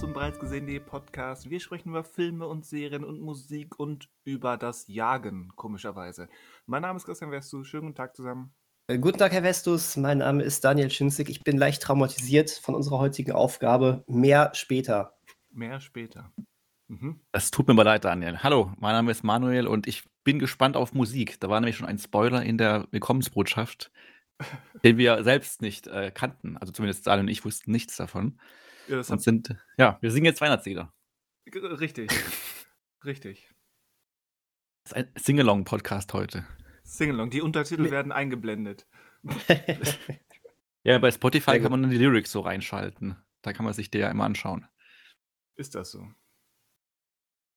zum bereits gesehenen Podcast. Wir sprechen über Filme und Serien und Musik und über das Jagen, komischerweise. Mein Name ist Christian Westus. Schönen guten Tag zusammen. Äh, guten Tag, Herr Westus. Mein Name ist Daniel Schinzig. Ich bin leicht traumatisiert von unserer heutigen Aufgabe. Mehr später. Mehr später. Mhm. Das tut mir mal leid, Daniel. Hallo, mein Name ist Manuel und ich bin gespannt auf Musik. Da war nämlich schon ein Spoiler in der Willkommensbotschaft, den wir selbst nicht äh, kannten. Also zumindest Daniel und ich wussten nichts davon. Ja, das und sind, ja, wir singen jetzt Weihnachtslieder. Richtig. Richtig. Das ist ein Singalong-Podcast heute. Singalong. Die Untertitel nee. werden eingeblendet. ja, bei Spotify kann man dann die Lyrics so reinschalten. Da kann man sich die ja immer anschauen. Ist das so?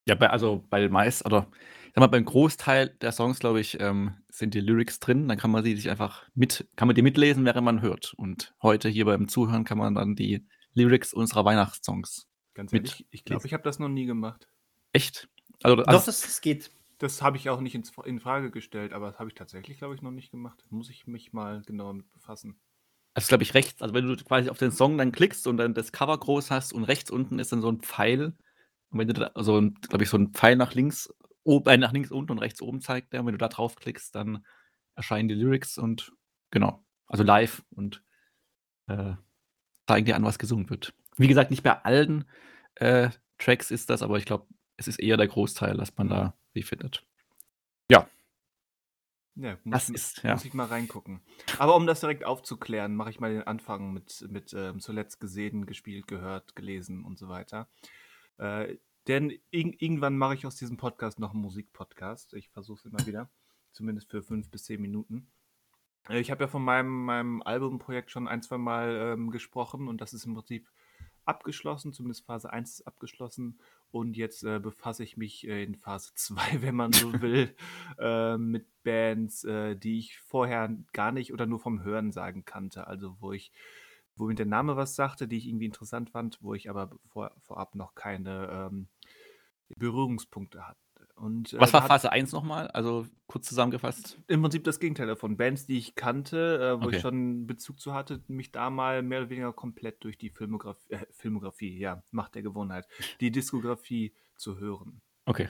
Ja, bei, also bei den meisten, oder sag mal, beim Großteil der Songs, glaube ich, ähm, sind die Lyrics drin. Dann kann man sie sich einfach mit, kann man die mitlesen, während man hört. Und heute hier beim Zuhören kann man dann die Lyrics unserer Weihnachtssongs. Ganz ehrlich, ich glaube, ich habe das noch nie gemacht. Echt? Also, also Doch, das, das geht. Das habe ich auch nicht in, in Frage gestellt, aber das habe ich tatsächlich, glaube ich, noch nicht gemacht. Muss ich mich mal genauer mit befassen. Also, glaube ich, rechts, also wenn du quasi auf den Song dann klickst und dann das Cover groß hast und rechts unten ist dann so ein Pfeil. Und wenn du da, also, glaube ich, so ein Pfeil nach links, oben, äh, nach links unten und rechts oben zeigt der, und wenn du da drauf klickst, dann erscheinen die Lyrics und genau, also live und äh, zeigen dir an, was gesungen wird. Wie gesagt, nicht bei allen äh, Tracks ist das, aber ich glaube, es ist eher der Großteil, dass man da sie findet. Ja. Ja, muss, das ist, ja. muss ich mal reingucken. Aber um das direkt aufzuklären, mache ich mal den Anfang mit, mit ähm, zuletzt gesehen, gespielt, gehört, gelesen und so weiter. Äh, denn ir irgendwann mache ich aus diesem Podcast noch einen Musikpodcast. Ich versuche es immer wieder, zumindest für fünf bis zehn Minuten. Äh, ich habe ja von meinem, meinem Albumprojekt schon ein, zwei Mal ähm, gesprochen und das ist im Prinzip abgeschlossen, zumindest Phase 1 ist abgeschlossen. Und jetzt äh, befasse ich mich äh, in Phase 2, wenn man so will, äh, mit Bands, äh, die ich vorher gar nicht oder nur vom Hören sagen kannte. Also wo ich, wo mir der Name was sagte, die ich irgendwie interessant fand, wo ich aber vor, vorab noch keine ähm, Berührungspunkte hatte. Und, äh, Was war Phase 1 nochmal? Also kurz zusammengefasst. Im Prinzip das Gegenteil davon. Bands, die ich kannte, äh, wo okay. ich schon Bezug zu hatte, mich da mal mehr oder weniger komplett durch die Filmografie, äh, Filmografie, ja, Macht der Gewohnheit, die Diskografie zu hören. Okay.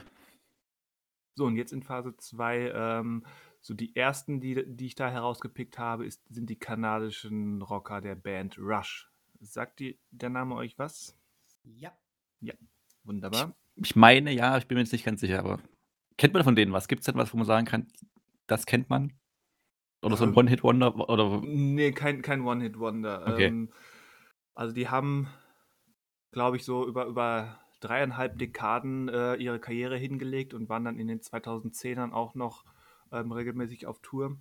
So, und jetzt in Phase 2, ähm, so die ersten, die, die ich da herausgepickt habe, ist, sind die kanadischen Rocker der Band Rush. Sagt die, der Name euch was? Ja. Ja, wunderbar. Ich meine, ja, ich bin mir jetzt nicht ganz sicher, aber kennt man von denen was? Gibt es denn was, wo man sagen kann, das kennt man? Oder so ein ähm, One-Hit-Wonder? Oder? Nee, kein, kein One-Hit-Wonder. Okay. Ähm, also die haben, glaube ich, so über, über dreieinhalb Dekaden äh, ihre Karriere hingelegt und waren dann in den 2010ern auch noch ähm, regelmäßig auf Tour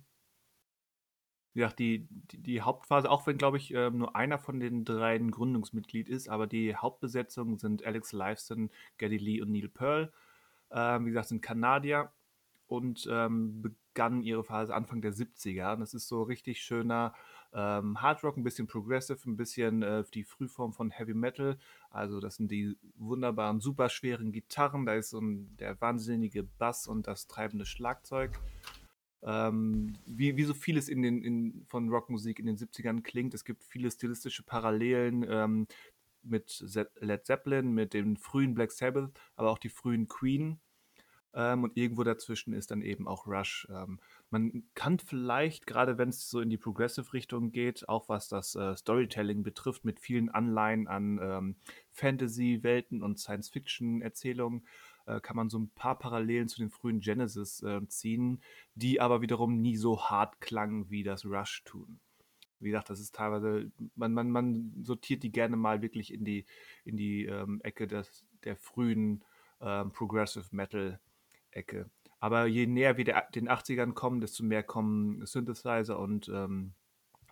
wie gesagt, die, die, die Hauptphase, auch wenn, glaube ich, ähm, nur einer von den dreien Gründungsmitglied ist, aber die Hauptbesetzung sind Alex Lifeson, Geddy Lee und Neil Pearl. Ähm, wie gesagt, sind Kanadier und ähm, begannen ihre Phase Anfang der 70er. Und das ist so richtig schöner ähm, Hard ein bisschen Progressive, ein bisschen äh, die Frühform von Heavy Metal. Also das sind die wunderbaren, super schweren Gitarren, da ist so ein, der wahnsinnige Bass und das treibende Schlagzeug ähm, wie, wie so vieles in den, in, von Rockmusik in den 70ern klingt. Es gibt viele stilistische Parallelen ähm, mit Led Zeppelin, mit dem frühen Black Sabbath, aber auch die frühen Queen. Ähm, und irgendwo dazwischen ist dann eben auch Rush. Ähm, man kann vielleicht, gerade wenn es so in die Progressive-Richtung geht, auch was das äh, Storytelling betrifft, mit vielen Anleihen an ähm, Fantasy-Welten und Science-Fiction-Erzählungen, äh, kann man so ein paar Parallelen zu den frühen Genesis äh, ziehen, die aber wiederum nie so hart klangen wie das Rush tun. Wie gesagt, das ist teilweise, man, man, man sortiert die gerne mal wirklich in die, in die ähm, Ecke des, der frühen ähm, Progressive Metal Ecke. Aber je näher wir der, den 80ern kommen, desto mehr kommen Synthesizer und ähm,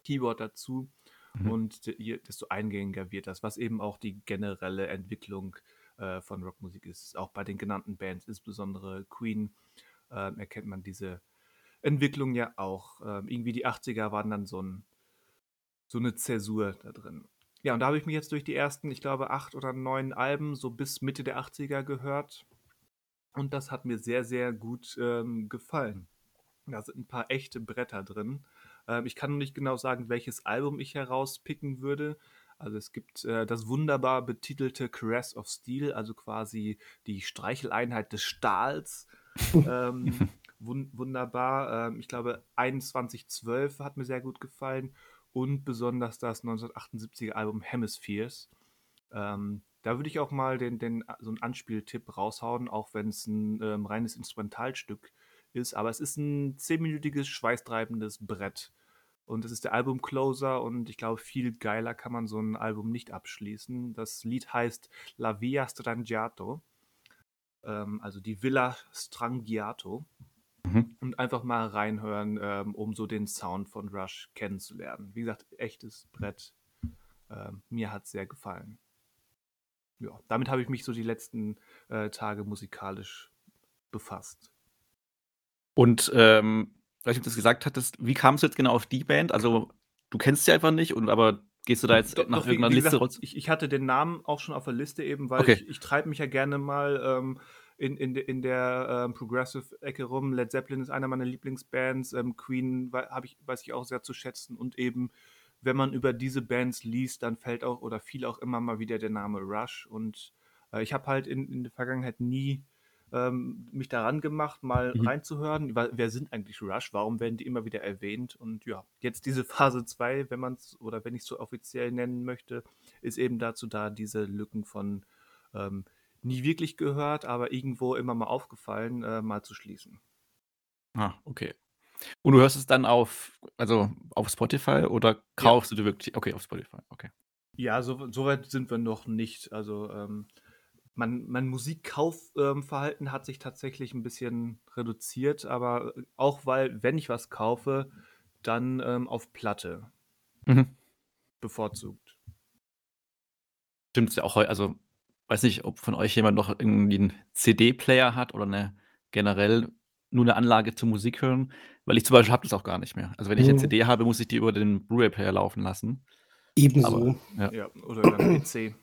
Keyboard dazu. Mhm. Und desto eingängiger wird das, was eben auch die generelle Entwicklung äh, von Rockmusik ist. Auch bei den genannten Bands, insbesondere Queen, äh, erkennt man diese Entwicklung ja auch. Ähm, irgendwie die 80er waren dann so, ein, so eine Zäsur da drin. Ja, und da habe ich mich jetzt durch die ersten, ich glaube, acht oder neun Alben so bis Mitte der 80er gehört. Und das hat mir sehr, sehr gut ähm, gefallen. Da sind ein paar echte Bretter drin. Ähm, ich kann noch nicht genau sagen, welches Album ich herauspicken würde, Also es gibt äh, das wunderbar betitelte Caress of Steel, also quasi die Streicheleinheit des Stahls. ähm, wun wunderbar. Ähm, ich glaube, 2112 hat mir sehr gut gefallen und besonders das 1978er Album Hemispheres. Ähm, da würde ich auch mal den, den, so einen Anspieltipp raushauen, auch wenn es ein ähm, reines Instrumentalstück ist. Aber es ist ein zehnminütiges, schweißtreibendes Brett. Und es ist der Album-Closer und ich glaube, viel geiler kann man so ein Album nicht abschließen. Das Lied heißt La Via Strangiato, ähm, also die Villa Strangiato. Mhm. Und einfach mal reinhören, ähm, um so den Sound von Rush kennenzulernen. Wie gesagt, echtes Brett. Ähm, mir hat es sehr gefallen. Ja, damit habe ich mich so die letzten äh, Tage musikalisch befasst. Und ähm, ob du das gesagt hattest, wie kamst du jetzt genau auf die Band? Also, du kennst sie einfach nicht, und, aber gehst du da jetzt doch, nach doch, irgendeiner Liste raus? Ich, ich, hatte den Namen auch schon auf der Liste eben, weil okay. ich, ich treibe mich ja gerne mal ähm, in, in, in der ähm, Progressive-Ecke rum. Led Zeppelin ist einer meiner Lieblingsbands. Ähm, Queen ich, weiß ich auch sehr zu schätzen. Und eben, wenn man über diese Bands liest, dann fällt auch oder fiel auch immer mal wieder der Name Rush. Und äh, ich habe halt in, in der Vergangenheit nie ähm, mich daran gemacht, mal mhm. reinzuhören. Wer sind eigentlich Rush? Warum werden die immer wieder erwähnt? Und ja, jetzt diese Phase 2, wenn man es oder wenn ich es so offiziell nennen möchte, ist eben dazu da, diese Lücken von ähm, nie wirklich gehört, aber irgendwo immer mal aufgefallen, äh, mal zu schließen. Ah, okay. Und du hörst es dann auf, also auf Spotify oder kaufst ja. du dir wirklich? Okay, auf Spotify, okay. Ja, so, so weit sind wir noch nicht. Also ähm, mein, mein Musikkaufverhalten ähm, hat sich tatsächlich ein bisschen reduziert, aber auch weil, wenn ich was kaufe, dann ähm, auf Platte mhm. bevorzugt. Stimmt ja auch heute, also weiß nicht, ob von euch jemand noch irgendwie einen CD-Player hat oder eine generell nur eine Anlage zur Musik hören, weil ich zum Beispiel habe das auch gar nicht mehr. Also wenn ich eine mhm. CD habe, muss ich die über den Blu-ray-Player laufen lassen. Ebenso. Aber, ja. ja. oder über den PC.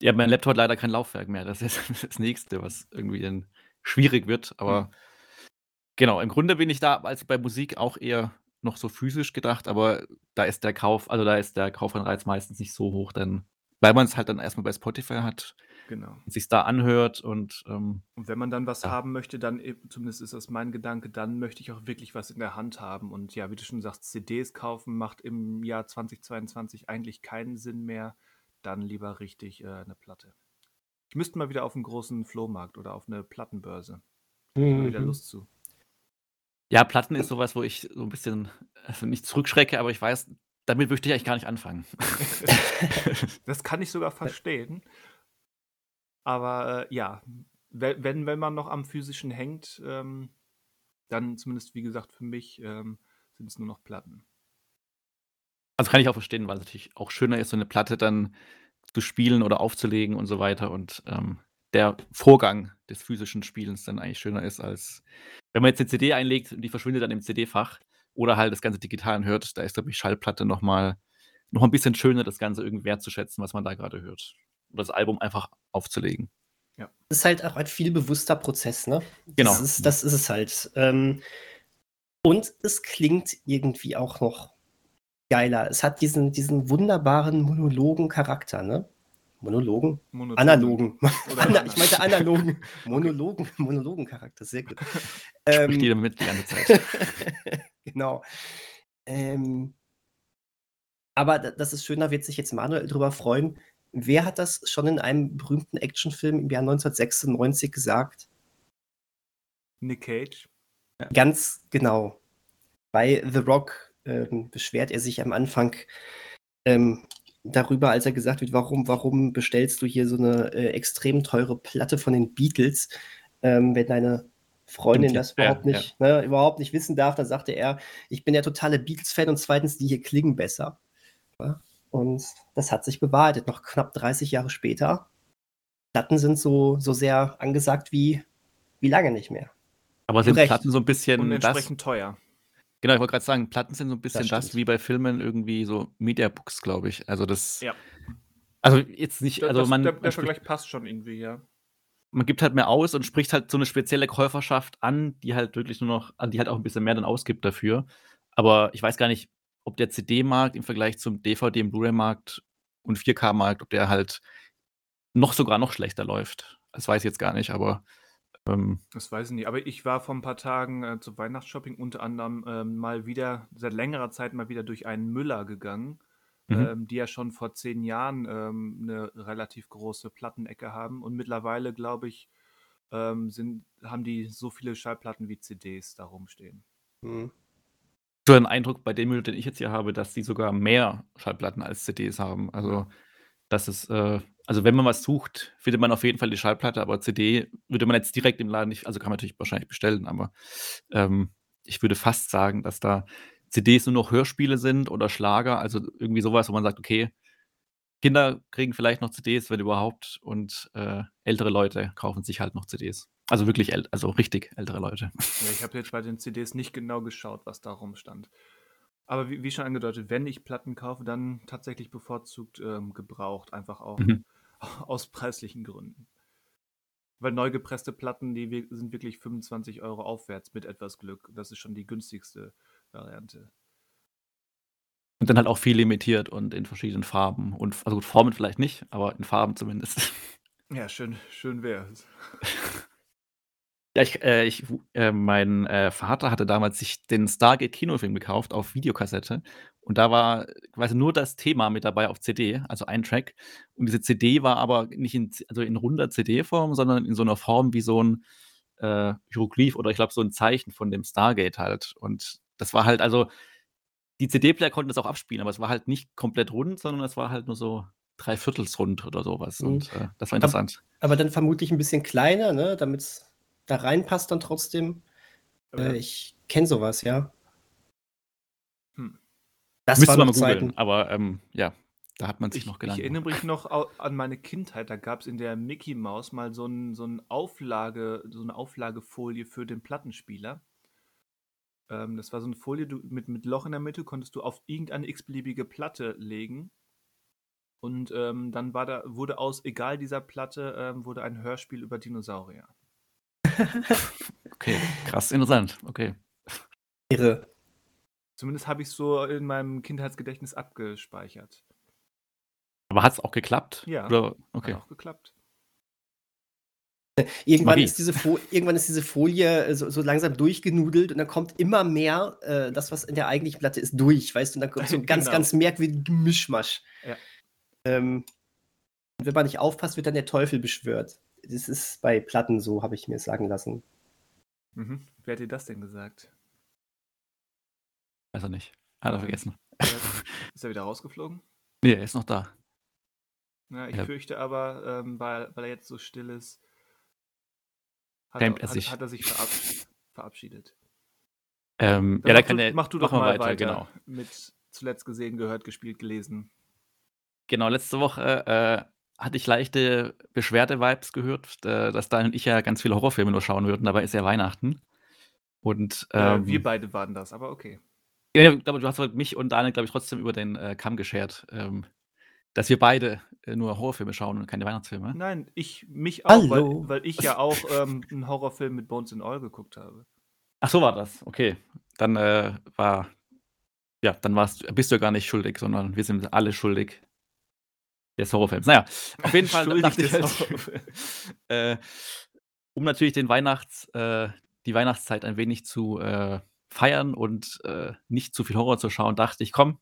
Ja, mein Laptop hat leider kein Laufwerk mehr. Das ist das Nächste, was irgendwie dann schwierig wird. Aber mhm. genau, im Grunde bin ich da als bei Musik auch eher noch so physisch gedacht, aber da ist der Kauf, also da ist der Kaufanreiz meistens nicht so hoch, denn weil man es halt dann erstmal bei Spotify hat, genau. sich da anhört und ähm, und wenn man dann was ja. haben möchte, dann zumindest ist das mein Gedanke, dann möchte ich auch wirklich was in der Hand haben und ja, wie du schon sagst, CDs kaufen macht im Jahr 2022 eigentlich keinen Sinn mehr dann lieber richtig äh, eine Platte. Ich müsste mal wieder auf einen großen Flohmarkt oder auf eine Plattenbörse. Mhm. wieder Lust zu. Ja, Platten ist sowas, wo ich so ein bisschen also nicht zurückschrecke, aber ich weiß, damit möchte ich eigentlich gar nicht anfangen. das kann ich sogar verstehen. Aber äh, ja, wenn, wenn man noch am physischen hängt, ähm, dann zumindest, wie gesagt, für mich ähm, sind es nur noch Platten. Also kann ich auch verstehen, weil es natürlich auch schöner ist, so eine Platte dann zu spielen oder aufzulegen und so weiter und, ähm, der Vorgang des physischen Spielens dann eigentlich schöner ist, als wenn man jetzt 'ne CD einlegt und die verschwindet dann im CD-Fach oder halt das Ganze digital hört. Da ist, glaube ich, Schallplatte noch mal noch 'n bisschen schöner, das Ganze irgendwie wertzuschätzen, was man da gerade hört. Oder das Album einfach aufzulegen. Ja. Das ist halt auch ein viel bewusster Prozess, ne? Genau. Das ist das ist es halt. Ähm, und es klingt irgendwie auch noch geiler. Es hat diesen, diesen wunderbaren monologen Charakter, ne? Monologen? Monoton. Analogen. Oder ich meinte analogen. Monologen, monologen Charakter, sehr gut. ähm, jeder mit die ganze Zeit. genau. Ähm, aber das ist schön, da wird sich jetzt Manuel drüber freuen. Wer hat das schon in einem berühmten Actionfilm im Jahr 1996 gesagt? Nick Cage. Ganz genau. Bei The Rock ähm, beschwert er sich am Anfang ähm, darüber, als er gesagt wird, warum, warum bestellst du hier so eine äh, extrem teure Platte von den Beatles, ähm, wenn deine Freundin das überhaupt ja, nicht, ja. Ne, überhaupt nicht wissen darf, dann sagte er, ich bin der totale Beatles-Fan und zweitens, die hier klingen besser. Ja? Und das hat sich bewahrheitet, noch knapp 30 Jahre später. Platten sind so, so sehr angesagt wie, wie lange nicht mehr. Aber sind Platten so ein bisschen und entsprechend das, teuer. Genau, ich wollte gerade sagen, Platten sind so ein bisschen das, das wie bei Filmen irgendwie so Mediabooks, glaube ich. Also das. Ja. Also jetzt nicht, also das, man. Der, der Vergleich passt schon irgendwie, ja. Man gibt halt mehr aus und spricht halt so eine spezielle Käuferschaft an, die halt wirklich nur noch, die halt auch ein bisschen mehr dann ausgibt dafür. Aber ich weiß gar nicht, ob der CD-Markt im Vergleich zum DVD und Blu-ray-Markt und 4K-Markt, ob der halt noch sogar noch schlechter läuft. Das weiß ich jetzt gar nicht, aber ähm, Das weiß ich nicht, aber ich war vor ein paar Tagen äh, zum Weihnachtsshopping unter anderem ähm, mal wieder, seit längerer Zeit mal wieder durch einen Müller gegangen, Mhm. ähm, die ja schon vor zehn Jahren ähm, eine relativ große Plattenecke haben und mittlerweile, glaube ich, ähm, sind, haben die so viele Schallplatten wie CDs da rumstehen. Hm. so ein Eindruck bei dem Müll, den ich jetzt hier habe, dass die sogar mehr Schallplatten als CDs haben. Also, das ist, äh, also wenn man was sucht, findet man auf jeden Fall die Schallplatte, aber CD würde man jetzt direkt im Laden nicht, also kann man natürlich wahrscheinlich bestellen, aber ähm, ich würde fast sagen, dass da CDs nur noch Hörspiele sind oder Schlager, also irgendwie sowas, wo man sagt, okay, Kinder kriegen vielleicht noch CDs, wenn überhaupt, und äh, ältere Leute kaufen sich halt noch CDs. Also wirklich, also richtig ältere Leute. Ja, ich habe jetzt bei den CDs nicht genau geschaut, was da rumstand. Aber wie, wie schon angedeutet, wenn ich Platten kaufe, dann tatsächlich bevorzugt ähm, gebraucht, einfach auch Mhm. aus preislichen Gründen. Weil neu gepresste Platten, die sind wirklich 25 Euro aufwärts mit etwas Glück. Das ist schon die günstigste Variante. Und dann halt auch viel limitiert und in verschiedenen Farben. Und also gut, Formen vielleicht nicht, aber in Farben zumindest. Ja, schön, schön wär's. Ja, ich, äh, ich, äh, mein äh, Vater hatte damals sich den Stargate-Kinofilm gekauft auf Videokassette. Und da war quasi nur das Thema mit dabei auf CD, also ein Track. Und diese CD war aber nicht in, also in runder CD-Form, sondern in so einer Form wie so ein äh, Hieroglyph oder ich glaube so ein Zeichen von dem Stargate halt. Und das war halt, also die CD-Player konnten das auch abspielen, aber es war halt nicht komplett rund, sondern es war halt nur so dreiviertelsrund oder sowas. Mhm. Und äh, das war interessant. Aber dann vermutlich ein bisschen kleiner, ne, damit es da reinpasst dann trotzdem. Aber Äh, ich kenne sowas, ja. Das Müsste waren man noch mal googeln, aber ähm, ja, da hat man sich Ich, noch ich gelangt. erinnere mich noch an meine Kindheit. Da gab es in der Mickey Mouse mal so, ein, so, ein Auflage, so eine Auflagefolie für den Plattenspieler. Ähm, das war so eine Folie du, mit, mit Loch in der Mitte, konntest du auf irgendeine x-beliebige Platte legen. Und ähm, dann war da, wurde aus egal dieser Platte, ähm, wurde ein Hörspiel über Dinosaurier. Okay, krass, interessant. Okay. Irre. Zumindest habe ich es so in meinem Kindheitsgedächtnis abgespeichert. Aber hat es auch geklappt? Ja. Oder? Okay. Hat auch geklappt. Irgendwann Magie. ist, diese Fo irgendwann ist diese Folie äh, so, so langsam durchgenudelt und dann kommt immer mehr äh, das, was in der eigentlichen Platte ist, durch, weißt du? Und dann kommt so ein ganz, Genau. ganz merkwürdiger Mischmasch. Ja. Ähm, und wenn man nicht aufpasst, wird dann der Teufel beschwört. Das ist bei Platten so, habe ich mir sagen lassen. Mhm. Wer hat dir das denn gesagt? Weiß er nicht. Hat er vergessen. Ist er wieder rausgeflogen? Nee, er ist noch da. Ja, ich Ja. fürchte aber, ähm, weil, weil er jetzt so still ist, hat, er, er hat, sich. hat er sich verabsch verabschiedet. Ähm, ja, da mach, kann du, er. mach du mach doch mal weiter, weiter, genau. mit zuletzt gesehen, gehört, gespielt, gelesen. Genau, letzte Woche äh, hatte ich leichte Beschwerde-Vibes gehört, äh, dass Daniel und ich ja ganz viele Horrorfilme nur schauen würden. Dabei ist ja Weihnachten. Und Äh, ähm, wir beide waren das, aber okay. Ja, ich glaube, du hast halt mich und Daniel, glaube ich, trotzdem über den äh, Kamm geschert, ähm, dass wir beide äh, nur Horrorfilme schauen und keine Weihnachtsfilme. Nein, ich mich auch, weil, Hallo. weil ich ja auch ähm, einen Horrorfilm mit Bones and All geguckt habe. Ach so war das. Okay, dann äh, war ja, dann warst, bist du ja gar nicht schuldig, sondern wir sind alle schuldig des Horrorfilms. Naja, auf jeden Fall Schuldig dachte ich halt, äh, um natürlich den Weihnachts, äh, die Weihnachtszeit ein wenig zu äh, feiern und äh, nicht zu viel Horror zu schauen, dachte ich, komm,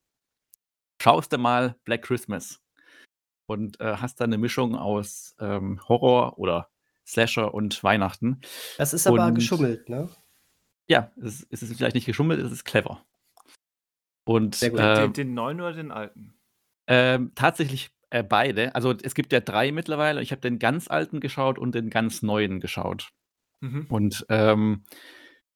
schaust du mal Black Christmas und äh, hast dann eine Mischung aus ähm, Horror oder Slasher und Weihnachten. Das ist aber Und- geschummelt, ne? Ja, es, ist- es ist vielleicht nicht geschummelt, es ist clever. Und Sehr gut. äh, den, den neuen oder den alten? ähm, tatsächlich äh, beide. Also es gibt ja drei mittlerweile. Ich habe den ganz alten geschaut und den ganz neuen geschaut. Mhm. Und ähm,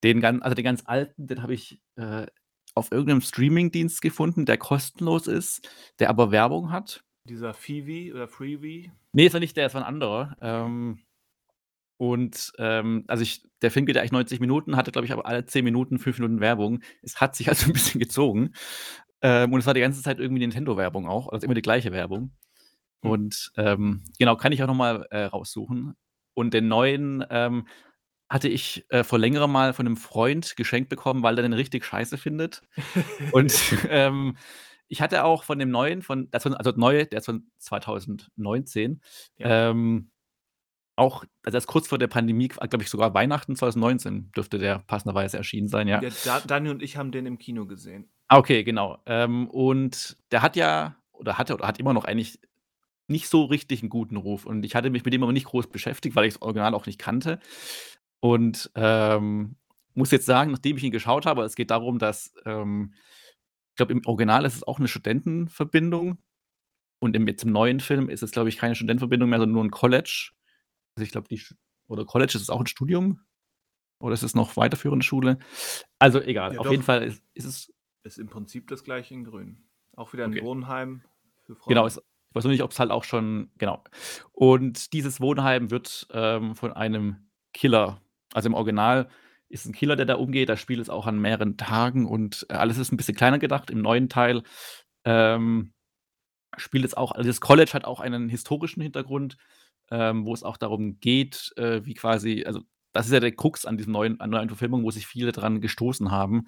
den, ganz, also den ganz alten, den habe ich äh, auf irgendeinem Streamingdienst gefunden, der kostenlos ist, der aber Werbung hat. Dieser Fivi oder Freebie. Nee, ist ja nicht der, ist ein anderer. Ähm, und ähm, also ich, der Film geht ja eigentlich 90 Minuten, hatte, glaube ich, aber alle 10 Minuten, 5 Minuten Werbung. Es hat sich also ein bisschen gezogen. Ähm, und es war die ganze Zeit irgendwie Nintendo-Werbung auch, also immer die gleiche Werbung. Hm. Und ähm, genau, kann ich auch nochmal äh, raussuchen. Und den neuen ähm, hatte ich äh, vor längerem mal von einem Freund geschenkt bekommen, weil er den richtig scheiße findet. Und ähm, ich hatte auch von dem neuen, von, also neu, der ist von 2019, ja. ähm, auch, also das kurz vor der Pandemie, glaube ich, sogar Weihnachten 2019 dürfte der passenderweise erschienen sein, ja. ja Daniel und ich haben den im Kino gesehen. Ah, okay, genau. Ähm, und der hat ja, oder hatte, oder hat immer noch eigentlich nicht so richtig einen guten Ruf. Und ich hatte mich mit dem aber nicht groß beschäftigt, weil ich das Original auch nicht kannte. Und ähm, muss jetzt sagen, nachdem ich ihn geschaut habe, es geht darum, dass, ähm, ich glaube, im Original ist es auch eine Studentenverbindung. Und im, jetzt im neuen Film ist es, glaube ich, keine Studentenverbindung mehr, sondern nur ein College. Also ich glaube, die oder College ist es auch ein Studium oder ist es noch weiterführende Schule? Also egal, ja, auf doch. jeden Fall ist, ist, es. Ist im Prinzip das gleiche in Grün. Auch wieder ein okay. Wohnheim für Frauen. Genau, ist, ich weiß nur nicht, ob es halt auch schon, genau. Und dieses Wohnheim wird ähm, von einem Killer, also im Original ist ein Killer, der da umgeht. Das Spiel ist auch an mehreren Tagen und äh, alles ist ein bisschen kleiner gedacht. Im neuen Teil ähm, spielt es auch, also das College hat auch einen historischen Hintergrund ähm, wo es auch darum geht, äh, wie quasi, also das ist ja der Krux an diesem neuen, an neuen Verfilmung, wo sich viele dran gestoßen haben.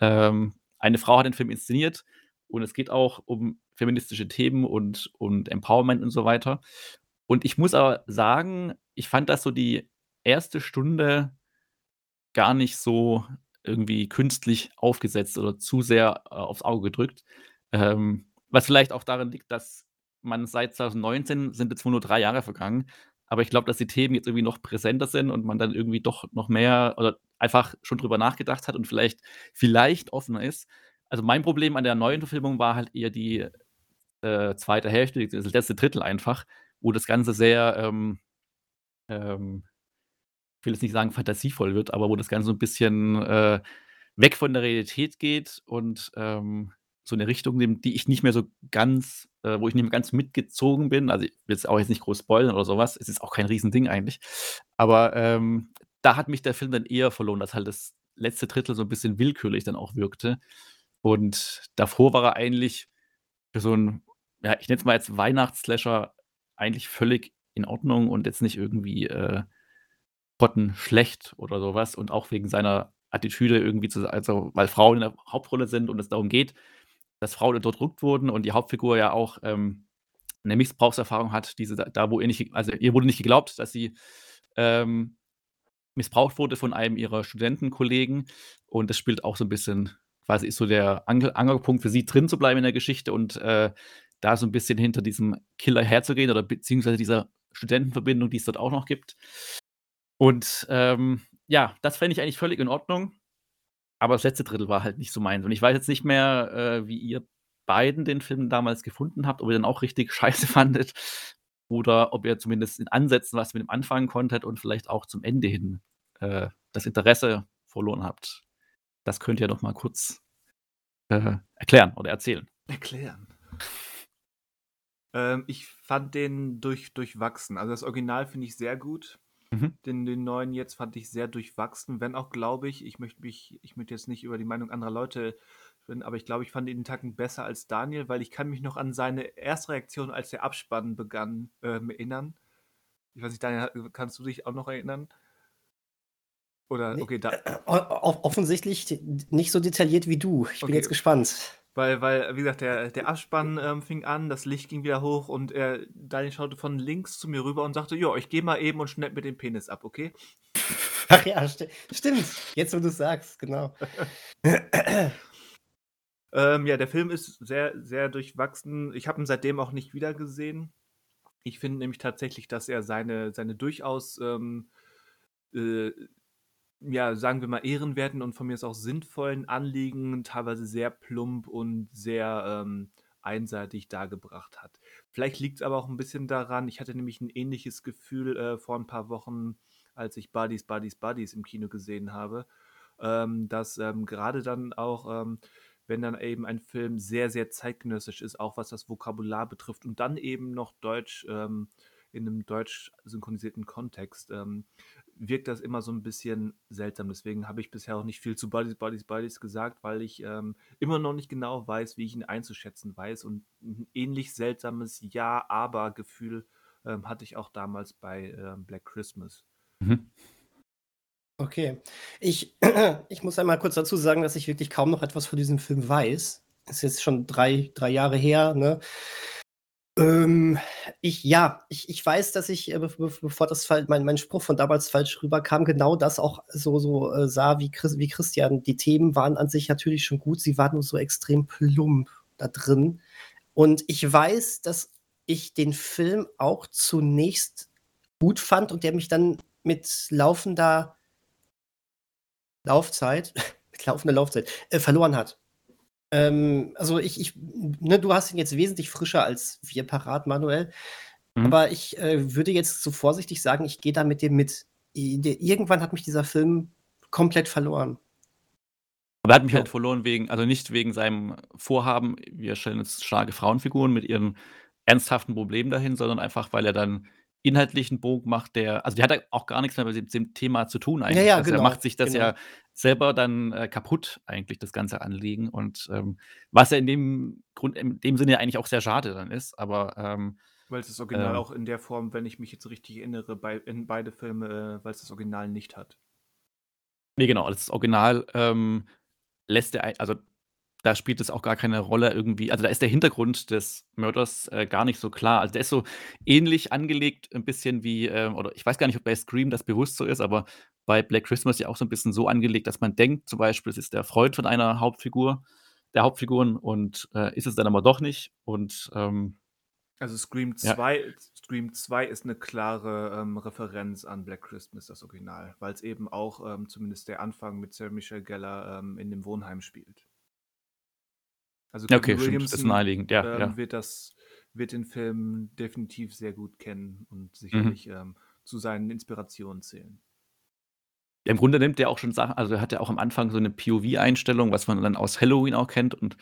Ähm, eine Frau hat den Film inszeniert und es geht auch um feministische Themen und, und Empowerment und so weiter. Und ich muss aber sagen, ich fand das so die erste Stunde gar nicht so irgendwie künstlich aufgesetzt oder zu sehr äh, aufs Auge gedrückt. Ähm, was vielleicht auch darin liegt, dass man seit 2019 sind jetzt nur drei Jahre vergangen, aber ich glaube, dass die Themen jetzt irgendwie noch präsenter sind und man dann irgendwie doch noch mehr oder einfach schon drüber nachgedacht hat und vielleicht vielleicht offener ist. Also, mein Problem an der neuen Verfilmung war halt eher die, äh, zweite Hälfte, das letzte Drittel einfach, wo das Ganze sehr, ähm ähm, ich will jetzt nicht sagen fantasievoll wird, aber wo das Ganze so ein bisschen, äh, weg von der Realität geht und, ähm, so eine Richtung nimmt, die ich nicht mehr so ganz äh, wo ich nicht mehr ganz mitgezogen bin. Also, ich will jetzt auch jetzt nicht groß spoilern oder sowas. Es ist auch kein Riesending eigentlich. Aber, ähm, da hat mich der Film dann eher verloren, dass halt das letzte Drittel so ein bisschen willkürlich dann auch wirkte. Und davor war er eigentlich für so ein, ja, ich nenne es mal jetzt Weihnachtsslasher eigentlich völlig in Ordnung und jetzt nicht irgendwie, äh, schlecht oder sowas und auch wegen seiner Attitüde irgendwie zu also, weil Frauen in der Hauptrolle sind und es darum geht, dass Frauen unterdrückt wurden und die Hauptfigur ja auch ähm, eine Missbrauchserfahrung hat, diese da, wo ihr nicht, also ihr wurde nicht geglaubt, dass sie ähm, missbraucht wurde von einem ihrer Studentenkollegen und das spielt auch so ein bisschen, quasi ist so der Angel Angelpunkt für sie drin zu bleiben in der Geschichte und äh, da so ein bisschen hinter diesem Killer herzugehen oder beziehungsweise dieser Studentenverbindung, die es dort auch noch gibt. Und ähm, ja, das fände ich eigentlich völlig in Ordnung. Aber das letzte Drittel war halt nicht so meins. Und ich weiß jetzt nicht mehr, äh, wie ihr beiden den Film damals gefunden habt, ob ihr den auch richtig scheiße fandet oder ob ihr zumindest in Ansätzen was mit dem anfangen konntet und vielleicht auch zum Ende hin äh, das Interesse verloren habt. Das könnt ihr doch mal kurz äh, erklären oder erzählen. Erklären. ähm, ich fand den durch, durchwachsen. Also das Original finde ich sehr gut. Mhm. Den, den neuen jetzt fand ich sehr durchwachsen, wenn auch, glaube ich, ich möchte mich, ich möchte jetzt nicht über die Meinung anderer Leute reden, aber ich glaube, ich fand ihn Tacken besser als Daniel, weil ich kann mich noch an seine erste Reaktion, als der Abspann begann, ähm, erinnern. Ich weiß nicht, Daniel, kannst du dich auch noch erinnern? Oder, okay, da. Äh, offensichtlich nicht so detailliert wie du. Ich bin okay. jetzt gespannt. Weil, weil, wie gesagt, der, der Abspann ähm, fing an, das Licht ging wieder hoch und er, Daniel schaute von links zu mir rüber und sagte, ja, ich gehe mal eben und schneid mir den Penis ab, okay? Ach ja, sti stimmt. Jetzt, wo du es sagst, genau. ähm, ja, der Film ist sehr, sehr durchwachsen. Ich habe ihn seitdem auch nicht wieder gesehen. Ich finde nämlich tatsächlich, dass er seine, seine durchaus ähm, äh, ja, sagen wir mal, ehrenwerten und von mir aus auch sinnvollen Anliegen teilweise sehr plump und sehr ähm, einseitig dargebracht hat. Vielleicht liegt es aber auch ein bisschen daran, ich hatte nämlich ein ähnliches Gefühl äh, vor ein paar Wochen, als ich Buddies, Buddies, Buddies im Kino gesehen habe, ähm, dass ähm, gerade dann auch, ähm, wenn dann eben ein Film sehr, sehr zeitgenössisch ist, auch was das Vokabular betrifft und dann eben noch Deutsch ähm, in einem deutsch synchronisierten Kontext, ähm, wirkt das immer so ein bisschen seltsam. Deswegen habe ich bisher auch nicht viel zu Buddies, Buddies, Buddies gesagt, weil ich ähm, immer noch nicht genau weiß, wie ich ihn einzuschätzen weiß. Und ein ähnlich seltsames Ja-Aber-Gefühl ähm, hatte ich auch damals bei ähm, Black Christmas. Mhm. Okay. Ich, ich muss einmal kurz dazu sagen, dass ich wirklich kaum noch etwas von diesem Film weiß. Das ist jetzt schon drei, drei Jahre her, ne? Ähm, ich, ja, ich, ich weiß, dass ich, äh, bevor das mein, mein Spruch von damals falsch rüberkam, genau das auch so, so äh, sah wie, Chris, wie Christian. Die Themen waren an sich natürlich schon gut, sie waren nur so extrem plump da drin. Und ich weiß, dass ich den Film auch zunächst gut fand und der mich dann mit laufender Laufzeit, mit laufender Laufzeit, äh, verloren hat. Ähm, also ich, ich ne, du hast ihn jetzt wesentlich frischer als wir parat, Manuel. Mhm. Aber ich äh, würde jetzt so vorsichtig sagen, ich gehe da mit dem mit. Irgendwann hat mich dieser Film komplett verloren. Aber er hat mich halt verloren wegen, also nicht wegen seinem Vorhaben, wir stellen jetzt starke Frauenfiguren mit ihren ernsthaften Problemen dahin, sondern einfach, weil er dann inhaltlichen Bogen macht, der, also der hat auch gar nichts mehr mit dem Thema zu tun eigentlich. Ja, ja, also genau, er macht sich das genau. ja selber dann äh, kaputt, eigentlich, das ganze Anliegen. Und ähm, was ja in dem Grund, in dem Sinne eigentlich auch sehr schade dann ist, aber ähm, weil es das Original äh, auch in der Form, wenn ich mich jetzt richtig erinnere, bei, in beide Filme, äh, weil es das Original nicht hat. Nee, genau, das Original ähm, lässt er, also da spielt es auch gar keine Rolle irgendwie. Also da ist der Hintergrund des Mörders äh, gar nicht so klar. Also der ist so ähnlich angelegt, ein bisschen wie, äh, oder ich weiß gar nicht, ob bei Scream das bewusst so ist, aber bei Black Christmas ja auch so ein bisschen so angelegt, dass man denkt, zum Beispiel, es ist der Freund von einer Hauptfigur, der Hauptfiguren und äh, ist es dann aber doch nicht. Und ähm, also Scream 2, ja. Scream 2 ist eine klare ähm, Referenz an Black Christmas, das Original, weil es eben auch ähm, zumindest der Anfang mit Sarah Michelle Geller ähm, in dem Wohnheim spielt. Also Kevin okay, Williamson stimmt, ist naheliegend, ja, ähm, ja. Wird, das, wird den Film definitiv sehr gut kennen und sicherlich mhm. ähm, zu seinen Inspirationen zählen. Im Grunde nimmt er auch schon Sachen, also er hat ja auch am Anfang so eine POV-Einstellung, was man dann aus Halloween auch kennt und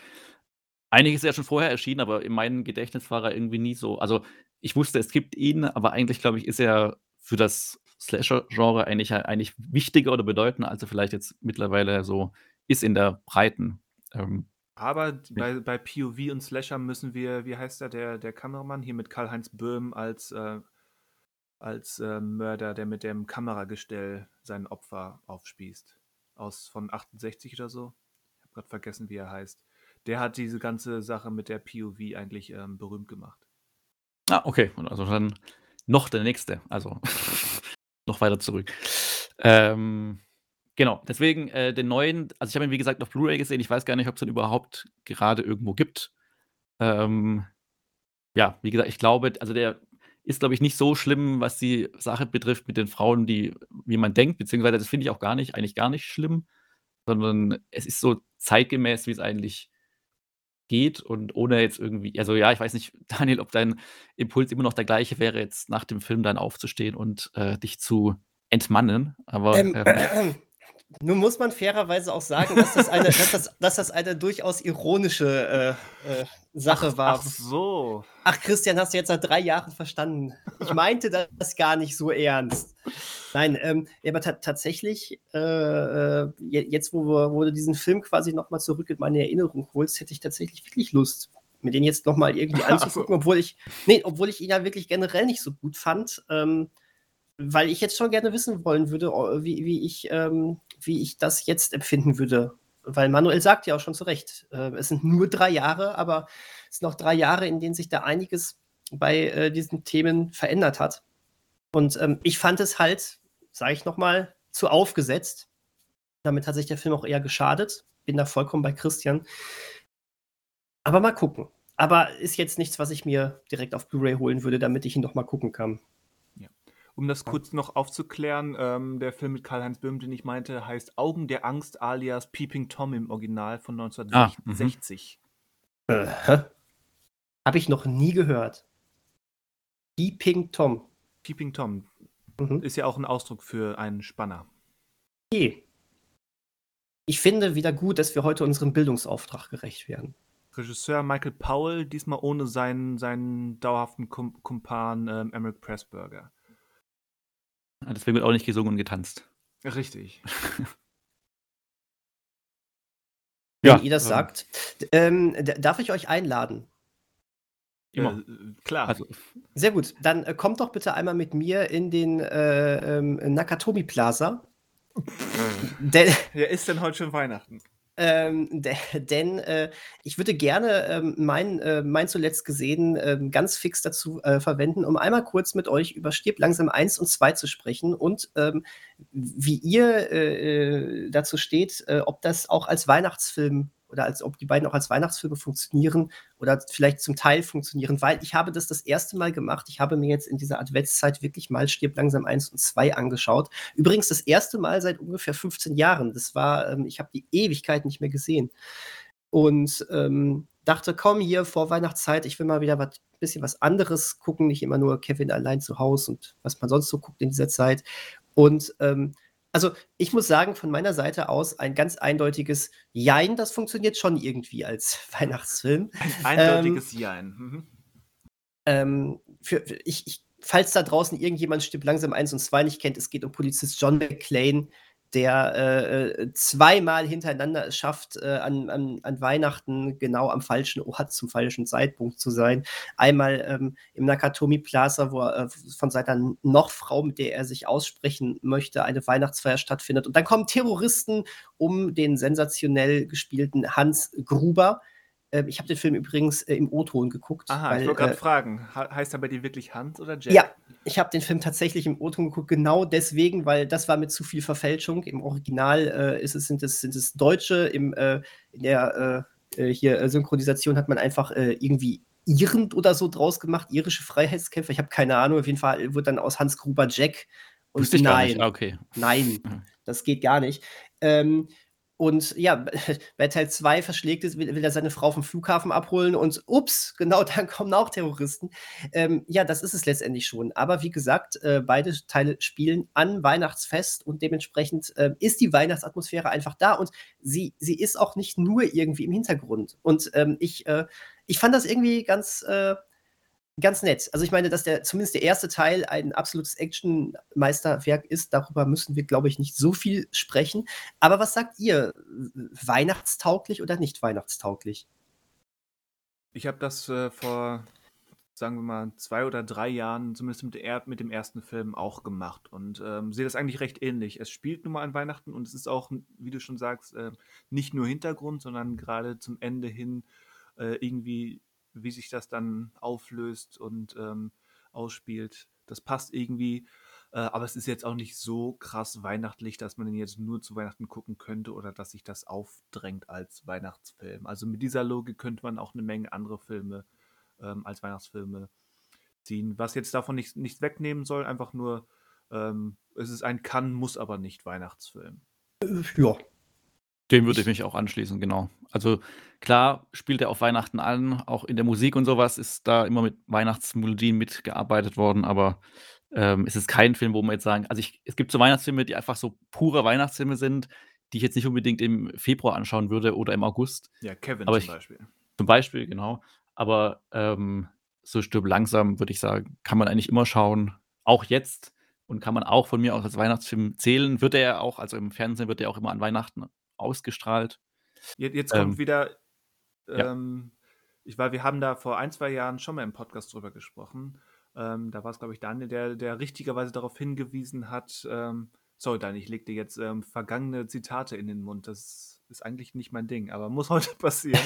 einiges ist ja schon vorher erschienen, aber in meinem Gedächtnis war er irgendwie nie so. Also ich wusste, es gibt ihn, aber eigentlich glaube ich, ist er für das Slasher-Genre eigentlich, eigentlich wichtiger oder bedeutender, als er vielleicht jetzt mittlerweile so ist in der breiten ähm, aber bei, bei POV und Slasher müssen wir, wie heißt der, der, der Kameramann hier mit Karl-Heinz Böhm als, äh, als äh, Mörder, der mit dem Kameragestell sein Opfer aufspießt. Aus von 68 oder so. Ich habe gerade vergessen, wie er heißt. Der hat diese ganze Sache mit der POV eigentlich ähm, berühmt gemacht. Ah, okay. Und also dann noch der nächste. Also noch weiter zurück. Ähm, Genau, deswegen äh, den neuen also ich habe ihn, wie gesagt, auf Blu-ray gesehen. Ich weiß gar nicht, ob es den überhaupt gerade irgendwo gibt. Ähm, ja, wie gesagt, ich glaube, also der ist, glaube ich, nicht so schlimm, was die Sache betrifft mit den Frauen, die wie man denkt, beziehungsweise das finde ich auch gar nicht eigentlich gar nicht schlimm, sondern es ist so zeitgemäß, wie es eigentlich geht und ohne jetzt irgendwie also ja, ich weiß nicht, Daniel, ob dein Impuls immer noch der gleiche wäre, jetzt nach dem Film dann aufzustehen und, äh, dich zu entmannen, aber, Ähm, ähm nun muss man fairerweise auch sagen, dass das eine, dass das, dass das eine durchaus ironische äh, äh, Sache ach, war. Ach so. Ach, Christian, hast du jetzt seit drei Jahren verstanden. Ich meinte das gar nicht so ernst. Nein, ähm, aber tatsächlich, äh, äh jetzt, wo, wir, wo du diesen Film quasi nochmal zurück in meine Erinnerung holst, hätte ich tatsächlich wirklich Lust, mir den jetzt nochmal irgendwie anzugucken, obwohl ich, nee, obwohl ich ihn ja wirklich generell nicht so gut fand. Ähm, weil ich jetzt schon gerne wissen wollen würde, wie, wie, ich, ähm, wie ich das jetzt empfinden würde. Weil Manuel sagt ja auch schon zu Recht, äh, es sind nur drei Jahre, aber es sind noch drei Jahre, in denen sich da einiges bei äh, diesen Themen verändert hat. Und ähm, ich fand es halt, sage ich nochmal, zu aufgesetzt. Damit hat sich der Film auch eher geschadet. Bin da vollkommen bei Christian. Aber mal gucken. Aber ist jetzt nichts, was ich mir direkt auf Blu-ray holen würde, damit ich ihn noch mal gucken kann. Um das kurz noch aufzuklären, ähm, der Film mit Karl-Heinz Böhm, den ich meinte, heißt Augen der Angst alias Peeping Tom im Original von 1960. Ah, äh, Habe ich noch nie gehört. Peeping Tom. Peeping Tom mhm. ist ja auch ein Ausdruck für einen Spanner. Okay. Ich finde wieder gut, dass wir heute unserem Bildungsauftrag gerecht werden. Regisseur Michael Powell, diesmal ohne seinen, seinen dauerhaften Kumpan ähm, Emmerich Pressburger. Deswegen wird auch nicht gesungen und getanzt. Richtig. Wenn ja, ihr das ähm, sagt. Ähm, darf ich euch einladen? Immer. Äh, klar. Also. Sehr gut. Dann äh, kommt doch bitte einmal mit mir in den äh, ähm, Nakatomi Plaza. denn, ja, ist denn heute schon Weihnachten? Ähm, denn äh, ich würde gerne ähm, mein, äh, mein zuletzt gesehen ähm, ganz fix dazu äh, verwenden, um einmal kurz mit euch über Stirb langsam 1 und 2 zu sprechen und ähm, wie ihr äh, äh, dazu steht, äh, ob das auch als Weihnachtsfilm oder als ob die beiden auch als Weihnachtsfilme funktionieren oder vielleicht zum Teil funktionieren, weil ich habe das das erste Mal gemacht. Ich habe mir jetzt in dieser Adventszeit wirklich mal Stirb langsam 1 und 2 angeschaut. Übrigens das erste Mal seit ungefähr 15 Jahren. Das war, ähm, ich habe die Ewigkeit nicht mehr gesehen. Und ähm, dachte, komm hier vor Weihnachtszeit, ich will mal wieder was bisschen was anderes gucken, nicht immer nur Kevin allein zu Hause und was man sonst so guckt in dieser Zeit. Und ähm, also, ich muss sagen, von meiner Seite aus ein ganz eindeutiges Jein, das funktioniert schon irgendwie als Weihnachtsfilm. Ein eindeutiges ähm, Jein. Mhm. Ähm, für, für, ich, ich, falls da draußen irgendjemand Stipp langsam 1 und 2 nicht kennt, es geht um Polizist John McClane, der äh, äh, zweimal hintereinander es schafft, äh, an, an, an, Weihnachten genau am falschen Ort zum falschen Zeitpunkt zu sein. Einmal ähm, im Nakatomi Plaza, wo er, äh, von seiner Nochfrau, mit der er sich aussprechen möchte, eine Weihnachtsfeier stattfindet. Und dann kommen Terroristen um den sensationell gespielten Hans Gruber, ähm, ich habe den Film übrigens äh, im O-Ton geguckt. Aha, weil, ich wollte gerade äh, fragen, heißt er bei dir wirklich Hans oder Jack? Ja, ich habe den Film tatsächlich im O-Ton geguckt, genau deswegen, weil das war mit zu viel Verfälschung. Im Original äh, ist es, sind, es, sind es Deutsche, im, äh, in der äh, äh, hier Synchronisation hat man einfach irgendwie irend oder so draus gemacht, irische Freiheitskämpfer. Ich habe keine Ahnung, auf jeden Fall wird dann aus Hans Gruber Jack. Und nein, okay. nein, mhm. das geht gar nicht. Ähm, und ja, bei Teil 2 verschlägt es, will, will, er seine Frau vom Flughafen abholen und ups, genau, dann kommen auch Terroristen. Ähm, ja, das ist es letztendlich schon. Aber wie gesagt, äh, beide Teile spielen an Weihnachtsfest und dementsprechend äh, ist die Weihnachtsatmosphäre einfach da und sie, sie ist auch nicht nur irgendwie im Hintergrund. Und ähm, ich, äh, ich fand das irgendwie ganz, äh, ganz nett. Also ich meine, dass der zumindest der erste Teil ein absolutes Action-Meisterwerk ist, darüber müssen wir, glaube ich, nicht so viel sprechen. Aber was sagt ihr? Weihnachtstauglich oder nicht weihnachtstauglich? Ich habe das äh, vor, sagen wir mal, zwei oder drei Jahren, zumindest mit, der, mit dem ersten Film, auch gemacht und ähm, sehe das eigentlich recht ähnlich. Es spielt nun mal an Weihnachten und es ist auch, wie du schon sagst, äh, nicht nur Hintergrund, sondern gerade zum Ende hin äh, irgendwie wie sich das dann auflöst und ähm, ausspielt. Das passt irgendwie, äh, aber es ist jetzt auch nicht so krass weihnachtlich, dass man den jetzt nur zu Weihnachten gucken könnte oder dass sich das aufdrängt als Weihnachtsfilm. Also mit dieser Logik könnte man auch eine Menge andere Filme ähm, als Weihnachtsfilme ziehen. Was jetzt davon nichts nicht wegnehmen soll, einfach nur, ähm, es ist ein kann, muss aber nicht Weihnachtsfilm. Ja, dem würde ich mich auch anschließen, genau. Also klar spielt er auf Weihnachten an, auch in der Musik und sowas ist da immer mit Weihnachtsmelodien mitgearbeitet worden, aber ähm, es ist kein Film, wo man jetzt sagen, also ich, es gibt so Weihnachtsfilme, die einfach so pure Weihnachtsfilme sind, die ich jetzt nicht unbedingt im Februar anschauen würde oder im August. Ja, Kevin aber zum ich, Beispiel. Zum Beispiel, genau. Aber ähm, so stirb langsam, würde ich sagen, kann man eigentlich immer schauen. Auch jetzt und kann man auch von mir aus als Weihnachtsfilm zählen. Wird er auch, also im Fernsehen wird er auch immer an Weihnachten ausgestrahlt. Jetzt, jetzt kommt ähm, wieder, ähm, ja. ich war, wir haben da vor ein, zwei Jahren schon mal im Podcast drüber gesprochen. Ähm, da war es, glaube ich, Daniel, der, der richtigerweise darauf hingewiesen hat, ähm, sorry, Daniel, ich leg dir jetzt ähm, vergangene Zitate in den Mund. Das ist eigentlich nicht mein Ding, aber muss heute passieren,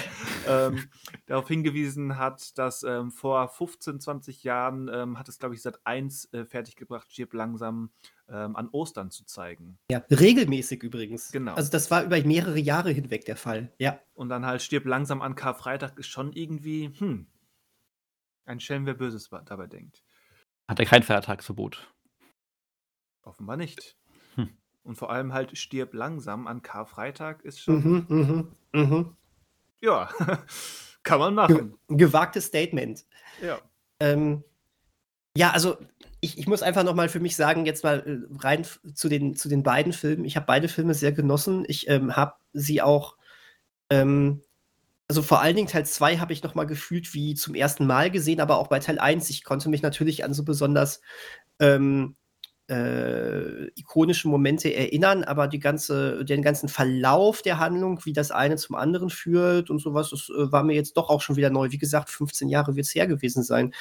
ähm, darauf hingewiesen hat, dass ähm, vor 15, 20 Jahren ähm, hat es, glaube ich, seit 1 äh, fertiggebracht, Chip langsam ähm, an Ostern zu zeigen. Ja, regelmäßig übrigens. Genau. Also das war über mehrere Jahre hinweg der Fall. Ja. Und dann halt stirb langsam an Karfreitag ist schon irgendwie, hm, ein Schelm, wer Böses dabei denkt. Hat er kein Feiertagsverbot? Offenbar nicht. Und vor allem halt stirb langsam an Karfreitag ist schon. Mhm, mh, mh. Ja, kann man machen. Ge gewagtes Statement. Ja. Ähm, ja, also ich, ich muss einfach noch mal für mich sagen, jetzt mal äh, rein zu den, zu den beiden Filmen. Ich habe beide Filme sehr genossen. Ich ähm, habe sie auch, ähm, also vor allen Dingen Teil 2 habe ich noch mal gefühlt wie zum ersten Mal gesehen, aber auch bei Teil 1. Ich konnte mich natürlich an so besonders ähm, äh, ikonische Momente erinnern, aber die ganze, den ganzen Verlauf der Handlung, wie das eine zum anderen führt und sowas, das äh, war mir jetzt doch auch schon wieder neu. Wie gesagt, 15 Jahre wird es her gewesen sein.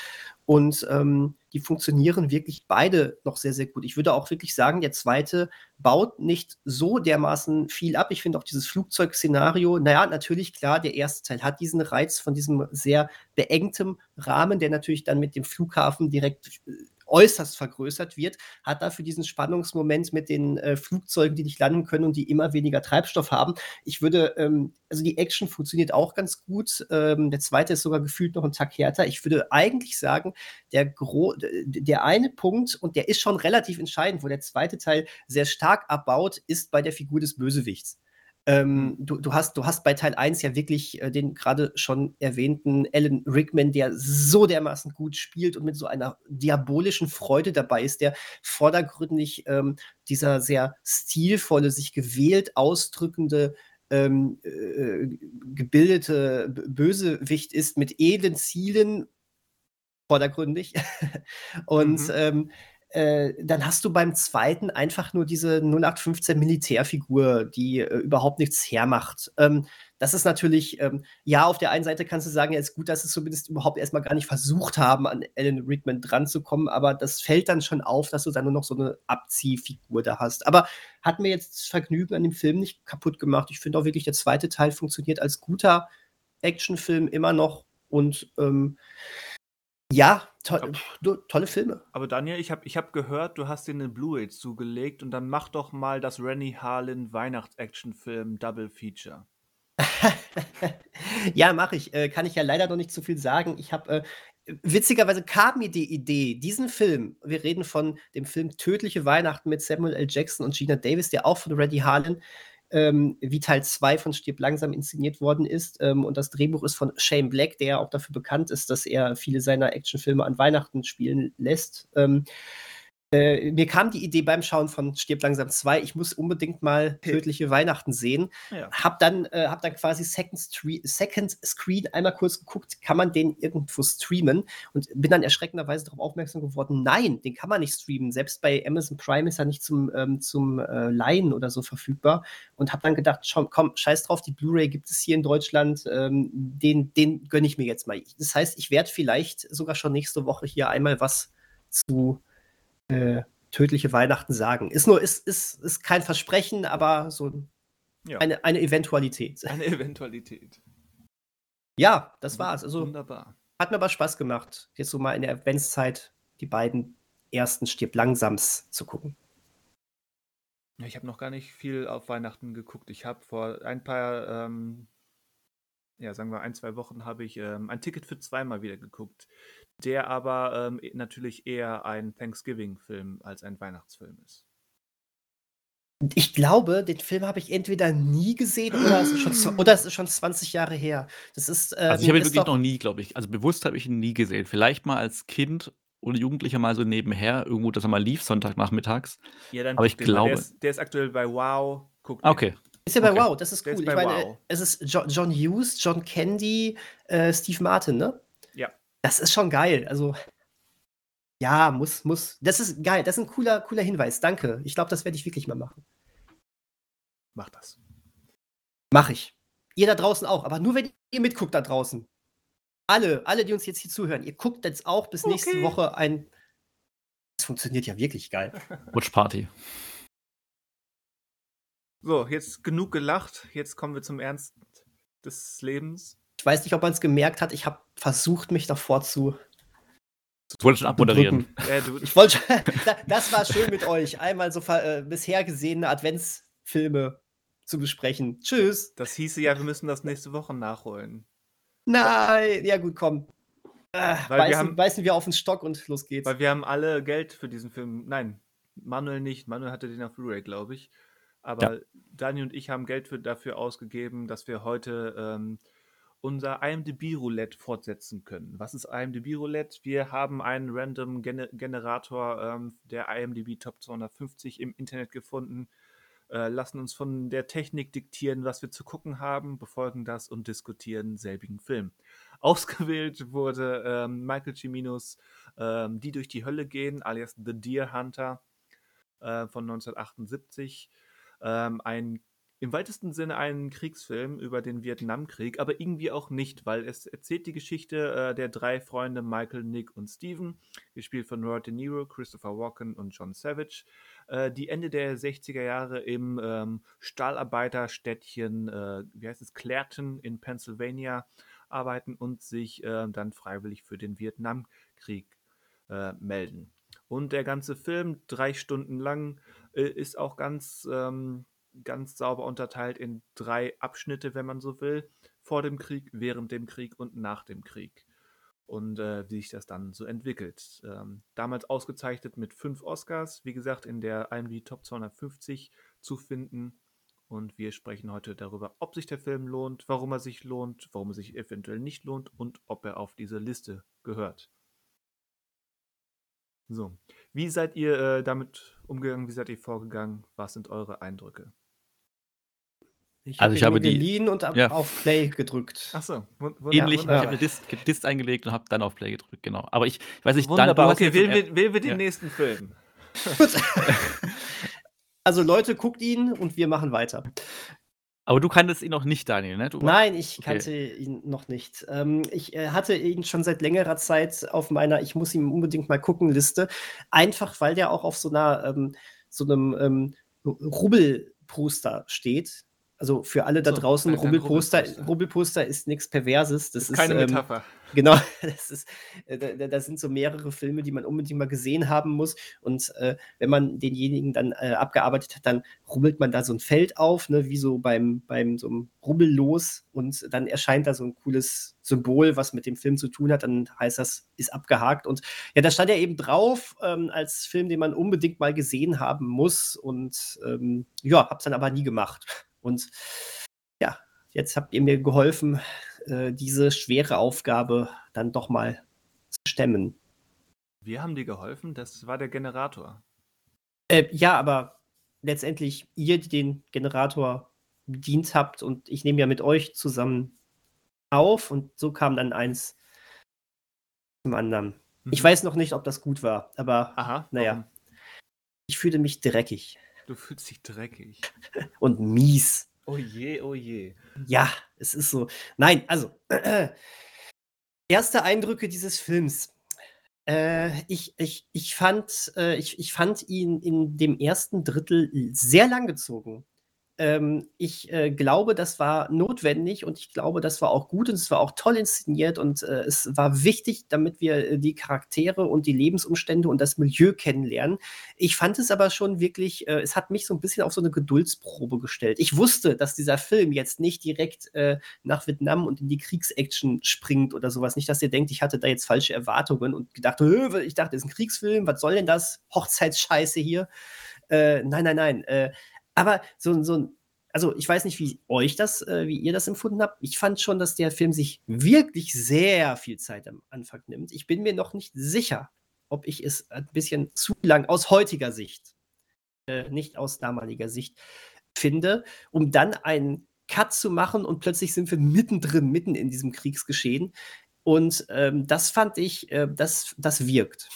Und ähm, die funktionieren wirklich beide noch sehr, sehr gut. Ich würde auch wirklich sagen, der zweite baut nicht so dermaßen viel ab. Ich finde auch dieses Flugzeugszenario, naja, natürlich, klar, der erste Teil hat diesen Reiz von diesem sehr beengtem Rahmen, der natürlich dann mit dem Flughafen direkt äh, äußerst vergrößert wird, hat dafür diesen Spannungsmoment mit den äh, Flugzeugen, die nicht landen können und die immer weniger Treibstoff haben. Ich würde, ähm, also die Action funktioniert auch ganz gut. Ähm, der zweite ist sogar gefühlt noch ein Tag härter. Ich würde eigentlich sagen, der, Gro der eine Punkt, und der ist schon relativ entscheidend, wo der zweite Teil sehr stark abbaut, ist bei der Figur des Bösewichts. Ähm, mhm. du, du, hast, du hast bei Teil 1 ja wirklich äh, den gerade schon erwähnten Alan Rickman, der so dermaßen gut spielt und mit so einer diabolischen Freude dabei ist, der vordergründig ähm, dieser sehr stilvolle, sich gewählt ausdrückende ähm, äh, gebildete Bösewicht ist mit edlen Zielen vordergründig. und mhm. ähm, äh, dann hast du beim zweiten einfach nur diese 0815 Militärfigur, die äh, überhaupt nichts hermacht. Ähm, das ist natürlich, ähm, ja, auf der einen Seite kannst du sagen, ja, ist gut, dass sie zumindest überhaupt erstmal gar nicht versucht haben, an Alan Rickman dran zu kommen, aber das fällt dann schon auf, dass du dann nur noch so eine Abziehfigur da hast. Aber hat mir jetzt das Vergnügen an dem Film nicht kaputt gemacht. Ich finde auch wirklich, der zweite Teil funktioniert als guter Actionfilm immer noch und ähm, ja, to aber, tolle Filme. Aber Daniel, ich habe ich hab gehört, du hast dir eine Blu-ray zugelegt und dann mach doch mal das Rennie Harlin Weihnachts-Action-Film Double Feature. ja, mache ich. Äh, kann ich ja leider noch nicht zu viel sagen. Ich habe äh, witzigerweise kam mir die Idee, diesen Film, wir reden von dem Film Tödliche Weihnachten mit Samuel L. Jackson und Gina Davis, der auch von Reddy Harlan ähm, wie Teil 2 von Stirb langsam inszeniert worden ist. Ähm, und das Drehbuch ist von Shane Black, der ja auch dafür bekannt ist, dass er viele seiner Actionfilme an Weihnachten spielen lässt. Ähm, äh, mir kam die Idee beim Schauen von Stirb langsam 2, ich muss unbedingt mal Tödliche Weihnachten sehen. Ja. Hab, dann, äh, hab dann quasi Second, Second Screen einmal kurz geguckt, kann man den irgendwo streamen? Und bin dann erschreckenderweise darauf aufmerksam geworden, nein, den kann man nicht streamen. Selbst bei Amazon Prime ist er nicht zum, ähm, zum äh, Leihen oder so verfügbar. Und hab dann gedacht, schau, komm, scheiß drauf, die Blu-ray gibt es hier in Deutschland, ähm, den, den gönne ich mir jetzt mal. Das heißt, ich werde vielleicht sogar schon nächste Woche hier einmal was zu äh, tödliche Weihnachten sagen. Ist nur, ist, ist, ist kein Versprechen, aber so ja. eine, eine Eventualität. Eine Eventualität. Ja, das war's. Also, Wunderbar. Hat mir aber Spaß gemacht, jetzt so mal in der Adventszeit die beiden ersten Stirb langsams zu gucken. Ja, ich habe noch gar nicht viel auf Weihnachten geguckt. Ich habe vor ein paar, ähm, ja, sagen wir ein, zwei Wochen, habe ich ähm, ein Ticket für zweimal wieder geguckt der aber ähm, e, natürlich eher ein Thanksgiving-Film als ein Weihnachtsfilm ist. Ich glaube, den Film habe ich entweder nie gesehen oder es ist schon, oder es ist schon 20 Jahre her. Das ist, ähm, also ich habe ihn wirklich noch nie, glaube ich. Also bewusst habe ich ihn nie gesehen. Vielleicht mal als Kind oder Jugendlicher mal so nebenher, irgendwo, dass er mal lief, Sonntagnachmittags. Ja, dann Aber ich glaube. Der ist, der ist, aktuell bei Wow. Guckt okay. Ist ja bei okay. Wow, das ist cool. Ich meine, wow. es ist John Hughes, John Candy, äh, Steve Martin, ne? Das ist schon geil. Also, ja, muss, muss. Das ist geil. Das ist ein cooler, cooler Hinweis. Danke. Ich glaube, das werde ich wirklich mal machen. Mach das. Mach ich. Ihr da draußen auch, aber nur wenn ihr mitguckt da draußen. Alle, alle, die uns jetzt hier zuhören, ihr guckt jetzt auch bis okay. nächste Woche ein. Das funktioniert ja wirklich geil. Watch Party. So, jetzt genug gelacht. Jetzt kommen wir zum Ernst des Lebens. Ich weiß nicht, ob man es gemerkt hat. Ich habe versucht, mich davor zu. Du wolltest schon abmoderieren. Ich wollte. das war schön mit euch. Einmal so äh, bisher gesehene Adventsfilme zu besprechen. Tschüss. Das hieße ja, wir müssen das nächste Woche nachholen. Nein, ja gut, komm. Äh, weil beißen, wir haben, beißen wir auf den Stock und los geht's. Weil wir haben alle Geld für diesen Film. Nein, Manuel nicht. Manuel hatte den auf Blu-ray, glaube ich. Aber ja. Dani und ich haben Geld für, dafür ausgegeben, dass wir heute ähm, unser IMDb-Roulette fortsetzen können. Was ist IMDb-Roulette? Wir haben einen random Gener Generator ähm, der IMDb Top 250 im Internet gefunden, äh, lassen uns von der Technik diktieren, was wir zu gucken haben, befolgen das und diskutieren selbigen Film. Ausgewählt wurde ähm, Michael Ciminos ähm, Die durch die Hölle gehen, alias The Deer Hunter. äh, von 1978. Ähm, ein im weitesten Sinne ein Kriegsfilm über den Vietnamkrieg, aber irgendwie auch nicht, weil es erzählt die Geschichte äh, der drei Freunde Michael, Nick und Steven, gespielt von Robert De Niro, Christopher Walken und John Savage, äh, die Ende der 60er Jahre im ähm, Stahlarbeiterstädtchen, äh, wie heißt es, Clairton in Pennsylvania arbeiten und sich äh, dann freiwillig für den Vietnamkrieg äh, melden. Und der ganze Film, drei Stunden lang, äh, ist auch ganz, ähm, ganz sauber unterteilt in drei Abschnitte, wenn man so will. Vor dem Krieg, während dem Krieg und nach dem Krieg. Und äh, wie sich das dann so entwickelt. Ähm, damals ausgezeichnet mit fünf Oscars, wie gesagt, in der IMDb Top 250 zu finden. Und wir sprechen heute darüber, ob sich der Film lohnt, warum er sich lohnt, warum er sich eventuell nicht lohnt und ob er auf diese Liste gehört. So, wie seid ihr äh, damit umgegangen? Wie seid ihr vorgegangen? Was sind eure Eindrücke? Ich also hab ich habe die geliehen und ja. auf Play gedrückt. Achso, ähnlich. Ich habe eine Disc, Disc eingelegt und habe dann auf Play gedrückt, genau. Aber ich, ich weiß nicht, wunderbar. Dann, okay, wählen wir, wählen wir den ja. nächsten Film. also Leute, guckt ihn und wir machen weiter. Aber du kanntest ihn noch nicht, Daniel, ne? Du Nein, ich kannte okay. ihn noch nicht. Ähm, ich äh, hatte ihn schon seit längerer Zeit auf meiner Ich muss ihn unbedingt mal gucken Liste. Einfach, weil der auch auf so einer ähm, so einem ähm, Rubbelposter steht. Also für alle da so, draußen, Rubbelposter, Rubbelposter ist nichts Perverses. Das ist, ist keine ähm, Metapher. Genau, das ist, äh, da, da, sind so mehrere Filme, die man unbedingt mal gesehen haben muss. Und äh, wenn man denjenigen dann äh, abgearbeitet hat, dann rubbelt man da so ein Feld auf, ne, wie so beim, beim so einem Rubbellos. Und dann erscheint da so ein cooles Symbol, was mit dem Film zu tun hat. Dann heißt das, ist abgehakt. Und ja, da stand ja eben drauf, ähm, als Film, den man unbedingt mal gesehen haben muss. Und ähm, ja, hab's dann aber nie gemacht. Und ja, jetzt habt ihr mir geholfen, äh, diese schwere Aufgabe dann doch mal zu stemmen. Wir haben dir geholfen, das war der Generator. Äh, ja, aber letztendlich ihr, die den Generator bedient habt und ich nehme ja mit euch zusammen auf und so kam dann eins zum anderen. Mhm. Ich weiß noch nicht, ob das gut war, aber Aha, naja. Ich fühle mich dreckig. Du fühlst dich dreckig. Und mies. Oh je, oh je. Ja, es ist so. Nein, also, äh, erste Eindrücke dieses Films. Äh, ich, ich, ich, fand, äh, ich, ich fand ihn in dem ersten Drittel sehr langgezogen. Ähm, ich äh, glaube, das war notwendig und ich glaube, das war auch gut und es war auch toll inszeniert und äh, es war wichtig, damit wir äh, die Charaktere und die Lebensumstände und das Milieu kennenlernen. Ich fand es aber schon wirklich, äh, es hat mich so ein bisschen auf so eine Geduldsprobe gestellt. Ich wusste, dass dieser Film jetzt nicht direkt äh, nach Vietnam und in die Kriegsaction springt oder sowas. Nicht, dass ihr denkt, ich hatte da jetzt falsche Erwartungen und gedacht, ich dachte, das ist ein Kriegsfilm, was soll denn das? Hochzeitsscheiße hier. Äh, nein, nein, nein aber so, so ein, also ich weiß nicht, wie euch das, äh, wie ihr das empfunden habt. Ich fand schon, dass der Film sich wirklich sehr viel Zeit am Anfang nimmt. Ich bin mir noch nicht sicher, ob ich es ein bisschen zu lang aus heutiger Sicht, äh, nicht aus damaliger Sicht, finde, um dann einen Cut zu machen und plötzlich sind wir mittendrin, mitten in diesem Kriegsgeschehen. Und ähm, das fand ich, äh, das, das wirkt.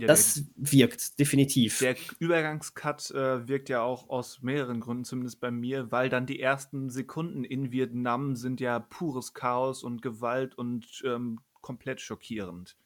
Ja, das der, wirkt, definitiv. Der Übergangscut äh, wirkt ja auch aus mehreren Gründen, zumindest bei mir, weil dann die ersten Sekunden in Vietnam sind ja pures Chaos und Gewalt und ähm, komplett schockierend.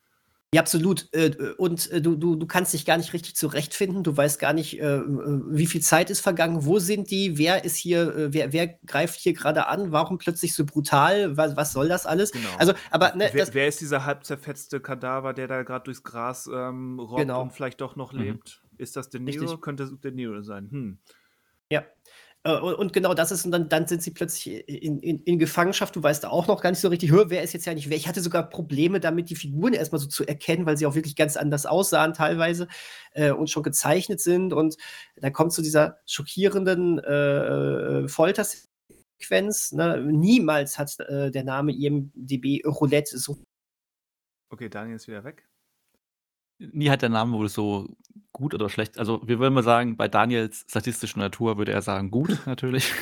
Ja, absolut. Äh, und äh, du, du, du kannst dich gar nicht richtig zurechtfinden. Du weißt gar nicht, äh, wie viel Zeit ist vergangen, wo sind die, wer ist hier, wer, wer greift hier gerade an, warum plötzlich so brutal, was, was soll das alles? Genau. Also, aber, ne, wer, wer, ist dieser halb zerfetzte Kadaver, der da gerade durchs Gras ähm, robbt genau. und vielleicht doch noch mhm. lebt? Ist das De Niro? Richtig. Könnte es De Niro sein. Hm. Ja, und genau das ist, und dann, dann sind sie plötzlich in, in, in, Gefangenschaft. Du weißt auch noch gar nicht so richtig, wer ist jetzt ja nicht wer. Ich hatte sogar Probleme damit, die Figuren erstmal so zu erkennen, weil sie auch wirklich ganz anders aussahen teilweise äh, und schon gezeichnet sind. Und da kommt zu dieser schockierenden äh, Foltersequenz. Ne? Niemals hat äh, der Name IMDB Roulette so. Okay, Daniel ist wieder weg nie hat der Name wohl so gut oder schlecht. Also wir würden mal sagen, bei Daniels statistischer Natur würde er sagen gut, natürlich.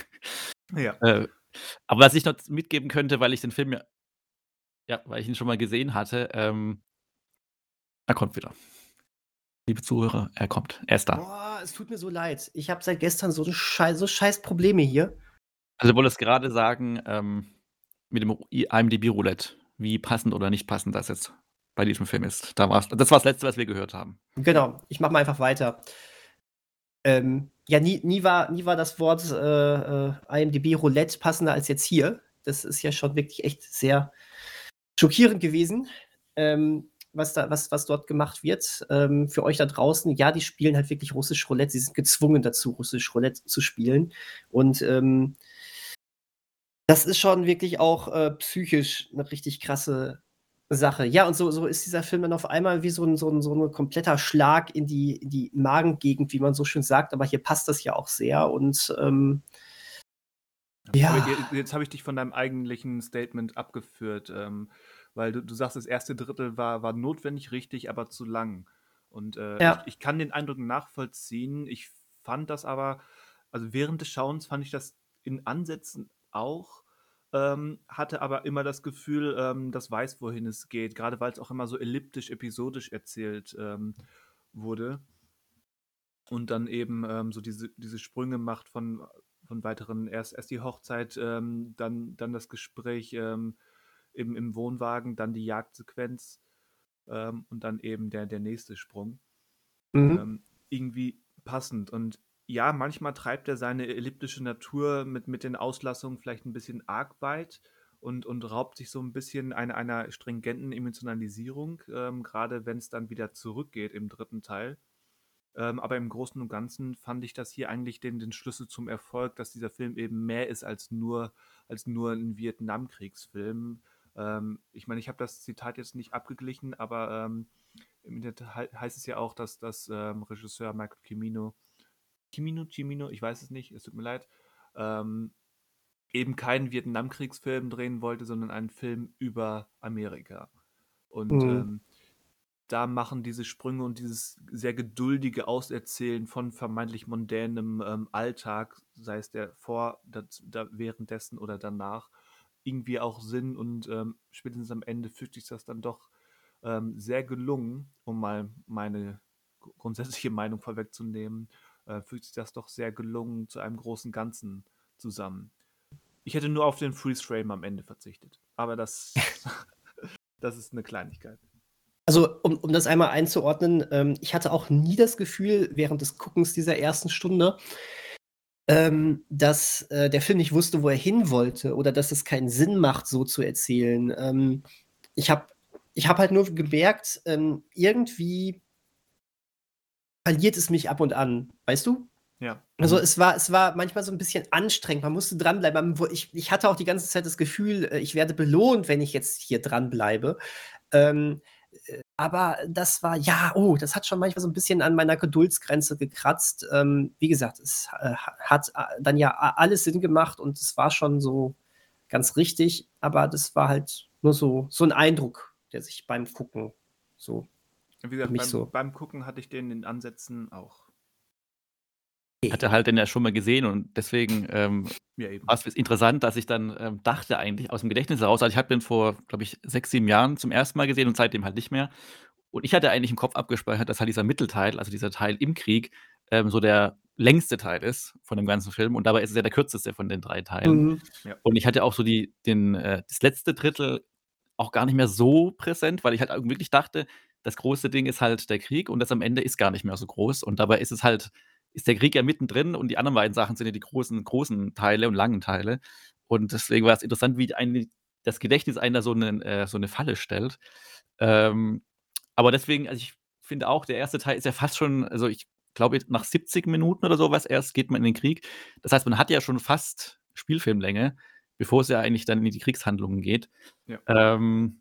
Ja. Äh, aber was ich noch mitgeben könnte, weil ich den Film ja, ja weil ich ihn schon mal gesehen hatte, ähm, er kommt wieder. liebe Zuhörer, er kommt. Er ist da. Boah, es tut mir so leid. Ich habe seit gestern so, scheiß, so scheiß Probleme hier. Also, du wolltest gerade sagen, ähm, mit dem IMDb-Roulette, wie passend oder nicht passend das jetzt bei diesem Film ist. Da war's, das war das Letzte, was wir gehört haben. Genau, ich mache mal einfach weiter. Ähm, ja, nie, nie, war, nie war das Wort äh, äh, IMDb-Roulette passender als jetzt hier. Das ist ja schon wirklich echt sehr schockierend gewesen. Ähm, was, da, was, was dort gemacht wird. Ähm, für euch da draußen, ja, die spielen halt wirklich russisch Roulette. Sie sind gezwungen dazu, russisch Roulette zu spielen. Und ähm, das ist schon wirklich auch äh, psychisch eine richtig krasse Sache. Ja, und so, so ist dieser Film dann auf einmal wie so ein, so ein, so ein kompletter Schlag in die, in die Magengegend, wie man so schön sagt. Aber hier passt das ja auch sehr. Und ähm, ja. Jetzt, jetzt habe ich dich von deinem eigentlichen Statement abgeführt. Ähm, weil du, du sagst, das erste Drittel war, war notwendig richtig, aber zu lang. Und äh, ja. ich, ich, kann den Eindruck nachvollziehen. Ich fand das aber, also während des Schauens fand ich das in Ansätzen auch, ähm, hatte aber immer das Gefühl, ähm, das weiß, wohin es geht, gerade weil es auch immer so elliptisch, episodisch erzählt ähm, wurde. Und dann eben ähm, so diese, diese Sprünge macht von, von weiteren, erst, erst die Hochzeit, ähm, dann, dann das Gespräch ähm, im, im Wohnwagen, dann die Jagdsequenz ähm, und dann eben der, der nächste Sprung. Mhm. Irgendwie passend. Und ja, manchmal treibt er seine elliptische Natur mit, mit den Auslassungen vielleicht ein bisschen arg weit und, und raubt sich so ein bisschen einer, einer stringenten Emotionalisierung, ähm, gerade wenn es dann wieder zurückgeht im dritten Teil. Ähm, aber im Großen und Ganzen fand ich das hier eigentlich den, den Schlüssel zum Erfolg, dass dieser Film eben mehr ist als nur, als nur ein Vietnamkriegsfilm, ähm, ich meine, ich habe das Zitat jetzt nicht abgeglichen, aber ähm, im Internet heißt es ja auch, dass das ähm, Regisseur Michael Cimino, Cimino, Cimino, ich weiß es nicht, es tut mir leid, ähm, eben keinen Vietnamkriegsfilm drehen wollte, sondern einen Film über Amerika. Und mhm. ähm, da machen diese Sprünge und dieses sehr geduldige Auserzählen von vermeintlich mondänem ähm, Alltag, sei es der vor, das, da, währenddessen oder danach, irgendwie auch Sinn und ähm, spätestens am Ende fühlt sich das dann doch ähm, sehr gelungen, um mal meine grundsätzliche Meinung vorwegzunehmen, äh, fühlt sich das doch sehr gelungen zu einem großen Ganzen zusammen. Ich hätte nur auf den Freeze Frame am Ende verzichtet, aber das, das ist eine Kleinigkeit. Also, um, um das einmal einzuordnen, ähm, ich hatte auch nie das Gefühl während des Guckens dieser ersten Stunde, ähm, dass äh, der Film nicht wusste, wo er hin wollte oder dass es keinen Sinn macht, so zu erzählen. Ähm, ich habe ich hab halt nur gemerkt, ähm, irgendwie verliert es mich ab und an, weißt du? Ja. Also es war, es war manchmal so ein bisschen anstrengend, man musste dranbleiben. Ich, ich hatte auch die ganze Zeit das Gefühl, äh, ich werde belohnt, wenn ich jetzt hier dranbleibe. Ähm, aber das war, ja, oh, das hat schon manchmal so ein bisschen an meiner Geduldsgrenze gekratzt. Ähm, wie gesagt, es äh, hat äh, dann ja alles Sinn gemacht und es war schon so ganz richtig, aber das war halt nur so, so ein Eindruck, der sich beim Gucken so. Wie gesagt, beim, so. beim Gucken hatte ich den in Ansätzen auch. Hatte halt den ja schon mal gesehen und deswegen ähm, ja, war es interessant, dass ich dann ähm, dachte eigentlich aus dem Gedächtnis heraus, also ich habe den vor, glaube ich, sechs, sieben Jahren zum ersten Mal gesehen und seitdem halt nicht mehr. Und ich hatte eigentlich im Kopf abgespeichert, dass halt dieser Mittelteil, also dieser Teil im Krieg, ähm, so der längste Teil ist von dem ganzen Film und dabei ist es ja der kürzeste von den drei Teilen. Mhm. Ja. Und ich hatte auch so die, den, äh, das letzte Drittel auch gar nicht mehr so präsent, weil ich halt wirklich dachte, das große Ding ist halt der Krieg und das am Ende ist gar nicht mehr so groß. Und dabei ist es halt ist der Krieg ja mittendrin und die anderen beiden Sachen sind ja die großen, großen Teile und langen Teile. Und deswegen war es interessant, wie ein, das Gedächtnis einer so, einen, äh, so eine Falle stellt. Ähm, aber deswegen, also ich finde auch, der erste Teil ist ja fast schon, also ich glaube, nach 70 Minuten oder sowas erst geht man in den Krieg. Das heißt, man hat ja schon fast Spielfilmlänge, bevor es ja eigentlich dann in die Kriegshandlungen geht. Ja. Ähm,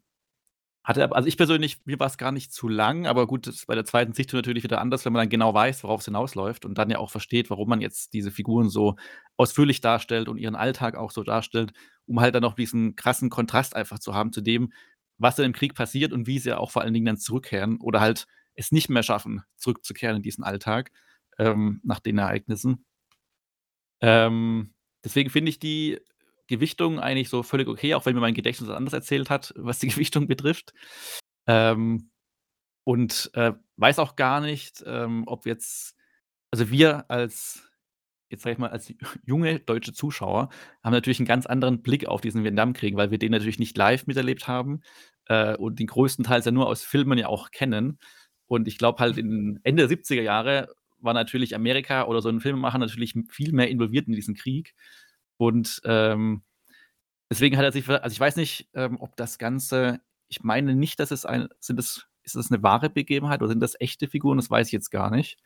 hatte, also ich persönlich, mir war es gar nicht zu lang, aber gut, das ist bei der zweiten Sichtung natürlich wieder anders, wenn man dann genau weiß, worauf es hinausläuft und dann ja auch versteht, warum man jetzt diese Figuren so ausführlich darstellt und ihren Alltag auch so darstellt, um halt dann noch diesen krassen Kontrast einfach zu haben zu dem, was dann im Krieg passiert und wie sie auch vor allen Dingen dann zurückkehren oder halt es nicht mehr schaffen, zurückzukehren in diesen Alltag ähm, nach den Ereignissen. Ähm, deswegen finde ich die Gewichtung eigentlich so völlig okay, auch wenn mir mein Gedächtnis anders erzählt hat, was die Gewichtung betrifft. Ähm, und äh, weiß auch gar nicht, ähm, ob jetzt, also wir als jetzt sage ich mal, als junge deutsche Zuschauer haben natürlich einen ganz anderen Blick auf diesen Vietnamkrieg, weil wir den natürlich nicht live miterlebt haben äh, und den größten Teil ja nur aus Filmen ja auch kennen. Und ich glaube halt in Ende der 70er Jahre war natürlich Amerika oder so ein Filmemacher natürlich viel mehr involviert in diesen Krieg. Und ähm, deswegen hat er sich, also ich weiß nicht, ähm, ob das Ganze, ich meine nicht, dass es ein, sind das, ist das eine wahre Begebenheit oder sind das echte Figuren? Das weiß ich jetzt gar nicht.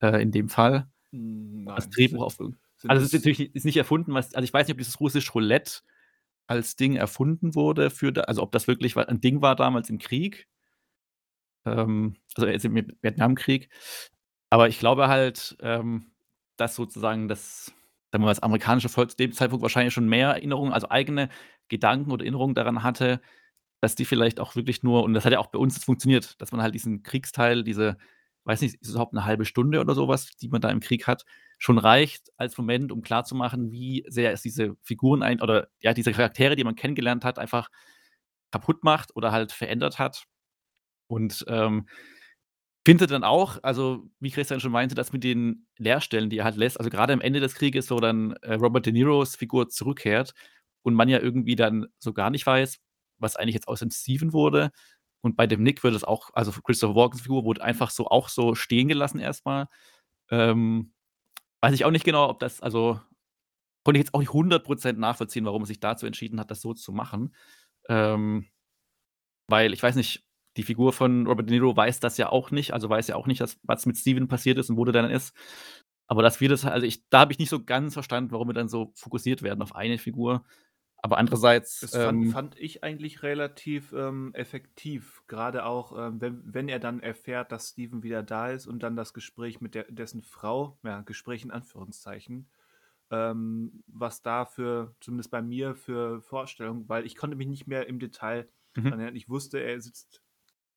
Äh, in dem Fall. Hm, nein, das Drehbuch auf. Also, es ist natürlich ist nicht erfunden, was, also ich weiß nicht, ob dieses russische Roulette als Ding erfunden wurde, für, also ob das wirklich ein Ding war damals im Krieg. Ähm, also jetzt im Vietnamkrieg. Aber ich glaube halt, ähm, dass sozusagen das, sagen wir mal, das amerikanische Volk zu dem Zeitpunkt wahrscheinlich schon mehr Erinnerungen, also eigene Gedanken oder Erinnerungen daran hatte, dass die vielleicht auch wirklich nur, und das hat ja auch bei uns funktioniert, dass man halt diesen Kriegsteil, diese weiß nicht, ist es überhaupt eine halbe Stunde oder sowas, die man da im Krieg hat, schon reicht als Moment, um klarzumachen, wie sehr es diese Figuren ein oder ja, diese Charaktere, die man kennengelernt hat, einfach kaputt macht oder halt verändert hat. Und ähm, finde dann auch, also wie Christian schon meinte, dass mit den Leerstellen, die er halt lässt, also gerade am Ende des Krieges, wo dann äh, Robert De Niros Figur zurückkehrt und man ja irgendwie dann so gar nicht weiß, was eigentlich jetzt aus dem Steven wurde und bei dem Nick wird es auch, also Christopher Walkens Figur wurde einfach so auch so stehen gelassen erstmal. Ähm, weiß ich auch nicht genau, ob das, also konnte ich jetzt auch nicht 100% nachvollziehen, warum er sich dazu entschieden hat, das so zu machen. Ähm, weil ich weiß nicht, die Figur von Robert De Niro weiß das ja auch nicht, also weiß ja auch nicht, dass, was mit Steven passiert ist und wo der dann ist. Aber dass wir das, also ich, da habe ich nicht so ganz verstanden, warum wir dann so fokussiert werden auf eine Figur. Aber andererseits. Das fand, ähm, fand ich eigentlich relativ ähm, effektiv. Gerade auch, ähm, wenn, wenn er dann erfährt, dass Steven wieder da ist und dann das Gespräch mit der, dessen Frau, ja, Gespräch in Anführungszeichen, ähm, was da für, zumindest bei mir, für Vorstellungen, weil ich konnte mich nicht mehr im Detail mhm. erinnern. Ich wusste, er sitzt,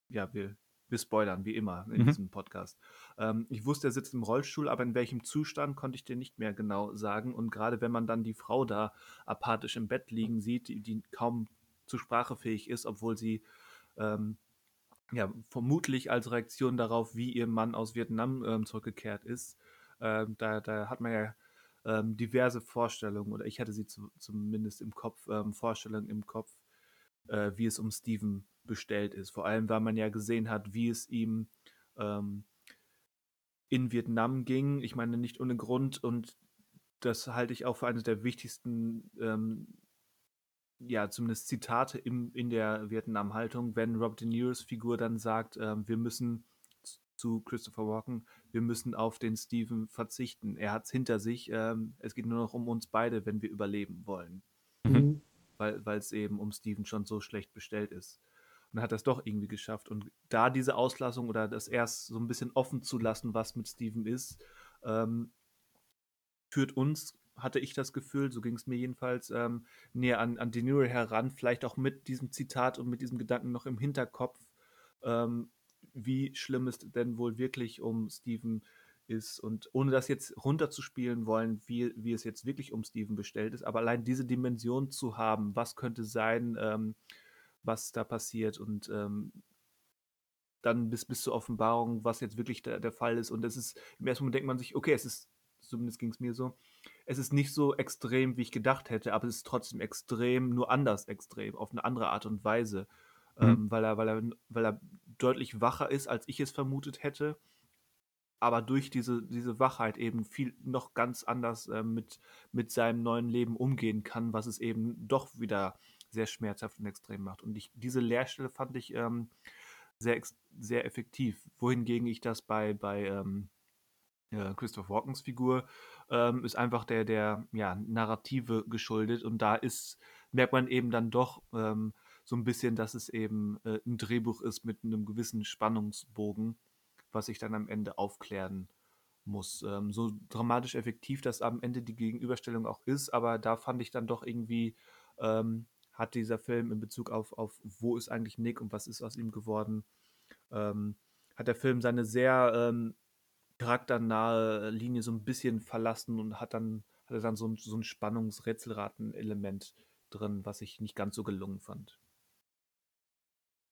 ja, wir wir spoilern, wie immer in mhm. diesem Podcast. Ähm, ich wusste, er sitzt im Rollstuhl, aber in welchem Zustand konnte ich dir nicht mehr genau sagen. Und gerade wenn man dann die Frau da apathisch im Bett liegen sieht, die, die kaum zur Sprache fähig ist, obwohl sie ähm, ja, vermutlich als Reaktion darauf, wie ihr Mann aus Vietnam ähm, zurückgekehrt ist, ähm, da, da hat man ja ähm, diverse Vorstellungen, oder ich hatte sie zu, zumindest im Kopf, ähm, Vorstellungen im Kopf, äh, wie es um Steven bestellt ist. Vor allem, weil man ja gesehen hat, wie es ihm ähm, in Vietnam ging. Ich meine, nicht ohne Grund und das halte ich auch für eines der wichtigsten, ähm, ja, zumindest Zitate im, in der Vietnam-Haltung, wenn Robert De Niro's Figur dann sagt, ähm, wir müssen zu Christopher Walken, wir müssen auf den Steven verzichten. Er hat es hinter sich. Ähm, es geht nur noch um uns beide, wenn wir überleben wollen. Mhm. Weil es eben um Steven schon so schlecht bestellt ist und hat das doch irgendwie geschafft. Und da diese Auslassung oder das erst so ein bisschen offen zu lassen, was mit Steven ist, ähm, führt uns, hatte ich das Gefühl, so ging es mir jedenfalls, ähm, näher an, an De Niro heran, vielleicht auch mit diesem Zitat und mit diesem Gedanken noch im Hinterkopf, ähm, wie schlimm es denn wohl wirklich um Steven ist und ohne das jetzt runterzuspielen wollen, wie, wie es jetzt wirklich um Steven bestellt ist, aber allein diese Dimension zu haben, was könnte sein, ähm, was da passiert und ähm, dann bis, bis zur Offenbarung, was jetzt wirklich der, der Fall ist. Und das ist, im ersten Moment denkt man sich, okay, es ist, zumindest ging es mir so, es ist nicht so extrem, wie ich gedacht hätte, aber es ist trotzdem extrem, nur anders extrem, auf eine andere Art und Weise. Mhm. Ähm, weil, er, weil, er, weil er deutlich wacher ist, als ich es vermutet hätte. Aber durch diese, diese Wachheit eben viel noch ganz anders äh, mit, mit seinem neuen Leben umgehen kann, was es eben doch wieder sehr schmerzhaft und extrem macht. Und ich, diese Leerstelle fand ich ähm, sehr, sehr effektiv. Wohingegen ich das bei, bei ähm, äh, Christoph Walkens Figur ähm, ist einfach der, der ja, Narrative geschuldet. Und da ist, merkt man eben dann doch ähm, so ein bisschen, dass es eben äh, ein Drehbuch ist mit einem gewissen Spannungsbogen, was sich dann am Ende aufklären muss. Ähm, so dramatisch effektiv das am Ende die Gegenüberstellung auch ist, aber da fand ich dann doch irgendwie ähm, hat dieser Film in Bezug auf, auf wo ist eigentlich Nick und was ist aus ihm geworden, ähm, hat der Film seine sehr ähm, charakternahe Linie so ein bisschen verlassen und hat dann, hat dann so ein, so ein Spannungsrätselraten-Element drin, was ich nicht ganz so gelungen fand.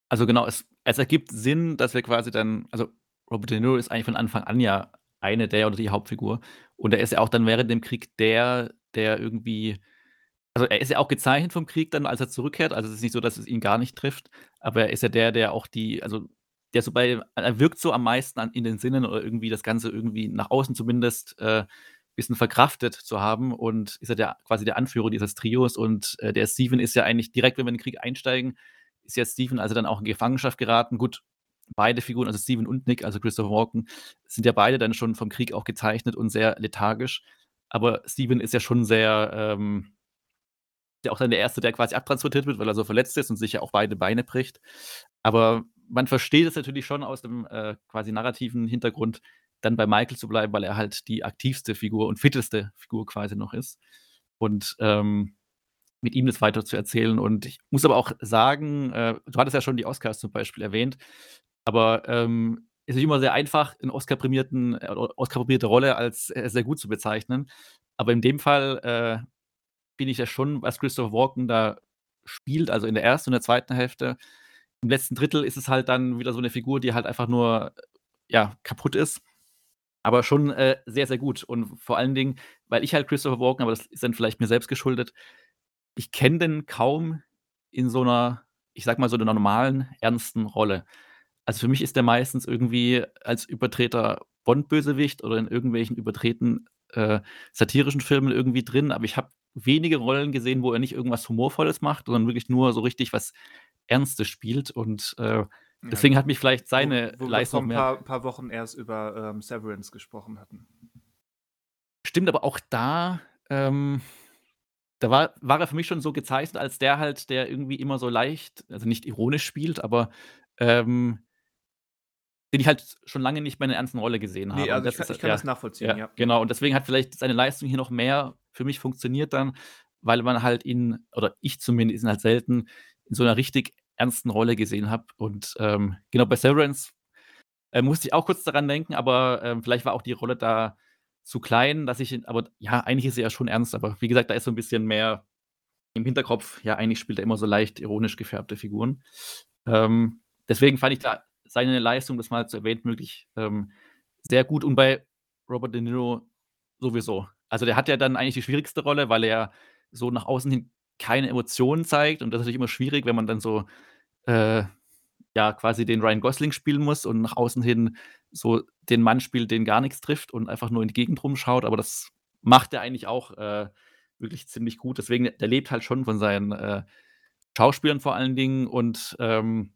Also genau, es, es ergibt Sinn, dass wir quasi dann, also Robert De Niro ist eigentlich von Anfang an ja eine der oder die Hauptfigur. Und er ist ja auch dann während dem Krieg der, der irgendwie, also er ist ja auch gezeichnet vom Krieg dann, als er zurückkehrt. Also es ist nicht so, dass es ihn gar nicht trifft, aber er ist ja der, der auch die, also der so bei, er wirkt so am meisten an, in den Sinnen oder irgendwie das Ganze irgendwie nach außen zumindest äh, bisschen verkraftet zu haben und ist ja der, quasi der Anführer dieses Trios und äh, der Steven ist ja eigentlich direkt, wenn wir in den Krieg einsteigen, ist ja Steven also dann auch in Gefangenschaft geraten. Gut, beide Figuren, also Steven und Nick, also Christopher Walken, sind ja beide dann schon vom Krieg auch gezeichnet und sehr lethargisch. Aber Steven ist ja schon sehr, ähm, der auch dann der Erste, der quasi abtransportiert wird, weil er so verletzt ist und sich ja auch beide Beine bricht. Aber man versteht es natürlich schon aus dem äh, quasi narrativen Hintergrund, dann bei Michael zu bleiben, weil er halt die aktivste Figur und fitteste Figur quasi noch ist. Und ähm, mit ihm das weiter zu erzählen. Und ich muss aber auch sagen, äh, du hattest ja schon die Oscars zum Beispiel erwähnt, aber ähm, es ist immer sehr einfach, eine Oscar-prämierten, äh, Oscar-prämierte Rolle als äh, sehr gut zu bezeichnen. Aber in dem Fall äh, finde ich ja schon, was Christopher Walken da spielt, also in der ersten und der zweiten Hälfte. Im letzten Drittel ist es halt dann wieder so eine Figur, die halt einfach nur ja, kaputt ist. Aber schon äh, sehr, sehr gut. Und vor allen Dingen, weil ich halt Christopher Walken, aber das ist dann vielleicht mir selbst geschuldet, ich kenne den kaum in so einer, ich sag mal, so einer normalen, ernsten Rolle. Also für mich ist der meistens irgendwie als übertreter Bond-Bösewicht oder in irgendwelchen übertreten äh, satirischen Filmen irgendwie drin, aber ich habe wenige Rollen gesehen, wo er nicht irgendwas Humorvolles macht, sondern wirklich nur so richtig was Ernstes spielt. Und äh, deswegen ja, hat mich vielleicht seine wo, wo Leistung wir vor ein paar, paar, Wochen erst über ähm, Severance gesprochen hatten. Stimmt, aber auch da, ähm, da war, war er für mich schon so gezeichnet, als der halt, der irgendwie immer so leicht, also nicht ironisch spielt, aber ähm, den ich halt schon lange nicht mehr in einer ernsten Rolle gesehen habe. Nee, also ich kann, ich kann, das nachvollziehen, ja, ja. Genau, und deswegen hat vielleicht seine Leistung hier noch mehr für mich funktioniert dann, weil man halt ihn, oder ich zumindest ihn halt selten in so einer richtig ernsten Rolle gesehen habe. Und ähm, genau bei Severance äh, musste ich auch kurz daran denken, aber ähm, vielleicht war auch die Rolle da zu klein, dass ich, aber ja, eigentlich ist er ja schon ernst, aber wie gesagt, da ist so ein bisschen mehr im Hinterkopf, ja, eigentlich spielt er immer so leicht ironisch gefärbte Figuren. Ähm, deswegen fand ich da seine Leistung, das mal zu erwähnen, möglich ähm, sehr gut. Und bei Robert De Niro sowieso. Also der hat ja dann eigentlich die schwierigste Rolle, weil er so nach außen hin keine Emotionen zeigt. Und das ist natürlich immer schwierig, wenn man dann so äh, ja quasi den Ryan Gosling spielen muss und nach außen hin so den Mann spielt, den gar nichts trifft und einfach nur in die Gegend rumschaut. Aber das macht er eigentlich auch äh, wirklich ziemlich gut. Deswegen, der lebt halt schon von seinen äh, Schauspielern vor allen Dingen und ähm,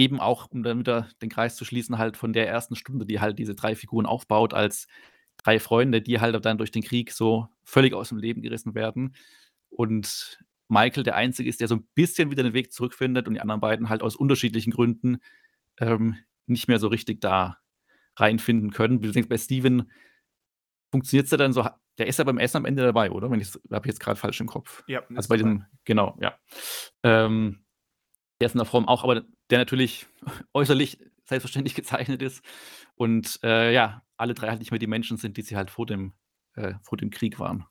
eben auch, um dann wieder den Kreis zu schließen, halt von der ersten Stunde, die halt diese drei Figuren aufbaut, als drei Freunde, die halt dann durch den Krieg so völlig aus dem Leben gerissen werden. Und Michael der Einzige ist, der so ein bisschen wieder den Weg zurückfindet und die anderen beiden halt aus unterschiedlichen Gründen ähm, nicht mehr so richtig da reinfinden können. Bei Steven funktioniert es ja dann so, der ist ja beim Essen am Ende dabei, oder? Wenn ich habe jetzt gerade falsch im Kopf. Ja, also bei dem, genau, ja. Ähm, der ist in der Form auch, aber der natürlich äußerlich selbstverständlich gezeichnet ist. Und äh, ja, alle drei halt nicht mehr die Menschen sind, die sie halt vor dem, äh, vor dem Krieg waren.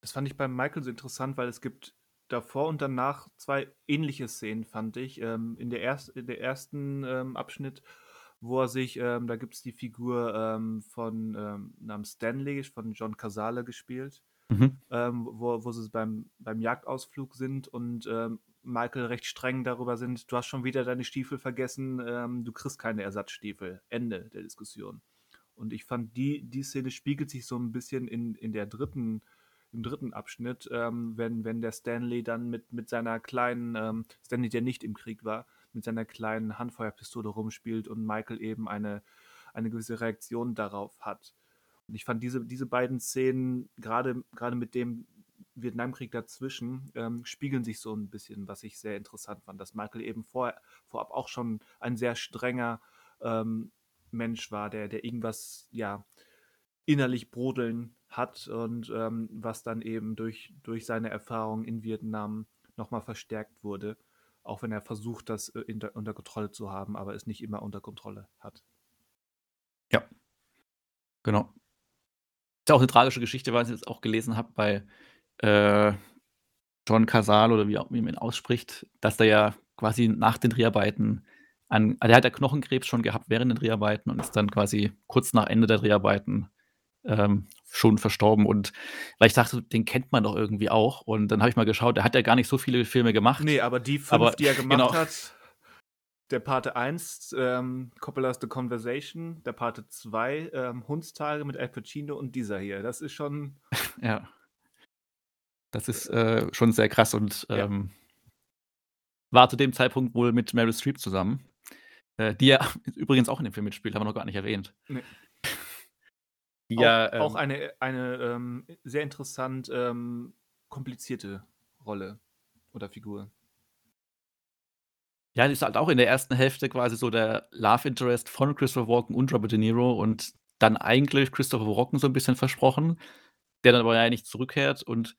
Das fand ich bei Michael so interessant, weil es gibt davor und danach zwei ähnliche Szenen, fand ich. Ähm, in, der erst, in der ersten ähm, Abschnitt, wo er sich, ähm, da gibt es die Figur ähm, von ähm, namens Stanley, von John Casale gespielt, mhm. Ähm, wo, wo sie beim, beim Jagdausflug sind und Michael recht streng darüber sind, du hast schon wieder deine Stiefel vergessen, du kriegst keine Ersatzstiefel. Ende der Diskussion. Und ich fand, die, die Szene spiegelt sich so ein bisschen in, in der dritten im dritten Abschnitt, ähm, wenn, wenn der Stanley dann mit, mit seiner kleinen, ähm, Stanley, der nicht im Krieg war, mit seiner kleinen Handfeuerpistole rumspielt und Michael eben eine, eine gewisse Reaktion darauf hat. Und ich fand diese, diese beiden Szenen, gerade, gerade mit dem Vietnamkrieg dazwischen, ähm, spiegeln sich so ein bisschen, was ich sehr interessant fand, dass Michael eben vor, vorab auch schon ein sehr strenger ähm, Mensch war, der, der irgendwas, ja, innerlich brodeln hat und ähm, was dann eben durch, durch seine Erfahrung in Vietnam nochmal verstärkt wurde, auch wenn er versucht, das äh, unter, unter Kontrolle zu haben, aber es nicht immer unter Kontrolle hat. Ja, genau. Ist ja auch eine tragische Geschichte, weil ich jetzt auch gelesen habe bei äh, John Casal oder wie, auch, wie man ihn ausspricht, dass der ja quasi nach den Dreharbeiten an also, er hat ja Knochenkrebs schon gehabt während den Dreharbeiten und ist dann quasi kurz nach Ende der Dreharbeiten, ähm, schon verstorben. Und weil ich dachte, den kennt man doch irgendwie auch. Und dann habe ich mal geschaut, der hat ja gar nicht so viele Filme gemacht. Nee, aber die fünf, aber, die er gemacht genau. hat, der Pate 1, ähm, Coppola's The Conversation, der Pate 2, ähm, Hundstage mit Al Pacino und dieser hier. Das ist schon. ja. Das ist äh, schon sehr krass und ähm, ja. war zu dem Zeitpunkt wohl mit Meryl Streep zusammen. Äh, die ja übrigens auch in dem Film mitspielt, haben wir noch gar nicht erwähnt. Nee. ja, auch, ähm, auch, eine, eine ähm, sehr interessant ähm, komplizierte Rolle oder Figur. Ja, die ist halt auch in der ersten Hälfte quasi so der Love Interest von Christopher Walken und Robert De Niro und dann eigentlich Christopher Walken so ein bisschen versprochen, der dann aber ja nicht zurückkehrt und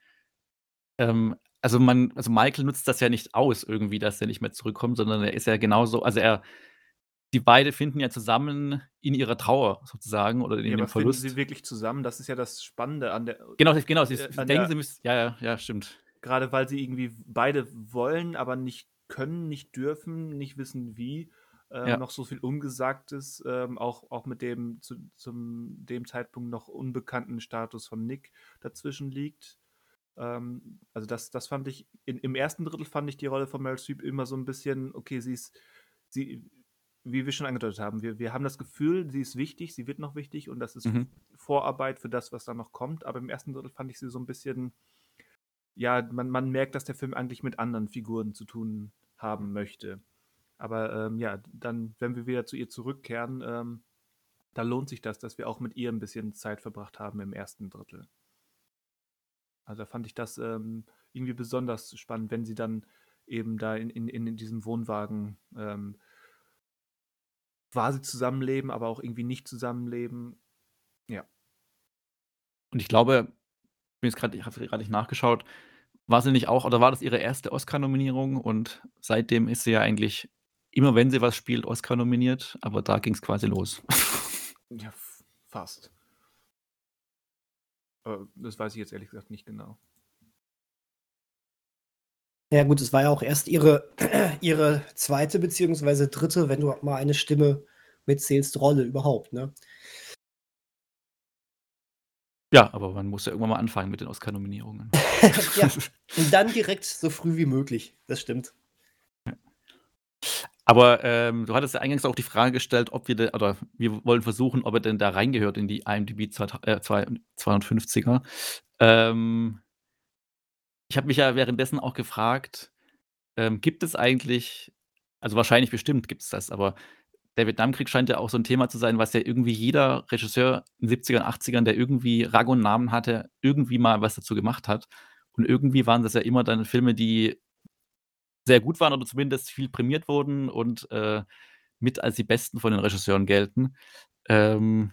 ähm, also man also Michael nutzt das ja nicht aus irgendwie, dass er nicht mehr zurückkommt, sondern er ist ja genauso also er die beide finden ja zusammen in ihrer Trauer sozusagen oder in ja, dem Verlust. Finden sie wirklich zusammen? Das ist ja das Spannende an der. Genau, genau. Sie äh, denken, der, sie müssen. Ja, ja, ja, stimmt. Gerade weil sie irgendwie beide wollen, aber nicht können, nicht dürfen, nicht wissen wie. Äh, ja. Noch so viel Ungesagtes, ähm, auch, auch mit dem zu zum dem Zeitpunkt noch unbekannten Status von Nick dazwischen liegt. Ähm, also das, das fand ich, in, im ersten Drittel fand ich die Rolle von Meryl Streep immer so ein bisschen, okay, sie ist, sie, wie wir schon angedeutet haben, wir, wir haben das Gefühl, sie ist wichtig, sie wird noch wichtig und das ist mhm. Vorarbeit für das, was da noch kommt. Aber im ersten Drittel fand ich sie so ein bisschen, ja, man, man merkt, dass der Film eigentlich mit anderen Figuren zu tun haben möchte. Aber ähm, ja, dann, wenn wir wieder zu ihr zurückkehren, ähm, da lohnt sich das, dass wir auch mit ihr ein bisschen Zeit verbracht haben im ersten Drittel. Also da fand ich das ähm, irgendwie besonders spannend, wenn sie dann eben da in, in, in diesem Wohnwagen ähm, quasi zusammenleben, aber auch irgendwie nicht zusammenleben. Ja. Und ich glaube, ich jetzt gerade, ich habe gerade nicht nachgeschaut, war sie nicht auch, oder war das ihre erste Oscar-Nominierung? Und seitdem ist sie ja eigentlich immer, wenn sie was spielt, Oscar nominiert, aber da ging es quasi los. ja, fast. Äh, das weiß ich jetzt ehrlich gesagt nicht genau. Ja, gut, es war ja auch erst ihre, ihre zweite beziehungsweise dritte, wenn du mal eine Stimme mitzählst, Rolle überhaupt, ne? Ja, aber man muss ja irgendwann mal anfangen mit den Oscar-Nominierungen. ja, und dann direkt so früh wie möglich, das stimmt. Aber ähm, du hattest ja eingangs auch die Frage gestellt, ob wir, de, oder wir wollen versuchen, ob er denn da reingehört in die IMDb 250er. Äh, ähm, ich habe mich ja währenddessen auch gefragt, ähm, gibt es eigentlich, also wahrscheinlich bestimmt gibt es das, aber der Vietnamkrieg scheint ja auch so ein Thema zu sein, was ja irgendwie jeder Regisseur in den 70ern, 80ern, der irgendwie Rang und Namen hatte, irgendwie mal was dazu gemacht hat. Und irgendwie waren das ja immer dann Filme, die sehr gut waren oder zumindest viel prämiert wurden und äh, mit als die besten von den Regisseuren gelten. Ähm,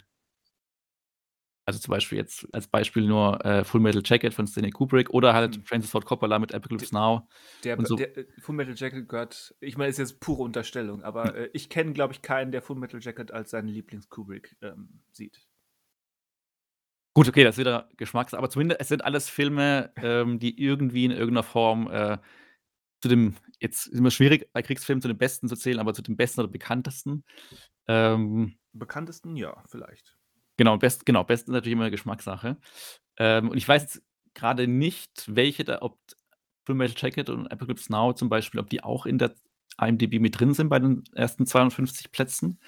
also zum Beispiel jetzt als Beispiel nur äh, Full Metal Jacket von Stanley Kubrick oder halt mhm. Francis Ford Coppola mit Apocalypse Now. Der, so. der äh, Full Metal Jacket gehört, ich meine, ist jetzt pure Unterstellung, aber mhm. äh, ich kenne, glaube ich, keinen, der Full Metal Jacket als seinen Lieblings-Kubrick ähm, sieht. Gut, okay, das ist wieder Geschmacks, aber zumindest es sind alles Filme, ähm, die irgendwie in irgendeiner Form äh, zu dem, jetzt ist immer schwierig bei Kriegsfilmen zu den besten zu zählen, aber zu den besten oder bekanntesten. Ähm, bekanntesten, ja, vielleicht. Genau, best genau, best ist natürlich immer Geschmackssache. Ähm, und ich weiß jetzt grade nicht, welche da ob Fullmetal Jacket und Apocalypse Now zum Beispiel, ob die auch in der IMDb mit drin sind bei den ersten 250 Plätzen.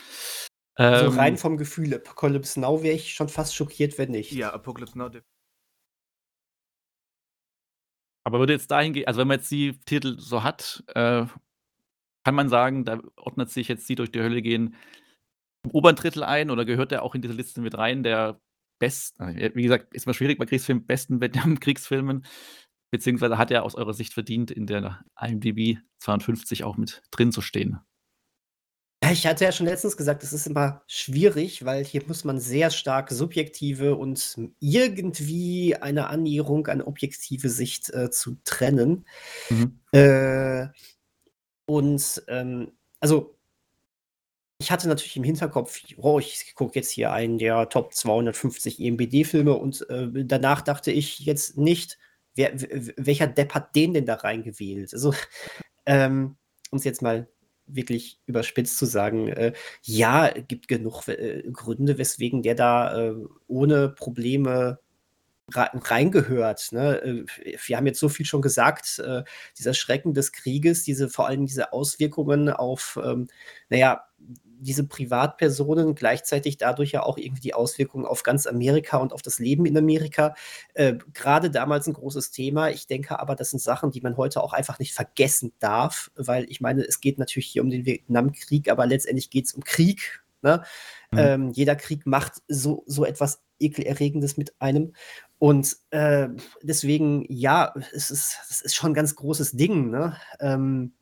Also ähm, rein vom Gefühl, Apocalypse Now wäre ich schon fast schockiert, wenn nicht. Ja, Apocalypse Now. Aber würde jetzt dahin gehen, also wenn man jetzt die Titel so hat, äh, kann man sagen, da ordnet sich jetzt die durch die Hölle gehen im oberen Drittel ein oder gehört der auch in diese Liste mit rein, der best äh, wie gesagt, ist mal schwierig bei Kriegsfilmen, besten Vietnam-Kriegsfilmen, beziehungsweise hat er aus eurer Sicht verdient, in der IMDb 52 auch mit drin zu stehen? Ich hatte ja schon letztens gesagt, es ist immer schwierig, weil hier muss man sehr stark subjektive und irgendwie eine Annäherung an objektive Sicht äh, zu trennen. Mhm. Äh, und ähm, also ich hatte natürlich im Hinterkopf, oh, ich gucke jetzt hier einen der Top 250 EMBD-Filme und äh, danach dachte ich jetzt nicht, wer, welcher Depp hat den denn da reingewählt? Also, ähm, um es jetzt mal wirklich überspitzt zu sagen, äh, ja, gibt genug äh, Gründe, weswegen der da äh, ohne Probleme reingehört. Ne? Äh, wir haben jetzt so viel schon gesagt, äh, dieser Schrecken des Krieges, diese vor allem diese Auswirkungen auf, ähm, naja, diese Privatpersonen, gleichzeitig dadurch ja auch irgendwie die Auswirkungen auf ganz Amerika und auf das Leben in Amerika. Äh, Gerade damals ein großes Thema. Ich denke aber, das sind Sachen, die man heute auch einfach nicht vergessen darf, weil ich meine, es geht natürlich hier um den Vietnamkrieg, aber letztendlich geht es um Krieg. Ne? Mhm. Ähm, jeder Krieg macht so, so etwas Ekelerregendes mit einem. Und äh, deswegen, ja, es ist, es ist schon ein ganz großes Ding. Ne? Ähm,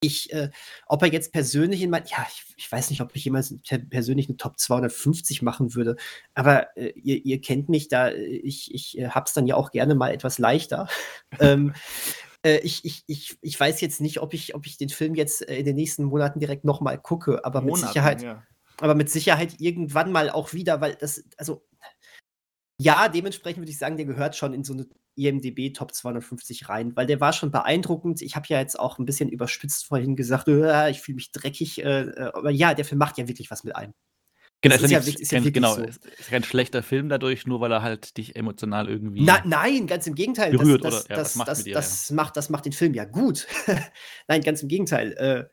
ich, äh, ob er jetzt persönlich in mein, ja, ich, ich, weiß nicht, ob ich jemals persönlich eine Top 250 machen würde, aber äh, ihr, ihr, kennt mich da, ich, ich äh, hab's dann ja auch gerne mal etwas leichter. ähm, äh, ich, ich, ich, ich weiß jetzt nicht, ob ich, ob ich den Film jetzt äh, in den nächsten Monaten direkt nochmal gucke, aber Monaten, mit Sicherheit, ja. Aber mit Sicherheit irgendwann mal auch wieder, weil das, also ja, dementsprechend würde ich sagen, der gehört schon in so eine IMDb Top 250 rein, weil der war schon beeindruckend. Ich habe ja jetzt auch ein bisschen überspitzt vorhin gesagt, äh, ich fühle mich dreckig, äh, äh, aber ja, der Film macht ja wirklich was mit einem. Genau, ist, ja, ist ja kein, genau, so. ist kein schlechter Film dadurch, nur weil er halt dich emotional irgendwie. Na, nein, ganz im Gegenteil. Berührt das, das, oder, ja, das, macht, das, dir, das, ja. macht, das macht den Film ja gut. nein, ganz im Gegenteil.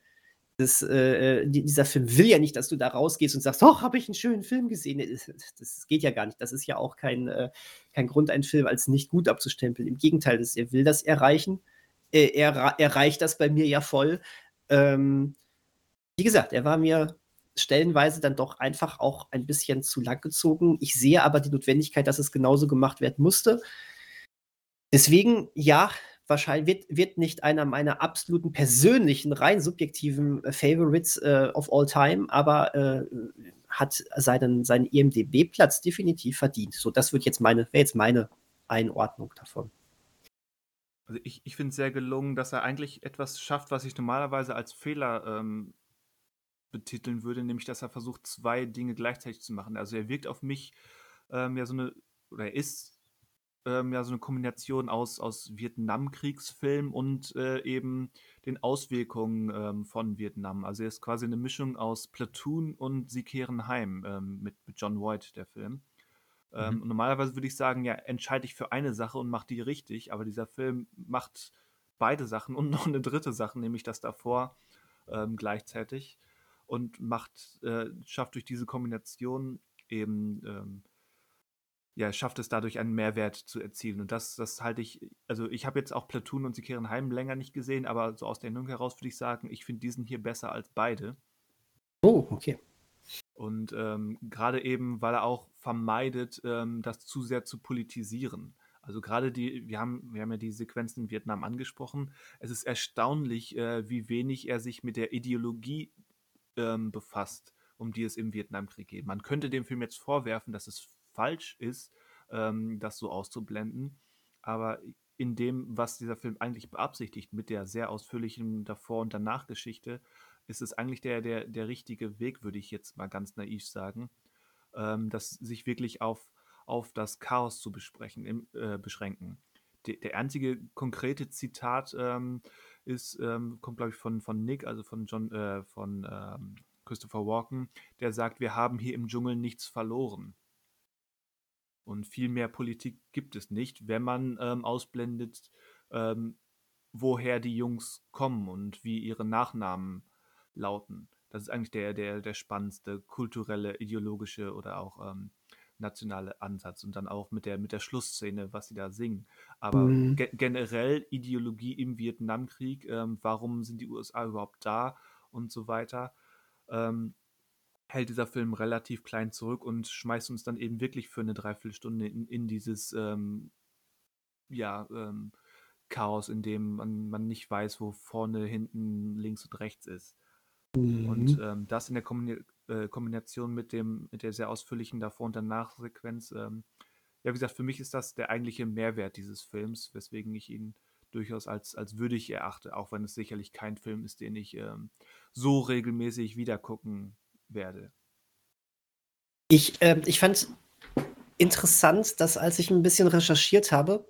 Das, äh, äh dieser Film will ja nicht, dass du da rausgehst und sagst, oh, habe ich einen schönen Film gesehen. Das, geht ja gar nicht. Das ist ja auch kein, äh, kein Grund, einen Film als nicht gut abzustempeln. Im Gegenteil, das, er will das erreichen. Äh, er erreicht das bei mir ja voll. Ähm, wie gesagt, er war mir stellenweise dann doch einfach auch ein bisschen zu lang gezogen. Ich sehe aber die Notwendigkeit, dass es genauso gemacht werden musste. Deswegen, ja, wahrscheinlich wird, wird nicht einer meiner absoluten persönlichen, rein subjektiven äh, Favorites äh, of all time, aber äh, hat seinen, seinen IMDB-Platz definitiv verdient. So, das wäre jetzt meine Einordnung davon. Also ich, ich finde es sehr gelungen, dass er eigentlich etwas schafft, was ich normalerweise als Fehler ähm, betiteln würde, nämlich dass er versucht, zwei Dinge gleichzeitig zu machen. Also er wirkt auf mich ähm, ja so eine, oder er ist ähm, ja so eine Kombination aus, aus Vietnamkriegsfilm und äh, eben den Auswirkungen ähm, von Vietnam. Also er ist quasi eine Mischung aus Platoon und Sie kehren heim ähm, mit, mit John Voight, der Film. Ähm, mhm. normalerweise würde ich sagen, ja, entscheide ich für eine Sache und mache die richtig, aber dieser Film macht beide Sachen und noch eine dritte Sache, nämlich das davor ähm, gleichzeitig und macht, äh, schafft durch diese Kombination eben ähm, ja, schafft es dadurch einen Mehrwert zu erzielen. Und das, das halte ich, also ich habe jetzt auch Platoon und Sie kehren heim länger nicht gesehen, aber so aus der Erinnerung heraus würde ich sagen, ich finde diesen hier besser als beide. Oh, okay. Und ähm, gerade eben, weil er auch vermeidet, ähm, das zu sehr zu politisieren. Also gerade die, wir haben, wir haben ja die Sequenzen in Vietnam angesprochen. Es ist erstaunlich, äh, wie wenig er sich mit der Ideologie ähm, befasst, um die es im Vietnamkrieg geht. Man könnte dem Film jetzt vorwerfen, dass es falsch ist, ähm, das so auszublenden. Aber in dem, was dieser Film eigentlich beabsichtigt, mit der sehr ausführlichen Davor- und Danach-Geschichte, ist es eigentlich der, der, der richtige Weg, würde ich jetzt mal ganz naiv sagen, ähm, das sich wirklich auf, auf das Chaos zu besprechen, im, äh, beschränken. De, der einzige konkrete Zitat ähm, ist, ähm, kommt, glaube ich, von, von Nick, also von John, äh, von ähm, Christopher Walken, der sagt, wir haben hier im Dschungel nichts verloren. Und viel mehr Politik gibt es nicht, wenn man ähm, ausblendet, ähm, woher die Jungs kommen und wie ihre Nachnamen lauten. Das ist eigentlich der, der, der spannendste kulturelle, ideologische oder auch ähm, nationale Ansatz. Und dann auch mit der, mit der Schlussszene, was sie da singen. Aber mhm. ge generell Ideologie im Vietnamkrieg, ähm, warum sind die USA überhaupt da und so weiter. Ähm, hält dieser Film relativ klein zurück und schmeißt uns dann eben wirklich für eine Dreiviertelstunde in, in dieses ähm, ja, ähm, Chaos, in dem man, man nicht weiß, wo vorne, hinten, links und rechts ist. Mhm. Und ähm, das in der Kombina äh, Kombination mit, dem, mit der sehr ausführlichen Davor- und Danach-Sequenz, ähm, ja, wie gesagt, für mich ist das der eigentliche Mehrwert dieses Films, weswegen ich ihn durchaus als, als würdig erachte, auch wenn es sicherlich kein Film ist, den ich ähm, so regelmäßig wiedergucken werde. Ich, äh, ich fand interessant, dass als ich ein bisschen recherchiert habe,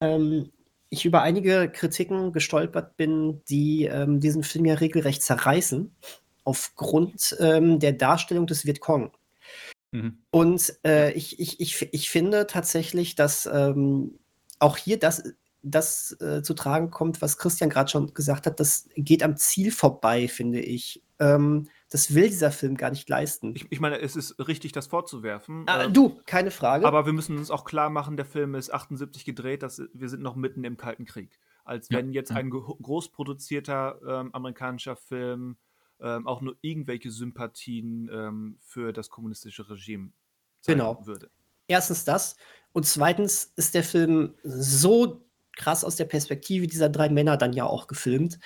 ähm, ich über einige Kritiken gestolpert bin, die ähm, diesen Film ja regelrecht zerreißen, aufgrund ähm, der Darstellung des Vietcong. Mhm. Und äh, ich, ich, ich, ich finde tatsächlich, dass ähm, auch hier das, das äh, zu tragen kommt, was Christian gerade schon gesagt hat, das geht am Ziel vorbei, finde ich. Ähm, das will dieser Film gar nicht leisten. Ich, ich meine, es ist richtig, das vorzuwerfen. Ah, äh, du, keine Frage. Aber wir müssen uns auch klar machen, der Film ist 78 gedreht, dass wir sind noch mitten im Kalten Krieg. Als wenn jetzt ja. ein großproduzierter ähm, amerikanischer Film ähm, auch nur irgendwelche Sympathien ähm, für das kommunistische Regime zeigen genau. würde. Erstens das. Und zweitens ist der Film so krass aus der Perspektive dieser drei Männer dann ja auch gefilmt.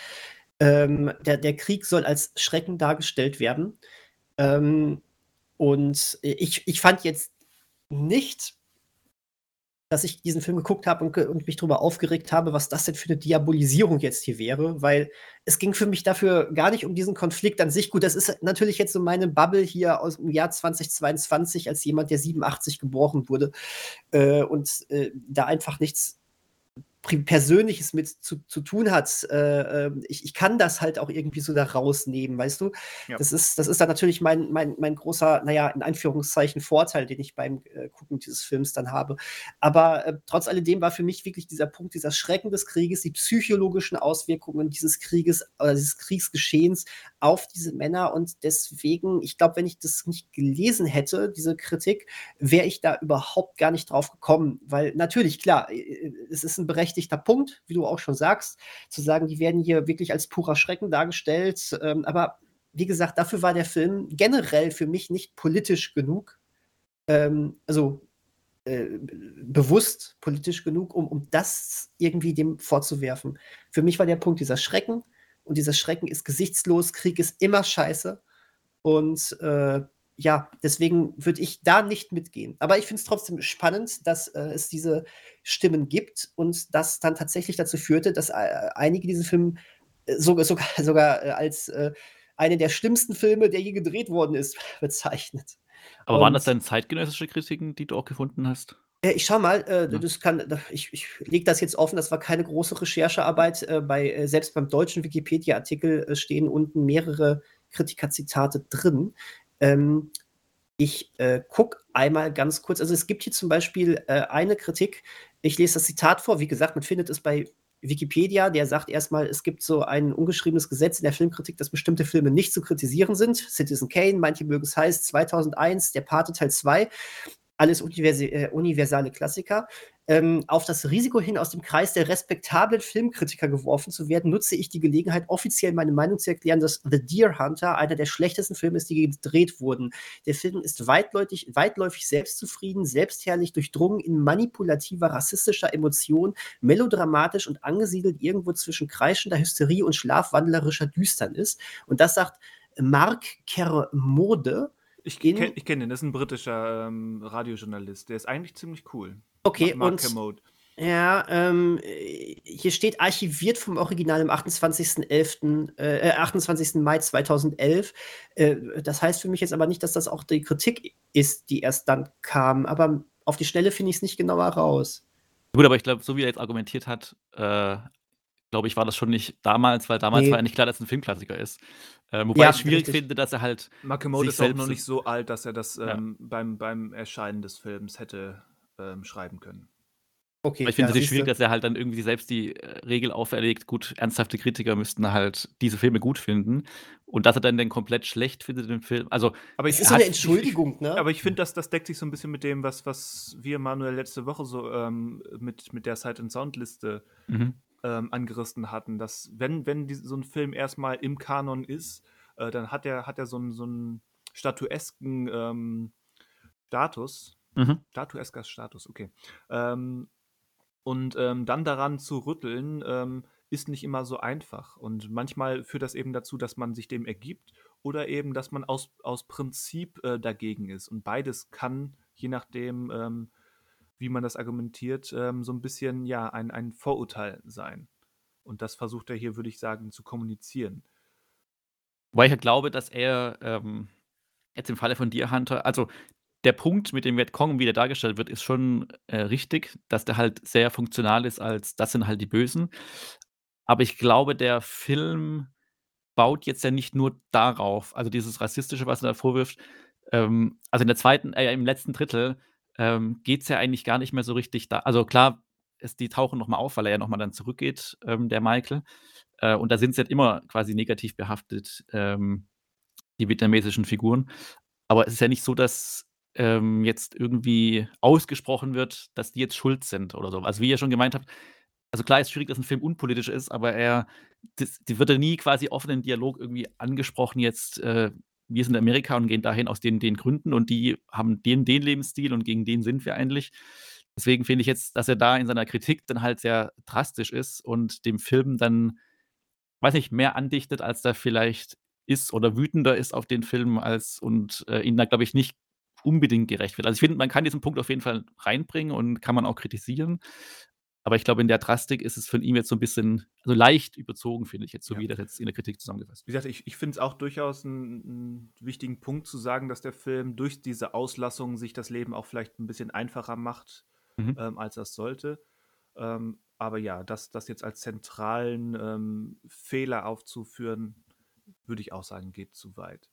Ähm, der, der Krieg soll als Schrecken dargestellt werden. Ähm, und ich, ich fand jetzt nicht, dass ich diesen Film geguckt habe und, und, mich darüber aufgeregt habe, was das denn für eine Diabolisierung jetzt hier wäre, weil es ging für mich dafür gar nicht um diesen Konflikt an sich. Gut, das ist natürlich jetzt so meine Bubble hier aus dem Jahr 2022 als jemand, der 87 geboren wurde äh, und äh, da einfach nichts Persönliches mit zu, zu tun hat. Äh, ähm, ich, ich kann das halt auch irgendwie so da rausnehmen, weißt du? Ja. Das, ist, das ist dann natürlich mein, mein, mein großer, naja, in Anführungszeichen Vorteil, den ich beim äh, Gucken dieses Films dann habe. Aber äh, trotz alledem war für mich wirklich dieser Punkt, dieser Schrecken des Krieges, die psychologischen Auswirkungen dieses Krieges oder dieses Kriegsgeschehens auf diese Männer. Und deswegen, ich glaube, wenn ich das nicht gelesen hätte, diese Kritik, wäre ich da überhaupt gar nicht drauf gekommen. Weil natürlich, klar, äh, es ist ein berechtigter berechtigter Punkt, wie du auch schon sagst, zu sagen, die werden hier wirklich als purer Schrecken dargestellt. Ähm, aber wie gesagt, dafür war der Film generell für mich nicht politisch genug. Ähm, also äh, bewusst politisch genug, um, um das irgendwie dem vorzuwerfen. Für mich war der Punkt dieser Schrecken und dieser Schrecken ist gesichtslos, Krieg ist immer scheiße. Und äh, ja, deswegen würde ich da nicht mitgehen. Aber ich finde es trotzdem spannend, dass äh, es diese Stimmen gibt und das dann tatsächlich dazu führte, dass äh, einige diesen Film äh, sogar, sogar, sogar äh, als äh, eine der schlimmsten Filme, der je gedreht worden ist, bezeichnet. Aber und, waren das dann zeitgenössische Kritiken, die du auch gefunden hast? Äh, ich schau mal, äh, ja. das kann, ich, ich lege das jetzt offen, das war keine große Recherchearbeit. Äh, bei, selbst beim deutschen Wikipedia-Artikel stehen unten mehrere Kritikerzitate drin. Ähm, ich äh, gucke einmal ganz kurz. Also es gibt hier zum Beispiel äh, eine Kritik. Ich lese das Zitat vor. Wie gesagt, man findet es bei Wikipedia. Der sagt erstmal, es gibt so ein ungeschriebenes Gesetz in der Filmkritik, dass bestimmte Filme nicht zu kritisieren sind. Citizen Kane, manche mögen es heiß, 2001, Der Pate Teil 2 alles äh, universale Klassiker. Ähm, auf das Risiko hin, aus dem Kreis der respektablen Filmkritiker geworfen zu werden, nutze ich die Gelegenheit, offiziell meine Meinung zu erklären, dass The Deer Hunter einer der schlechtesten Filme ist, die gedreht wurden. Der Film ist weitläufig, weitläufig selbstzufrieden, selbstherrlich, durchdrungen in manipulativer, rassistischer Emotion, melodramatisch und angesiedelt irgendwo zwischen kreischender Hysterie und schlafwandlerischer Düsternis. Und das sagt Mark Kermode ich kenne kenn den, das ist ein britischer ähm, Radiojournalist. Der ist eigentlich ziemlich cool. Okay, Mark und Kermode. Ja, ähm, hier steht archiviert vom Original am 28.11., äh, 28. Mai 2011. Äh, das heißt für mich jetzt aber nicht, dass das auch die Kritik ist, die erst dann kam. Aber auf die Schnelle finde ich es nicht genauer raus. Gut, aber ich glaube, so wie er jetzt argumentiert hat, äh, glaube ich, war das schon nicht damals, weil damals nee. war eigentlich klar, dass es ein Filmklassiker ist. Äh, wobei ja, ich schwierig richtig. finde, dass er halt. Makimoto ist auch noch nicht so alt, dass er das ja. ähm, beim, beim Erscheinen des Films hätte ähm, schreiben können. Okay, ich finde es schwierig, dass er halt dann irgendwie selbst die äh, Regel auferlegt, gut, ernsthafte Kritiker müssten halt diese Filme gut finden. Und dass er dann den komplett schlecht findet, den Film. Also, aber es ist so eine Entschuldigung, ne? Aber ich finde, das, das deckt sich so ein bisschen mit dem, was, was wir, Manuel, letzte Woche so ähm, mit, mit der Sight- and Sound-Liste mhm ähm, angerissen hatten, dass wenn, wenn die, so ein Film erstmal im Kanon ist, äh, dann hat er, hat er so einen, so einen statuesken ähm, Status. Mhm. Statuesker Status, okay. Ähm, und ähm, dann daran zu rütteln, ähm, ist nicht immer so einfach. Und manchmal führt das eben dazu, dass man sich dem ergibt oder eben, dass man aus, aus Prinzip äh, dagegen ist. Und beides kann, je nachdem, ähm, wie man das argumentiert, ähm, so ein bisschen ja ein, ein Vorurteil sein. Und das versucht er hier, würde ich sagen, zu kommunizieren. Weil ich glaube, dass er ähm, jetzt im Falle von dir, Hunter, also der Punkt mit dem Vietcong, wie der dargestellt wird, ist schon, äh, richtig, dass der halt sehr funktional ist als das sind halt die Bösen. Aber ich glaube, der Film baut jetzt ja nicht nur darauf also dieses Rassistische, was er da vorwirft ähm, also in der zweiten äh, im letzten Drittel, ähm, es ja eigentlich gar nicht mehr so richtig da also klar, es die tauchen noch mal auf, weil er ja noch mal dann zurückgeht, ähm, der Michael. Äh, und da sind sie halt immer quasi negativ behaftet, ähm, die vietnamesischen Figuren. Aber es ist ja nicht so, dass ähm, jetzt irgendwie ausgesprochen wird, dass die jetzt schuld sind oder so. Also, wie ihr schon gemeint habt also klar ist schwierig, dass ein Film unpolitisch ist, aber er das die wird ja nie quasi offen im Dialog irgendwie angesprochen jetzt, äh, wir sind in Amerika und gehen dahin aus den den Gründen und die haben den den Lebensstil und gegen den sind wir eigentlich. Deswegen finde ich jetzt, dass er da in seiner Kritik dann halt sehr drastisch ist und dem Film dann, weiß nicht, mehr andichtet, als da vielleicht ist oder wütender ist auf den Film als und, äh, ihn da, glaube ich, nicht unbedingt gerecht wird. Also, ich finde, man kann diesen Punkt auf jeden Fall reinbringen und kann man auch kritisieren. Aber ich glaube, in der Drastik ist es von ihm jetzt so ein bisschen also leicht überzogen, finde ich jetzt, so Ja. wie das jetzt in der Kritik zusammengefasst Wie gesagt, ich, ich finde es auch durchaus einen wichtigen Punkt zu sagen, dass der Film durch diese Auslassung sich das Leben auch vielleicht ein bisschen einfacher macht, Mhm. ähm, als das sollte. Ähm, aber ja, das, das jetzt als zentralen ähm, Fehler aufzuführen, würde ich auch sagen, geht zu weit.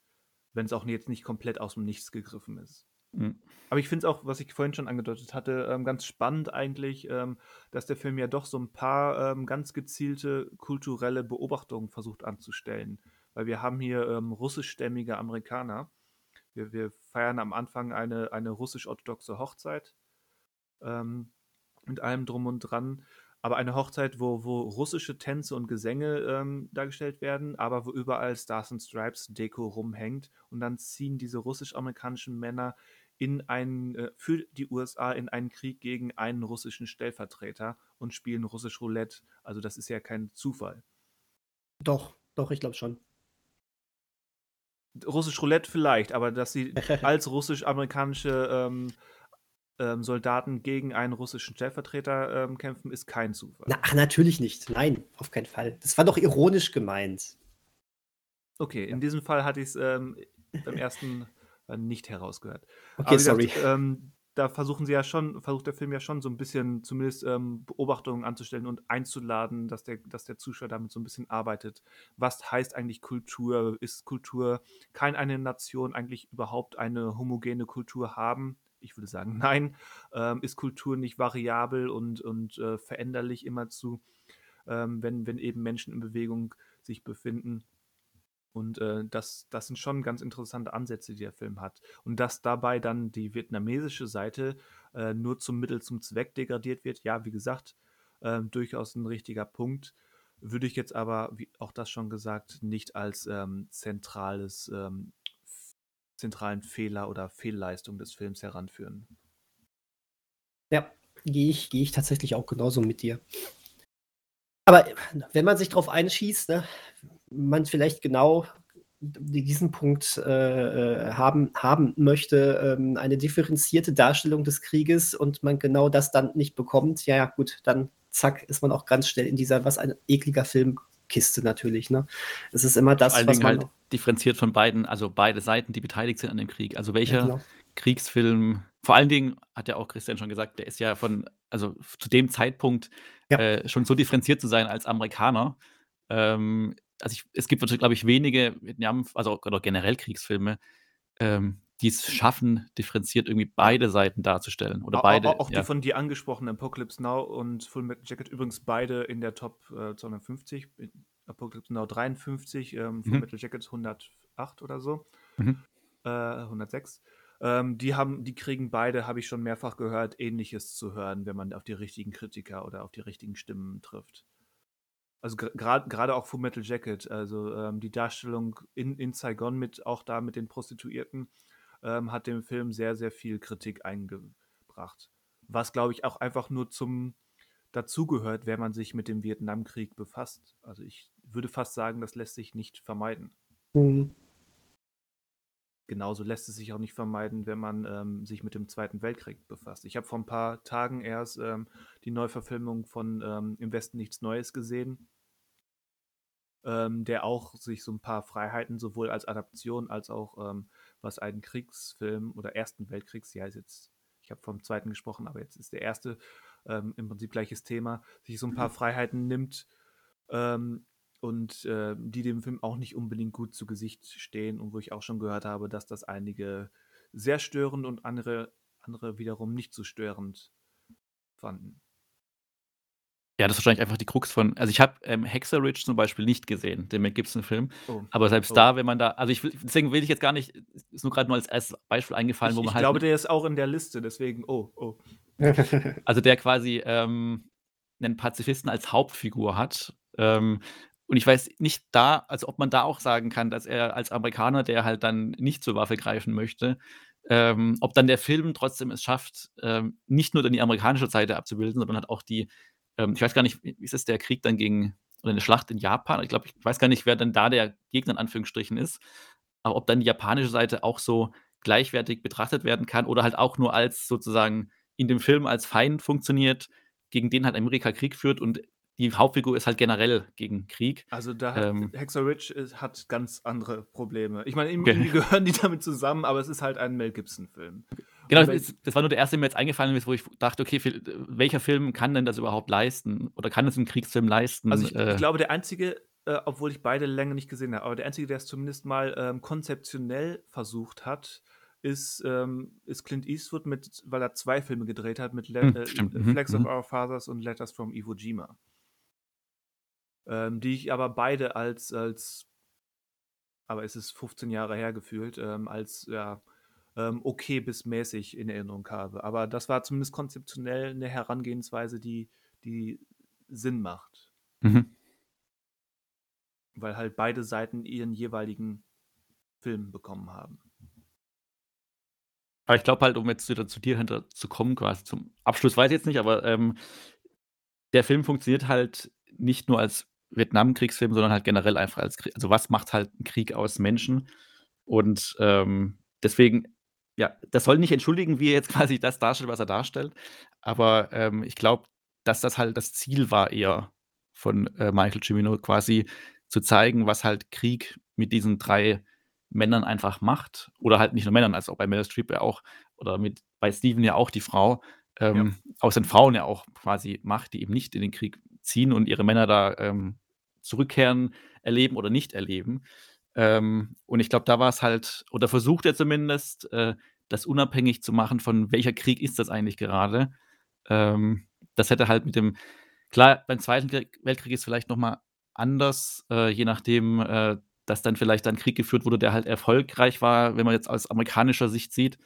Wenn es auch jetzt nicht komplett aus dem Nichts gegriffen ist. Mhm. Aber ich finde es auch, was ich vorhin schon angedeutet hatte, ähm, ganz spannend eigentlich, ähm, dass der Film ja doch so ein paar ähm, ganz gezielte kulturelle Beobachtungen versucht anzustellen. Weil wir haben hier ähm, russischstämmige Amerikaner. Wir, wir feiern am Anfang eine, eine russisch-orthodoxe Hochzeit ähm, mit allem drum und dran. Aber eine Hochzeit, wo, wo russische Tänze und Gesänge ähm, dargestellt werden, aber wo überall Stars and Stripes Deko rumhängt. Und dann ziehen diese russisch-amerikanischen Männer in einen, äh, für die USA in einen Krieg gegen einen russischen Stellvertreter und spielen russisch Roulette. Also das ist ja kein Zufall. Doch, doch, ich glaube schon. Russisch Roulette vielleicht, aber dass sie als russisch-amerikanische ähm, ähm, Soldaten gegen einen russischen Stellvertreter ähm, kämpfen, ist kein Zufall. Na, ach, natürlich nicht. Nein, auf keinen Fall. Das war doch ironisch gemeint. Okay, in diesem Fall hatte ich es ähm, beim ersten nicht herausgehört. Okay, Aber wie gesagt, sorry. ähm, da versuchen sie ja schon, versucht der Film ja schon so ein bisschen zumindest ähm, Beobachtungen anzustellen und einzuladen, dass der, dass der Zuschauer damit so ein bisschen arbeitet. Was heißt eigentlich Kultur? Ist Kultur, kann eine Nation eigentlich überhaupt eine homogene Kultur haben? Ich würde sagen, nein. Ähm, ist Kultur nicht variabel und, und äh, veränderlich immerzu, ähm, wenn, wenn eben Menschen in Bewegung sich befinden? Und äh, das, das sind schon ganz interessante Ansätze, die der Film hat. Und dass dabei dann die vietnamesische Seite äh, nur zum Mittel zum Zweck degradiert wird, ja, wie gesagt, äh, durchaus ein richtiger Punkt. Würde ich jetzt aber, wie auch das schon gesagt, nicht als ähm, zentrales, ähm, zentralen Fehler oder Fehlleistung des Films heranführen. Ja, gehe ich, geh ich tatsächlich auch genauso mit dir. Aber wenn man sich darauf einschießt, ne, man vielleicht genau diesen Punkt äh, haben, haben möchte, ähm, eine differenzierte Darstellung des Krieges und man genau das dann nicht bekommt, ja, ja, gut, dann zack, ist man auch ganz schnell in dieser, was ein ekliger Filmkiste natürlich. Ne? Es ist immer das, was man. halt differenziert von beiden, also beide Seiten, die beteiligt sind an dem Krieg. Also welcher Ja, genau. Kriegsfilm, vor allen Dingen, hat ja auch Christian schon gesagt, der ist ja von, also zu dem Zeitpunkt Ja. äh, schon so differenziert zu sein als Amerikaner. Ähm, also ich, es gibt natürlich, glaube ich, wenige Vietnam, also oder generell Kriegsfilme, ähm, die es schaffen, differenziert irgendwie beide Seiten darzustellen. Oder Au- au- beide. Auch ja. die von dir angesprochenen Apocalypse Now und Full Metal Jacket übrigens beide in der Top äh, 250. Apocalypse Now 53, ähm, Full Mhm. Metal Jacket 108 oder so. Mhm. Äh, 106. Ähm, die haben, die kriegen beide, habe ich schon mehrfach gehört, ähnliches zu hören, wenn man auf die richtigen Kritiker oder auf die richtigen Stimmen trifft. Also gerade gerade auch Full Metal Jacket, also ähm, die Darstellung in, in Saigon mit auch da mit den Prostituierten ähm, hat dem Film sehr, sehr viel Kritik eingebracht. Was, glaube ich, auch einfach nur zum dazugehört, wenn man sich mit dem Vietnamkrieg befasst. Also ich würde fast sagen, das lässt sich nicht vermeiden. Mhm. Genauso lässt es sich auch nicht vermeiden, wenn man ähm, sich mit dem Zweiten Weltkrieg befasst. Ich habe vor ein paar Tagen erst ähm, die Neuverfilmung von ähm, Im Westen nichts Neues gesehen, ähm, der auch sich so ein paar Freiheiten sowohl als Adaption als auch ähm, was einen Kriegsfilm oder Ersten Weltkriegs, ja, ist jetzt, ich habe vom Zweiten gesprochen, aber jetzt ist der Erste ähm, im Prinzip gleiches Thema, sich so ein paar Freiheiten nimmt ähm, und äh, die dem Film auch nicht unbedingt gut zu Gesicht stehen und wo ich auch schon gehört habe, dass das einige sehr störend und andere, andere wiederum nicht so störend fanden. Ja, das ist wahrscheinlich einfach die Krux von also, ich habe, ähm, Hexerich zum Beispiel nicht gesehen, den Mel Gibson-Film, Oh, aber selbst oh. da, wenn man da also, ich will deswegen will ich jetzt gar nicht ist nur gerade nur als erstes Beispiel eingefallen, Ich wo man ich halt glaube, der ist auch in der Liste, deswegen oh, oh. also, der quasi, ähm, 'nen Pazifisten als Hauptfigur hat, ähm, und ich weiß nicht da also, ob man da auch sagen kann, dass er als Amerikaner, der halt dann nicht zur Waffe greifen möchte ähm, ob dann der Film trotzdem es schafft, ähm, nicht nur dann die amerikanische Seite abzubilden, sondern halt auch die ähm, ich weiß gar nicht, wie ist es der Krieg dann gegen oder eine Schlacht in Japan? Ich glaube, ich weiß gar nicht, wer dann da der Gegner in Anführungsstrichen ist. Aber ob dann die japanische Seite auch so gleichwertig betrachtet werden kann oder halt auch nur als sozusagen in dem Film als Feind funktioniert, gegen den halt Amerika Krieg führt und die Hauptfigur ist halt generell gegen Krieg. Also da hat ähm, Hexer Rich hat ganz andere Probleme. Ich meine, irgendwie okay. gehören die damit zusammen, aber es ist halt ein Mel Gibson-Film. Genau, das, das, war nur der erste, der mir jetzt eingefallen ist, wo ich dachte, okay, welcher Film kann denn das überhaupt leisten? Oder kann es einen Kriegsfilm leisten? Also ich, äh, ich glaube, der einzige, äh, obwohl ich beide Länge nicht gesehen habe, aber der einzige, der es zumindest mal ähm, konzeptionell versucht hat, ist, ähm, ist Clint Eastwood, mit, weil er zwei Filme gedreht hat, mit Le hm, äh, mhm, Flags of mhm. Our Fathers und Letters from Iwo Jima. Ähm, die ich aber beide als, als aber es ist 15 Jahre her gefühlt, ähm, als ja, ähm, okay bis mäßig in Erinnerung habe. Aber das war zumindest konzeptionell eine Herangehensweise, die, die Sinn macht. Mhm. Weil halt beide Seiten ihren jeweiligen Film bekommen haben. Aber ich glaube halt, um jetzt wieder zu dir hinter zu kommen, quasi zum Abschluss weiß ich jetzt nicht, aber ähm, der Film funktioniert halt nicht nur als Vietnamkriegsfilm, sondern halt generell einfach als Krieg. Also was macht halt ein Krieg aus Menschen? Und ähm, deswegen ja, das soll nicht entschuldigen, wie er jetzt quasi das darstellt, was er darstellt. Aber, ähm, ich glaube, dass das halt das Ziel war eher von, äh, Michael Cimino quasi zu zeigen, was halt Krieg mit diesen drei Männern einfach macht. Oder halt nicht nur Männern, also auch bei Meryl Streep ja auch oder mit bei Steven ja auch die Frau, Ja. ähm, aus den Frauen ja auch quasi macht, die eben nicht in den Krieg ziehen und ihre Männer da, ähm, zurückkehren, erleben oder nicht erleben. Ähm, und ich glaube, da war es halt oder versucht er zumindest, äh, das unabhängig zu machen von welcher Krieg ist das eigentlich gerade. Ähm, das hätte halt mit dem klar, beim Zweiten Weltkrieg ist vielleicht noch mal anders, äh, je nachdem, äh, dass dann vielleicht ein Krieg geführt wurde, der halt erfolgreich war, wenn man jetzt aus amerikanischer Sicht sieht.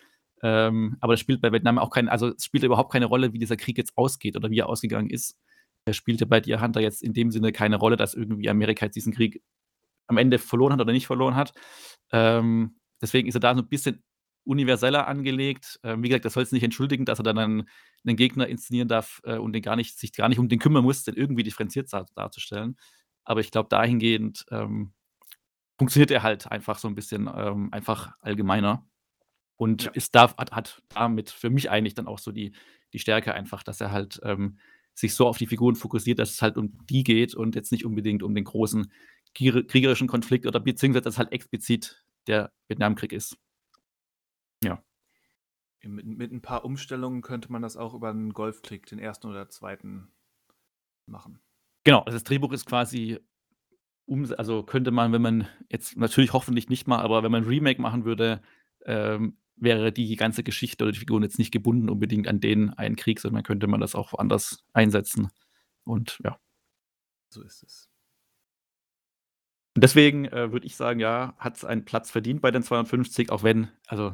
Ähm, aber das spielt bei Vietnam auch keine also, es spielt überhaupt keine Rolle, wie dieser Krieg jetzt ausgeht oder wie er ausgegangen ist. Er spielte bei Deer Hunter jetzt in dem Sinne keine Rolle, dass irgendwie Amerika jetzt diesen Krieg am Ende verloren hat oder nicht verloren hat. Ähm, deswegen ist er da so ein bisschen universeller angelegt. Ähm, wie gesagt, das soll es nicht entschuldigen, dass er dann einen, einen Gegner inszenieren darf äh, und den gar nicht, sich gar nicht um den kümmern muss, den irgendwie differenziert dar darzustellen. Aber ich glaube, dahingehend ähm, funktioniert er halt einfach so ein bisschen ähm, einfach allgemeiner. Und ja. ist da, hat, hat, damit für mich eigentlich dann auch so die, die Stärke einfach, dass er halt ähm, sich so auf die Figuren fokussiert, dass es halt um die geht und jetzt nicht unbedingt um den großen kriegerischen Konflikt oder beziehungsweise dass halt explizit der Vietnamkrieg ist. Ja. Mit, mit ein paar Umstellungen könnte man das auch über einen Golfkrieg, den ersten oder zweiten, machen. Genau, also das Drehbuch ist quasi, um, also könnte man, wenn man jetzt natürlich hoffentlich nicht mal, aber wenn man ein Remake machen würde, ähm, wäre die ganze Geschichte oder die Figuren jetzt nicht gebunden unbedingt an den einen Krieg, sondern könnte man das auch woanders einsetzen. Und ja. So ist es. Deswegen äh, würde ich sagen, ja, hat es einen Platz verdient bei den 250, auch wenn, also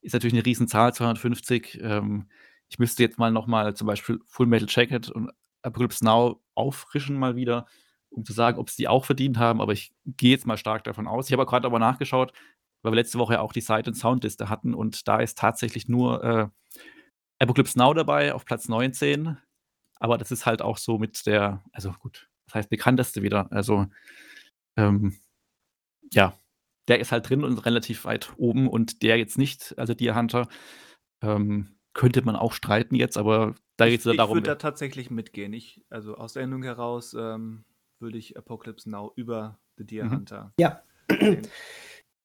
ist natürlich eine Riesenzahl, 250. Ähm, ich müsste jetzt mal nochmal zum Beispiel Full Metal Jacket und Apocalypse Now auffrischen mal wieder, um zu sagen, ob es die auch verdient haben, aber ich gehe jetzt mal stark davon aus. Ich habe gerade aber nachgeschaut, weil wir letzte Woche ja auch die Site- und Soundliste hatten und da ist tatsächlich nur äh, Apocalypse Now dabei auf Platz 19. Aber das ist halt auch so mit der, also gut, das heißt bekannteste wieder. Also ähm, ja, der ist halt drin und relativ weit oben und der jetzt nicht, also Deer Hunter, ähm, könnte man auch streiten jetzt, aber da geht es ja darum. Ich würde da tatsächlich mitgehen. Ich, also aus der Endung heraus ähm, würde ich Apocalypse Now über The Deer mhm. Hunter. Ja.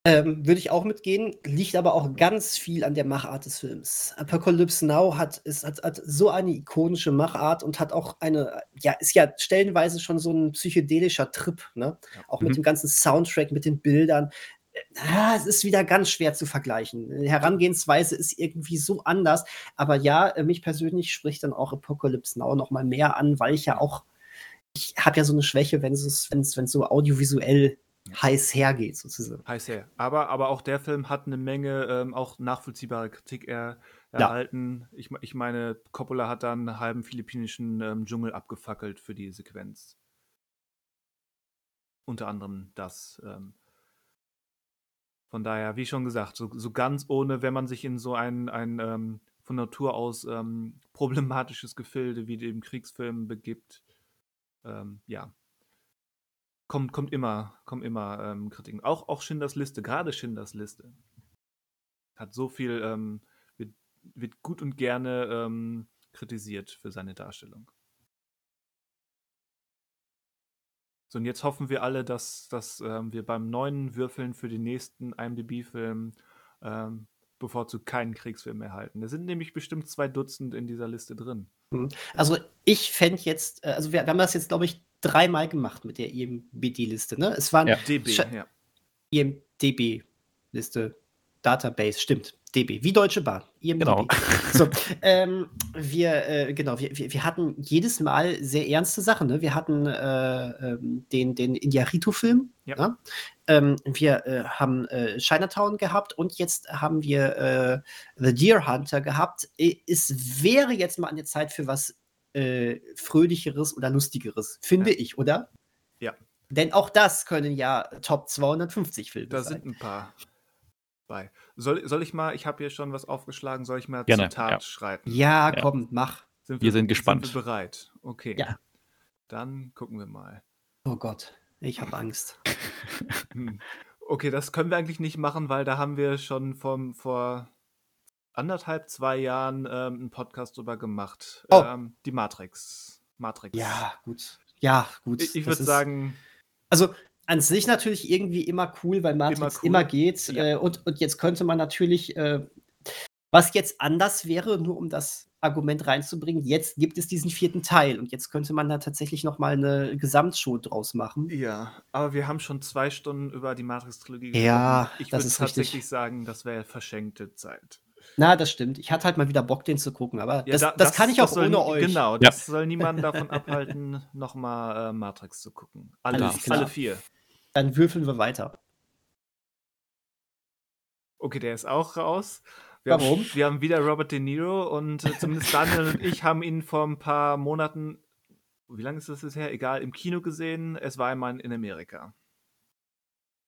Ähm, würde ich auch mitgehen, liegt aber auch ganz viel an der Machart des Films. Apocalypse Now hat, ist, hat, hat so eine ikonische Machart und hat auch eine, ja, ist ja stellenweise schon so ein psychedelischer Trip, ne? Ja. Auch mit mhm. dem ganzen Soundtrack, mit den Bildern. Ja, es ist wieder ganz schwer zu vergleichen. Herangehensweise ist irgendwie so anders. Aber ja, äh, mich persönlich spricht dann auch Apocalypse Now noch mal mehr an, weil ich ja auch, ich habe ja so eine Schwäche, wenn es, wenn es, wenn es so audiovisuell heiß hergeht, sozusagen. Heiß her. Aber, aber auch der Film hat eine Menge ähm, auch nachvollziehbare Kritik er, erhalten. Ja. Ich, ich meine, Coppola hat dann einen halben philippinischen ähm, Dschungel abgefackelt für die Sequenz. Unter anderem das. Ähm, von daher, wie schon gesagt, so, so ganz ohne, wenn man sich in so ein, ein ähm, von Natur aus ähm, problematisches Gefilde wie dem Kriegsfilm begibt, ähm, ja, kommt, kommt immer, kommt immer ähm, Kritiken. Auch, auch Schindlers Liste, gerade Schindlers Liste. Hat so viel, ähm, wird, wird, gut und gerne ähm, kritisiert für seine Darstellung. So, und jetzt hoffen wir alle, dass, dass ähm, wir beim neuen Würfeln für den nächsten IMDb-Film ähm, bevorzugt keinen Kriegsfilm erhalten. Da sind nämlich bestimmt zwei Dutzend in dieser Liste drin. Hm. Also ich fände jetzt, äh, also wir, wir, haben das jetzt, glaube ich, dreimal gemacht mit der IMDb-Liste. Ne? Es waren ja. DB, ja. IMDb-Liste, Database, stimmt. DB, wie Deutsche Bahn. IMDb. Genau. So, ähm, wir, äh, genau, wir, wir, wir, hatten jedes Mal sehr ernste Sachen. Ne? Wir hatten äh, ähm, den, den Indiarito-Film. Ja. Ne? Ähm, wir äh, haben äh, Chinatown gehabt und jetzt haben wir äh, The Deer Hunter gehabt. Es wäre jetzt mal an der Zeit für was äh, Fröhlicheres oder Lustigeres, finde ja. ich, oder? Ja. Denn auch das können ja Top 250 Filme da sein. Da sind ein paar bei. Soll, soll ich mal, ich habe hier schon was aufgeschlagen, soll ich mal Gerne, Zitat ja. schreiben? Ja, komm, mach. Sind wir, wir, sind gespannt. Sind wir bereit? Okay. Ja. Dann gucken wir mal. Oh Gott, ich habe Angst. Hm. okay, das können wir eigentlich nicht machen, weil da haben wir schon vom, vor anderthalb, zwei Jahren ähm, einen Podcast drüber gemacht. Oh. Ähm, die Matrix. Matrix. Ja, gut. Ja, gut. Ich, ich würde sagen. Also an sich natürlich irgendwie immer cool, weil Matrix immer, cool. immer geht. Ja. Äh, und, und jetzt könnte man natürlich, äh, was jetzt anders wäre, nur um das Argument reinzubringen, jetzt gibt es diesen vierten Teil und jetzt könnte man da tatsächlich noch mal eine Gesamtshow draus machen. Ja, aber wir haben schon zwei Stunden über die Matrix-Trilogie gesprochen. Ja, ich würde tatsächlich richtig. sagen, das wäre verschenkte Zeit. Na, das stimmt. Ich hatte halt mal wieder Bock, den zu gucken, aber ja, das, da, das, das, kann ich auch ohne euch. Genau, das ja. soll niemanden davon abhalten, nochmal äh, Matrix zu gucken. Alle, alle vier. Dann würfeln wir weiter. Okay, der ist auch raus. Wir Warum? Haben, wir haben wieder Robert De Niro und äh, zumindest Daniel und ich haben ihn vor ein paar Monaten, wie lange ist das her? Egal, im Kino gesehen. Es war einmal in Amerika.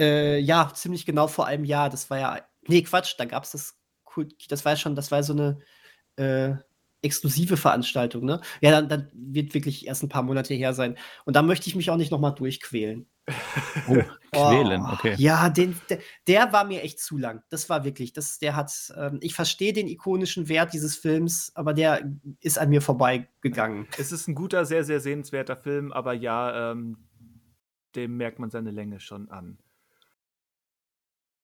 Äh, ja, ziemlich genau vor einem Jahr. Das war ja. Nee, Quatsch, da gab es das. Das war schon, das war so eine äh, exklusive Veranstaltung, ne? Ja, dann, dann, wird wirklich erst ein paar Monate her sein. Und da möchte ich mich auch nicht nochmal durchquälen. Oh, quälen, oh, okay. Ja, den, der, der, war mir echt zu lang. Das war wirklich, das, der hat, ähm, ich verstehe den ikonischen Wert dieses Films, aber der ist an mir vorbeigegangen. Es ist ein guter, sehr, sehr sehenswerter Film, aber ja, ähm, dem merkt man seine Länge schon an.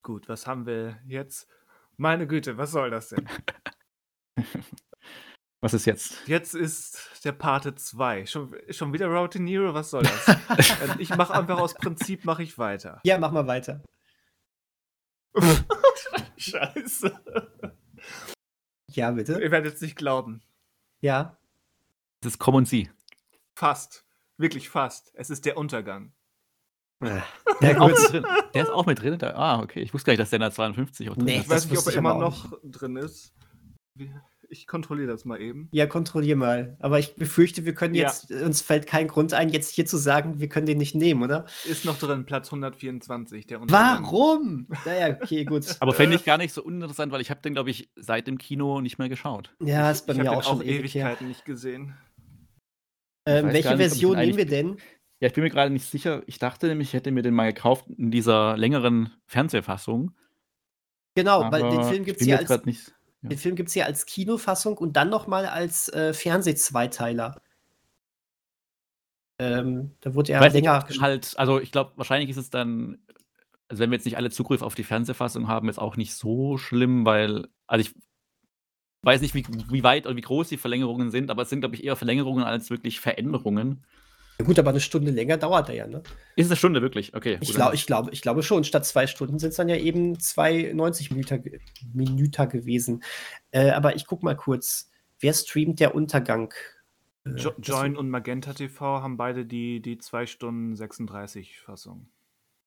Gut, was haben wir jetzt? Meine Güte, was soll das denn? Was ist jetzt? Jetzt ist der Pate 2. Schon, schon wieder Road to Nero? Was soll das? Ähm, ich mache einfach aus Prinzip, mache ich weiter. Ja, mach mal weiter. Scheiße. Ja, bitte. Ihr werdet es nicht glauben. Ja. Es ist Kommen Sie. Fast. Wirklich fast. Es ist der Untergang. Der, ist drin. der ist auch mit drin. Ah, okay. Ich wusste gar nicht, dass der in der 52 auch drin nee, ist. Ich weiß nicht, ob er immer noch drin ist. Ich kontrolliere das mal eben. Ja, kontrolliere mal. Aber ich befürchte, wir können jetzt, ja. uns fällt kein Grund ein, jetzt hier zu sagen, wir können den nicht nehmen, oder? Ist noch drin, Platz 124. Der Warum? naja, okay, gut. Aber fände ich gar nicht so uninteressant, weil ich habe den, glaube ich, seit dem Kino nicht mehr geschaut. Ja, ist bei ich mir auch den schon auch Ewigkeiten her. nicht gesehen. Ähm, welche nicht, Version nehmen wir denn? Ja, ich bin mir gerade nicht sicher. Ich dachte nämlich, ich hätte mir den mal gekauft in dieser längeren Fernsehfassung. Genau, weil den Film gibt es ja als. Nicht ja. Den Film gibt es ja als Kinofassung und dann noch mal als äh, Fernsehzweiteiler. Ähm, da wurde er länger halt, also ich glaube, wahrscheinlich ist es dann Also, wenn wir jetzt nicht alle Zugriff auf die Fernsehfassung haben, ist auch nicht so schlimm, weil also, ich weiß nicht, wie wie weit oder wie groß die Verlängerungen sind, aber es sind, glaube ich, eher Verlängerungen als wirklich Veränderungen. Ja gut, aber eine Stunde länger dauert er ja, ne? Ist es 'ne Stunde wirklich? Okay, Ich dann ich glaube ich glaube schon. Statt zwei Stunden sind es dann ja eben zwei 90 Minüter ge Minüter gewesen. Äh, aber ich gucke mal kurz. Wer streamt der Untergang? Äh, Jo Joyn und Magenta TV haben beide die die 2 Stunden 36 Fassung.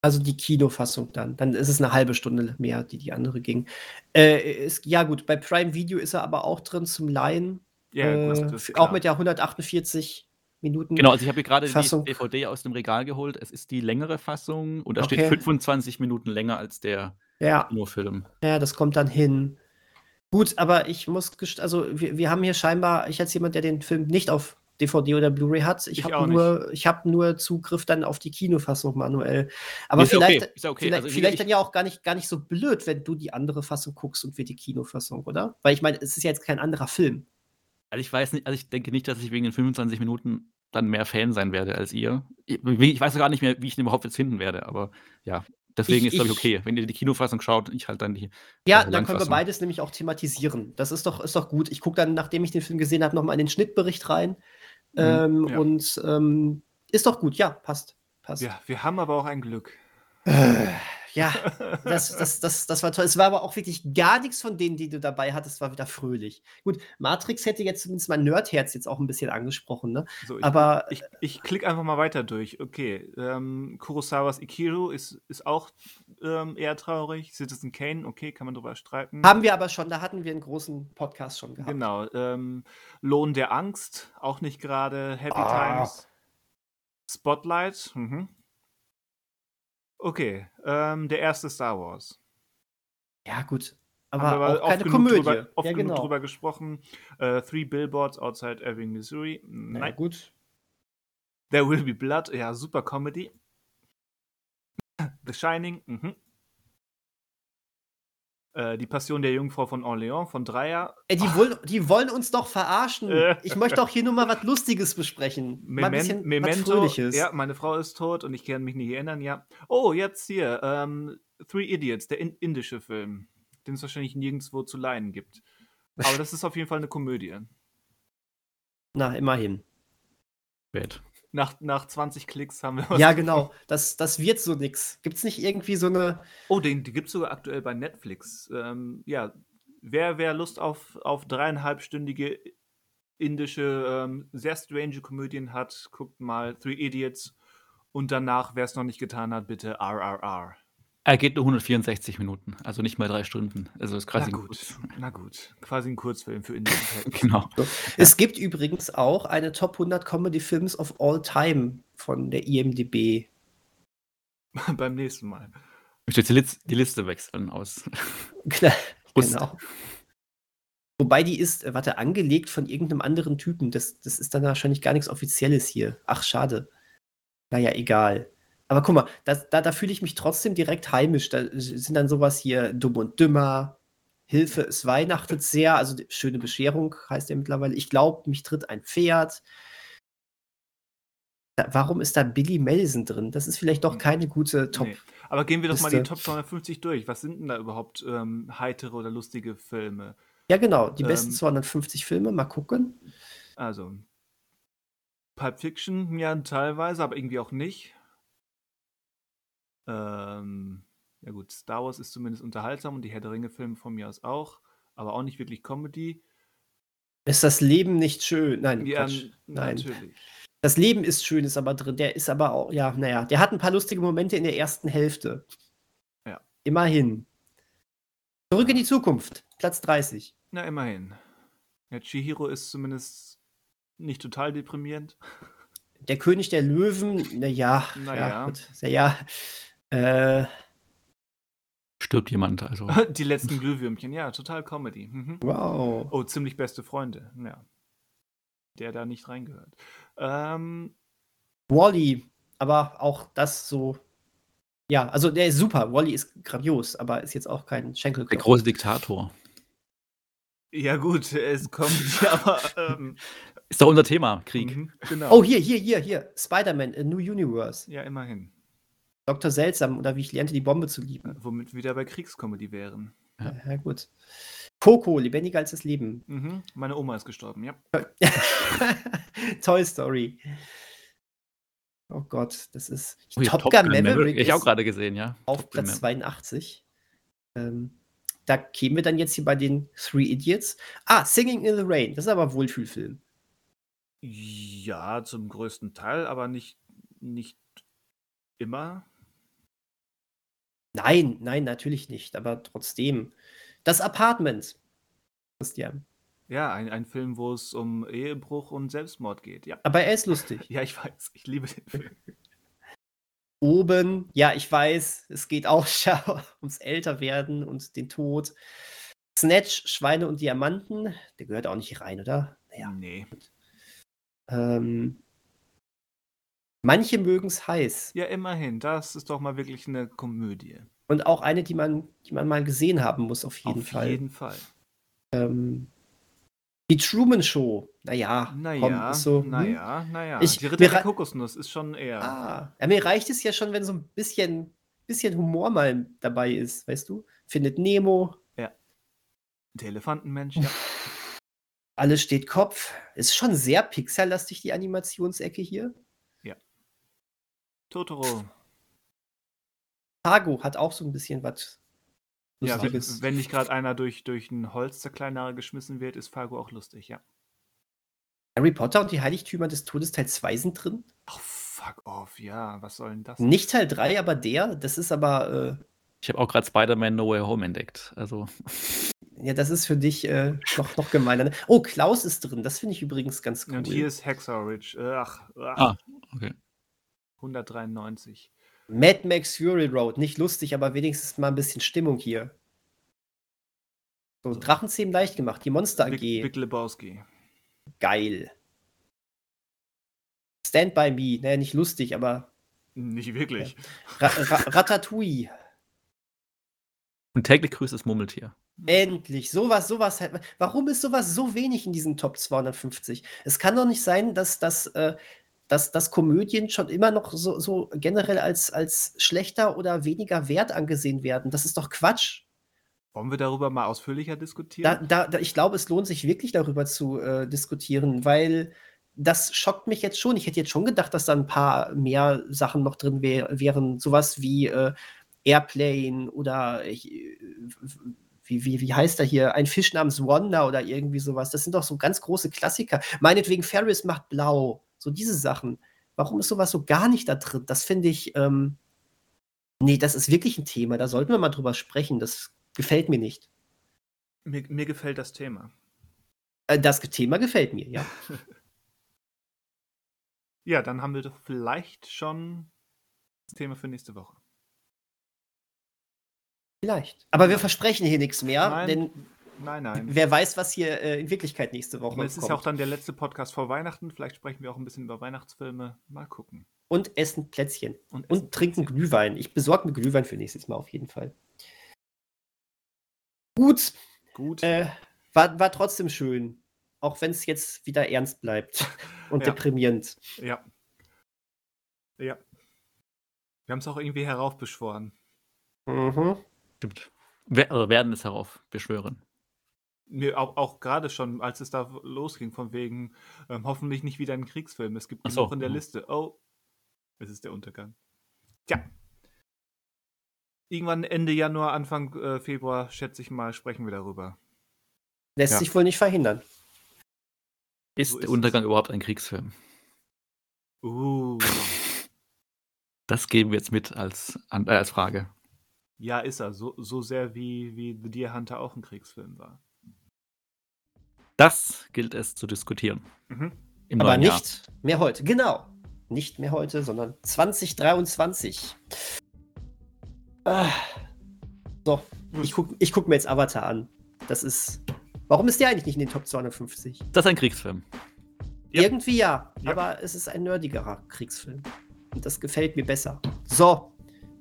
Also die Kinofassung dann. Dann ist es eine halbe Stunde mehr, die die andere ging. Äh, es ja gut, bei Prime Video ist er aber auch drin zum Leihen. Ja, gut, Äh, das ist auch mit der 148 Minuten Genau, also, ich habe hier grade die. DVD aus dem Regal geholt. Es ist die längere Fassung und da steht Okay. 25 Minuten länger als der Ja. Kinofilm. Ja, das kommt dann hin. Gut, aber ich muss gest also, wir wir haben hier scheinbar ich als jemand, der den Film nicht auf DVD oder Blu-ray hat, ich Ich habe nur ich habe nur Zugriff dann auf die Kinofassung manuell. Aber Ist okay, vielleicht ja okay. vielleicht Also, vielleicht ich dann ja auch gar nicht gar nicht so blöd, wenn du die andere Fassung guckst und wir die Kinofassung, oder? Weil ich meine, es ist ja jetzt kein anderer Film. Also, ich weiß nicht also, ich denke nicht, dass ich wegen den 25 Minuten dann mehr Fan sein werde als ihr. I wie ich weiß gar nicht mehr, wie ich den überhaupt jetzt finden werde, aber ja, deswegen Ich ist, glaube ich, ich okay. Wenn ihr die Kinofassung schaut und ich halt dann die, Ja, äh, dann können wir beides nämlich auch thematisieren. Das ist doch ist doch gut. Ich gucke dann, nachdem ich den Film gesehen habe, noch mal in den Schnittbericht rein. Mhm, Ähm, ja. und, ähm, ist doch gut. Ja, passt, passt. Ja, wir haben aber auch ein Glück. Ja, das das das das war toll. Es war aber auch wirklich gar nix von denen, die du dabei hattest, war wieder fröhlich. Gut, Matrix hätte jetzt zumindest mein Nerdherz jetzt auch 'n bisschen angesprochen, ne? So, ich Aber, ich ich klicke einfach mal weiter durch. Okay, ähm, Kurosawas Ikiru ist ist auch, ähm, eher traurig. Citizen Kane, okay, kann man drüber streiten. haben wir aber schon, da hatten wir 'n großen Podcast schon gehabt. Genau, ähm, Lohn der Angst, auch nicht grade Happy Ah. Times. Spotlight, mhm. Okay, ähm, der erste Star Wars. Ja, gut, Haben aber wir auch oft keine Komödie. drüber oft Ja, genug genau. drüber gesprochen. Äh, Three Billboards Outside Ebbing, Missouri. Na ja, gut. There Will Be Blood, ja, super Comedy. The Shining, mhm. Äh, Die Passion der Jungfrau von Orléans von Dreyer. Ey, die wollen die wollen uns doch verarschen. Ich möchte doch hier nur mal was Lustiges besprechen. Mal Memen bisschen was Memento, Fröhliches. ja, meine Frau ist tot und ich kann mich nicht erinnern, ja. Oh, jetzt hier, ähm, Three Idiots, der in indische Film, den es wahrscheinlich nirgendswo zu leihen gibt. Aber das ist auf jeden Fall eine Komödie. Na, immerhin. Spät. Nach nach 20 Klicks haben wir was Ja, genau. Das das wird so nix. Gibt's nicht irgendwie so 'ne Oh, den die gibt's sogar aktuell bei Netflix. Ähm, ja, wer wer Lust auf auf dreieinhalbstündige indische, ähm, sehr strange Komödien hat, guckt mal Three Idiots und danach, wer's noch nicht getan hat, bitte RRR. Er geht nur 164 Minuten, also nicht mal 3 Stunden. Also, ist Na quasi 'n gut, Kurz na gut. Quasi 'n Kurzfilm für Verhältnisse. Genau. So. Es gibt übrigens auch eine Top 100 Comedy Films of all time von der IMDb. Beim nächsten Mal. Ich muss jetzt die Liste wechseln aus genau. Wobei die ist, äh, warte, angelegt von irgend 'nem anderen Typen. Das das ist dann wahrscheinlich gar nix Offizielles hier. Ach, schade. Na ja, egal. Aber guck mal, das da da fühle ich mich trotzdem direkt heimisch. Da sind dann so was hier Dumm und Dümmer, Hilfe, es weihnachtet sehr, also Schöne Bescherung heißt der mittlerweile. Ich glaube, mich tritt ein Pferd. Da warum ist da Billy Madison drin? Das ist vielleicht doch Hm. keine gute Top Ne. Aber gehen wir doch mal die. Top 250 durch. Was sind denn da überhaupt, ähm, heitere oder lustige Filme? Ja, genau, die besten Ähm 250 Filme, mal gucken. Also Pulp Fiction, ja, teilweise, aber irgendwie auch nicht. Ähm, ja gut, Star Wars ist zumindest unterhaltsam und die Herr der Ringe-Filme von mir aus auch, aber auch nicht wirklich Comedy. Ist das Leben nicht schön? Nein, Ja, Nein. natürlich. Das Leben ist schön, ist aber drin. Der ist aber auch ja, na ja, der hat 'n paar lustige Momente in der ersten Hälfte. Ja. Immerhin. Zurück in die Zukunft, Platz 30. Na, immerhin. Ja, Chihiro ist zumindest nicht total deprimierend. Der König der Löwen, na ja, Na ja, ja. gut. Na ja, äh Stirbt jemand, also Die letzten Glühwürmchen, ja, total Comedy. Mhm. Wow. Oh, ziemlich beste Freunde, ja. Der da nicht reingehört. Ähm Wall-E, aber auch das so ja, also der ist super. Wall-E ist grandios, aber ist jetzt auch kein Der Schenkelklopfer. große Diktator. Ja gut, es kommt ja, aber, ähm Ist doch unser Thema, Krieg. Mhm, genau. Oh, hier, hier, hier, hier. Spider-Man: A New Universe. Ja, immerhin. Dr. Seltsam oder wie ich lernte, die Bombe zu lieben. Womit wir wieder bei Kriegskomödie wären. Ja, ja gut. Coco, lebendiger als das Leben. Mhm. Meine Oma ist gestorben, ja. Toy Story. Oh Gott, das ist. Oh, Top, Top Gun Maverick. Maverick ich auch gerade gesehen, ja. Auf Top Platz 82. Ähm, da kämen wir dann jetzt hier bei den Three Idiots. Ah, Singing in the Rain. Das ist aber Wohlfühlfilm. Ja, zum größten Teil, aber nicht, nicht immer. Nein, nein, natürlich nicht, aber trotzdem. Das Apartment, Christian. Ja, ein, ein Film, wo es um Ehebruch und Selbstmord geht, ja. Aber er ist lustig. Ja, ich weiß, ich liebe den Film. Oben, ja, ich weiß, es geht auch ums Älterwerden und den Tod. Snatch, Schweine und Diamanten, der gehört auch nicht rein, oder? Naja. Nee. Ähm, manche mögen es heiß. Ja, immerhin. Das ist doch mal wirklich eine Komödie. Und auch eine, die man, die man mal gesehen haben muss, auf jeden auf Fall. Auf jeden Fall. Ähm, die Truman Show. Naja, naja, so, hm? naja, naja. Ich, die Ritter der Kokosnuss ist schon eher. Ah, ja, mir reicht es ja schon, wenn so ein bisschen, bisschen Humor mal dabei ist, weißt du? Findet Nemo. Ja. Der Elefantenmensch, ja. Alles steht Kopf. Ist schon sehr pixellastig, die Animationsecke hier. Totoro. Fargo hat auch so ein bisschen was. Ja, wenn, wenn nicht gerade einer durch, durch ein Holzzerkleinerer geschmissen wird, ist Fargo auch lustig, ja. Harry Potter und die Heiligtümer des Todes Teil 2 sind drin. Oh, fuck off, ja, was soll denn das? Nicht Teil 3, aber der, das ist aber. Äh, ich habe auch gerade Spider-Man No Way Home entdeckt. Also. Ja, das ist für dich äh, noch, noch gemeiner. Ne? Oh, Klaus ist drin. Das finde ich übrigens ganz cool. Und hier ist Hexer Ridge. Ach, ach. Ah, okay. 193. Mad Max Fury Road. Nicht lustig, aber wenigstens mal ein bisschen Stimmung hier. So, Drachenzähmen leicht gemacht. Die Monster AG. Big, Big Lebowski. Geil. Stand by Me. Naja, nicht lustig, aber. Nicht wirklich. Ra Ra Ratatouille. Und täglich grüßt das Murmeltier. Endlich, sowas, sowas. Warum ist sowas so wenig in diesen Top 250? Es kann doch nicht sein, dass, dass, äh, dass, dass Komödien schon immer noch so, so generell als, als schlechter oder weniger wert angesehen werden. Das ist doch Quatsch. Wollen wir darüber mal ausführlicher diskutieren? Da, da, da, ich glaube, es lohnt sich wirklich darüber zu äh, diskutieren, weil das schockt mich jetzt schon. Ich hätte jetzt schon gedacht, dass da ein paar mehr Sachen noch drin wär, wären. Sowas wie äh, Airplane oder äh, wie, wie, wie heißt er hier? Ein Fisch namens Wanda oder irgendwie sowas. Das sind doch so ganz große Klassiker. Meinetwegen Ferris macht blau. So diese Sachen. Warum ist sowas so gar nicht da drin? Das finde ich, ähm, nee, das ist wirklich ein Thema. Da sollten wir mal drüber sprechen. Das gefällt mir nicht. Mir, mir gefällt das Thema. Äh, das Thema gefällt mir, ja. ja, dann haben wir doch vielleicht schon das Thema für nächste Woche. Vielleicht. Aber wir versprechen hier nichts mehr, nein, denn nein, nein. wer weiß, was hier äh, in Wirklichkeit nächste Woche kommt. Es ist ja auch dann der letzte Podcast vor Weihnachten. Vielleicht sprechen wir auch ein bisschen über Weihnachtsfilme. Mal gucken. Und essen Plätzchen. Und, essen und trinken Plätzchen. Glühwein. Ich besorge mir Glühwein für nächstes Mal auf jeden Fall. Gut. Gut. Äh, war, war trotzdem schön. Auch wenn es jetzt wieder ernst bleibt und ja. deprimierend. Ja. Ja. Wir haben es auch irgendwie heraufbeschworen. Mhm. Stimmt. Wir also werden es herauf beschwören. Mir auch, auch gerade schon, als es da losging, von wegen ähm, hoffentlich nicht wieder ein Kriegsfilm. Es gibt so. noch in der mhm. Liste. Oh, es ist der Untergang. Tja. Irgendwann Ende Januar, Anfang äh, Februar, schätze ich mal, sprechen wir darüber. Lässt ja. sich wohl nicht verhindern. Ist, so ist der Untergang es. überhaupt ein Kriegsfilm? Uh. Das geben wir jetzt mit als, äh, als Frage. Ja, ist er. So, so sehr wie, wie The Deer Hunter auch ein Kriegsfilm war. Das gilt es zu diskutieren. Mhm. Aber nicht Jahr. mehr heute. Genau. Nicht mehr heute, sondern 2023. Ah. So, hm. ich gucke ich guck mir jetzt Avatar an. Das ist. Warum ist der eigentlich nicht in den Top 250? Das ist ein Kriegsfilm. Yep. Irgendwie ja, yep. aber es ist ein nerdigerer Kriegsfilm. Und das gefällt mir besser. So,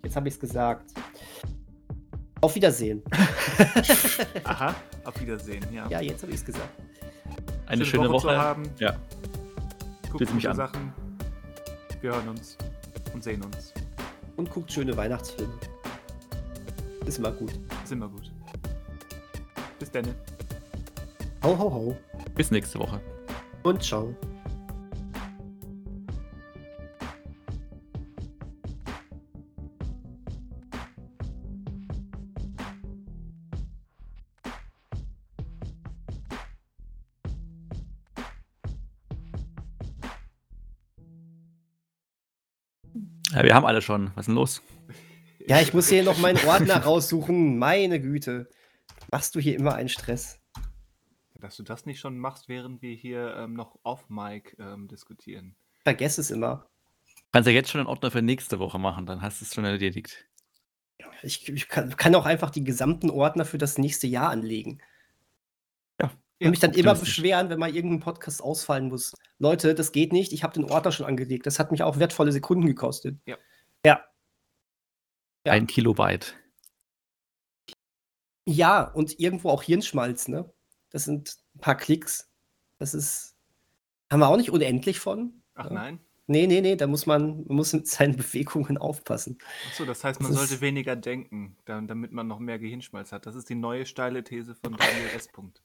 jetzt habe ich es gesagt. Auf Wiedersehen. Aha, auf Wiedersehen, ja. Ja, jetzt habe ich es gesagt. Eine schöne, schöne Woche. Woche. haben. Ja. Guckt mich an. Sachen. Wir hören uns und sehen uns. und guckt schöne Weihnachtsfilme. Ist immer gut. Ist immer gut. Bis dann. Ho, ho, ho. Bis nächste Woche. Und ciao. Ja, wir haben alle schon. Was ist denn los? Ja, ich muss hier noch meinen Ordner raussuchen. Meine Güte. Machst du hier immer einen Stress? Dass du das nicht schon machst, während wir hier ähm, noch off Mic ähm, diskutieren. Ich vergesse es immer. Kannst ja jetzt schon einen Ordner für nächste Woche machen, dann hast du es schon erledigt. Ich, ich kann, kann auch einfach die gesamten Ordner für das nächste Jahr anlegen. Ja. Und mich dann immer beschweren, wenn mal irgendein Podcast ausfallen muss. Leute, das geht nicht. Ich habe den Ordner schon angelegt. Das hat mich auch wertvolle Sekunden gekostet. Ja. Ja. Ja. Ein Kilobyte. Ja, und irgendwo auch Hirnschmalz, ne? Das sind ein paar Klicks. Das ist. Haben wir auch nicht unendlich von. Ach nein? Nee, nee, nee, da muss man, man muss mit seinen Bewegungen aufpassen. Achso, das heißt, man Das sollte weniger denken, da- damit man noch mehr Gehirnschmalz hat. Das ist die neue steile These von Daniel S. Punkt.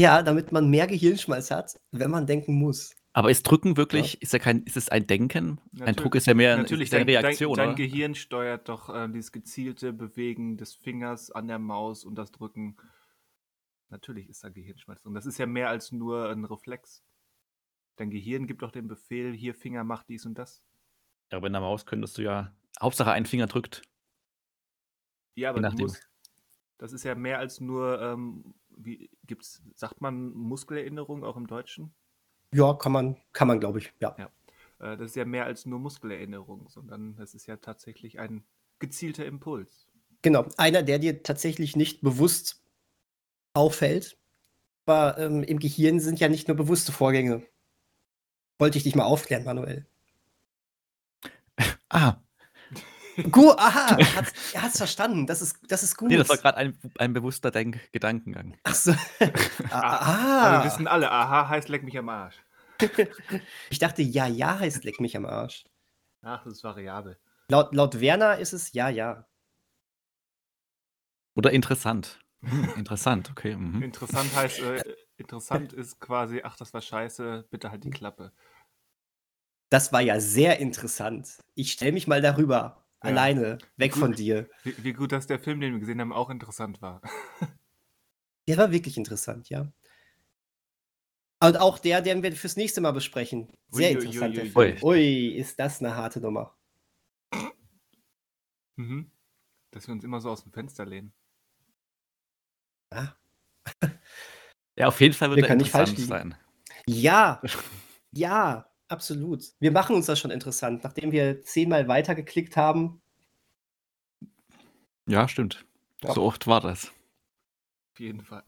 Ja, damit man mehr Gehirnschmalz hat, wenn man denken muss. Aber ist Drücken wirklich, ist ja kein, ist es ein Denken? Ein Natürlich- Druck ist ja mehr Natürlich, ist ja eine dein, Reaktion, dein, dein? Gehirn steuert doch äh, dieses gezielte Bewegen des Fingers an der Maus und das Drücken. Natürlich ist da Gehirnschmalz drin. Das ist ja mehr als nur ein Reflex. Dein Gehirn gibt doch den Befehl, hier Finger macht dies und das. Ja, aber in der Maus könntest du ja, Hauptsache ein Finger drückt. Ja, aber du musst, das ist ja mehr als nur, ähm, wie gibt's, sagt man Muskelerinnerung auch im Deutschen? Ja, kann man, kann man, glaube ich. Ja. Äh, das ist ja mehr als nur Muskelerinnerung, sondern das ist ja tatsächlich ein gezielter Impuls. Genau. Einer, der dir tatsächlich nicht bewusst auffällt. Aber ähm, im Gehirn sind ja nicht nur bewusste Vorgänge. Wollte ich dich mal aufklären, Manuel. Ah, Gut, aha, er hat's, er hat's verstanden. Das ist, das ist gut. nee, das war gerade ein, ein bewusster Denk Gedankengang. Ach so. Aber ah, wir wissen alle, aha heißt leck mich am Arsch. ich dachte, ja, ja heißt leck mich am Arsch. Ach, das ist variabel. Laut, laut Werner ist es ja, ja. Oder interessant. Hm, interessant, okay. Mhm. Interessant heißt, äh, interessant ist quasi, ach, das war scheiße, bitte halt die Klappe. Das war ja sehr interessant. Ich stelle mich mal darüber. Ja. Alleine. Weg Gut. von dir. Wie, wie gut, dass der Film, den wir gesehen haben, auch interessant war. Der war wirklich interessant, ja. Und auch der, den wir fürs nächste Mal besprechen. Sehr Ui, ui, interessant, der ui, Film. ui. Ui, ist das eine harte Nummer. Mhm. Dass wir uns immer so aus dem Fenster lehnen. Ja, Ja, auf jeden Fall wird Der er kann nicht falsch interessant sein. ja, ja, absolut. Wir machen uns das schon interessant. Nachdem wir zehnmal weitergeklickt haben, Ja, stimmt. Ja. So oft war das. Auf jeden Fall.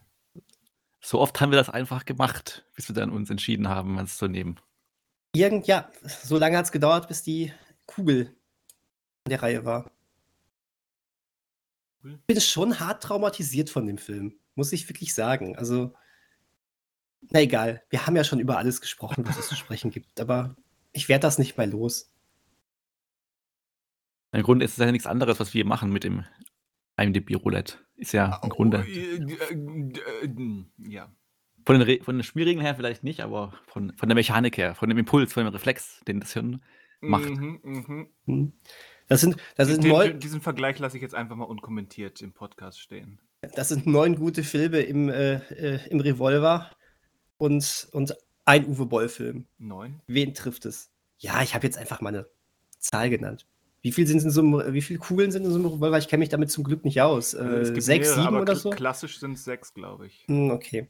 So oft haben wir das einfach gemacht, bis wir dann uns entschieden haben, es zu nehmen. irgend, ja, so lange hat es gedauert, bis die Kugel in der Reihe war. Ich bin schon hart traumatisiert von dem Film, muss ich wirklich sagen. Also, na egal, wir haben ja schon über alles gesprochen, was es zu sprechen gibt, aber ich werde das nicht mehr los. Im Grunde ist es ja nichts anderes, was wir machen mit dem IMDb-Roulette. Ist ja im Grunde. äh, äh, äh, Ja. Von den, Re von den Spielregeln her vielleicht nicht, aber von, von der Mechanik her, von dem Impuls, von dem Reflex, den das Hirn macht. Mhm, mhm. Hm. Das sind, das sind, Den, neun, diesen Vergleich lasse ich jetzt einfach mal unkommentiert im Podcast stehen. das sind neun gute Filme im, äh, im Revolver und, und ein Uwe Boll-Film. Neun? Wen trifft es? Ja, ich habe jetzt einfach mal eine Zahl genannt. Wie viel sind in so einem, wie viele Kugeln sind in so einem Revolver? Ich kenne mich damit zum Glück nicht aus. Äh, gibt sechs, mehrere, sieben oder so? Klassisch sind es sechs, glaube ich. Hm, okay.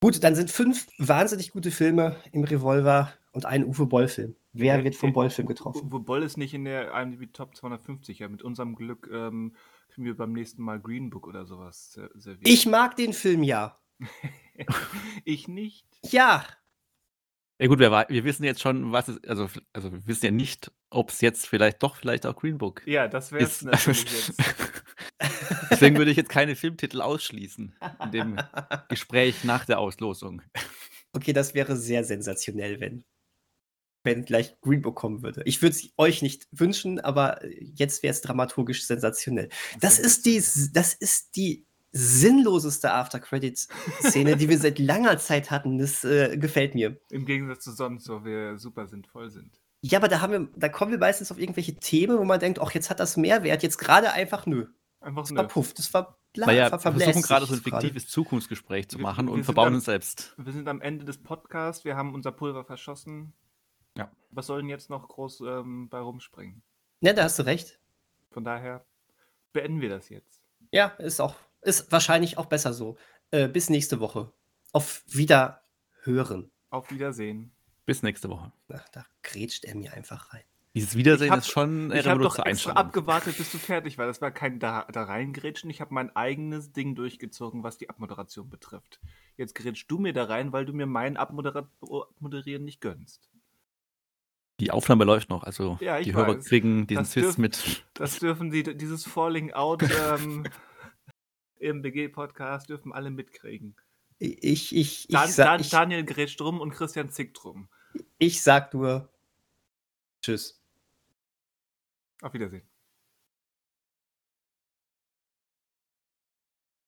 Gut, dann sind fünf wahnsinnig gute Filme im Revolver und ein Uwe Boll-Film. Wer Äh, wird vom äh, Boll-Film getroffen? Uwe Boll ist nicht in der IMDb Top 250. Ja, mit unserem Glück ähm, kriegen wir beim nächsten Mal Green Book oder sowas ser- serviert. Ich mag den Film ja. ich nicht. Ja, Ja gut, wir, wir wissen jetzt schon, was es, also, also wir wissen ja nicht, ob es jetzt vielleicht doch vielleicht auch Green Book Ja, das wäre es natürlich jetzt. Deswegen würde ich jetzt keine Filmtitel ausschließen in dem Gespräch nach der Auslosung. okay, das wäre sehr sensationell, wenn. wenn gleich Green Book kommen würde. Ich würde es euch nicht wünschen, aber jetzt wäre es dramaturgisch sensationell. Das ist die, das ist die sinnloseste After-Credit-Szene, die wir seit langer Zeit hatten. Das äh, gefällt mir. Im Gegensatz zu sonst, wo wir super sinnvoll sind. Ja, aber da haben wir, da kommen wir meistens auf irgendwelche Themen, wo man denkt, ach, jetzt hat das Mehrwert, jetzt gerade einfach nö. Einfach das nö. war puff, das war bla, Weil ja, wir versuchen gerade so ein fiktives Zukunftsgespräch zu machen wir, wir und verbauen am, uns selbst. Wir sind am Ende des Podcasts, wir haben unser Pulver verschossen. Ja. Was soll denn jetzt noch groß ähm, bei rumspringen? Ja, da hast du recht. Von daher beenden wir das jetzt. Ja, ist auch, ist wahrscheinlich auch besser so. Äh, bis nächste Woche. Auf Wiederhören. Auf Wiedersehen. Bis nächste Woche. Ach, da grätscht er mir einfach rein. Dieses Wiedersehen hab, ist schon Ich habe doch extra abgewartet, bis du fertig war. Das war kein da, da reingrätschen. Ich habe mein eigenes Ding durchgezogen, was die Abmoderation betrifft. Jetzt grätschst du mir da rein, weil du mir mein Abmoderieren nicht gönnst. Die Aufnahme läuft noch, also ja, die Hörer weiß. kriegen diesen Twist mit. Das dürfen sie, dieses Falling Out ähm, im BG-Podcast dürfen alle mitkriegen. Ich, ich, Dan, ich, Dan, ich, Daniel grätscht drum und Christian zickt drum. ich sag nur Tschüss. Auf Wiedersehen.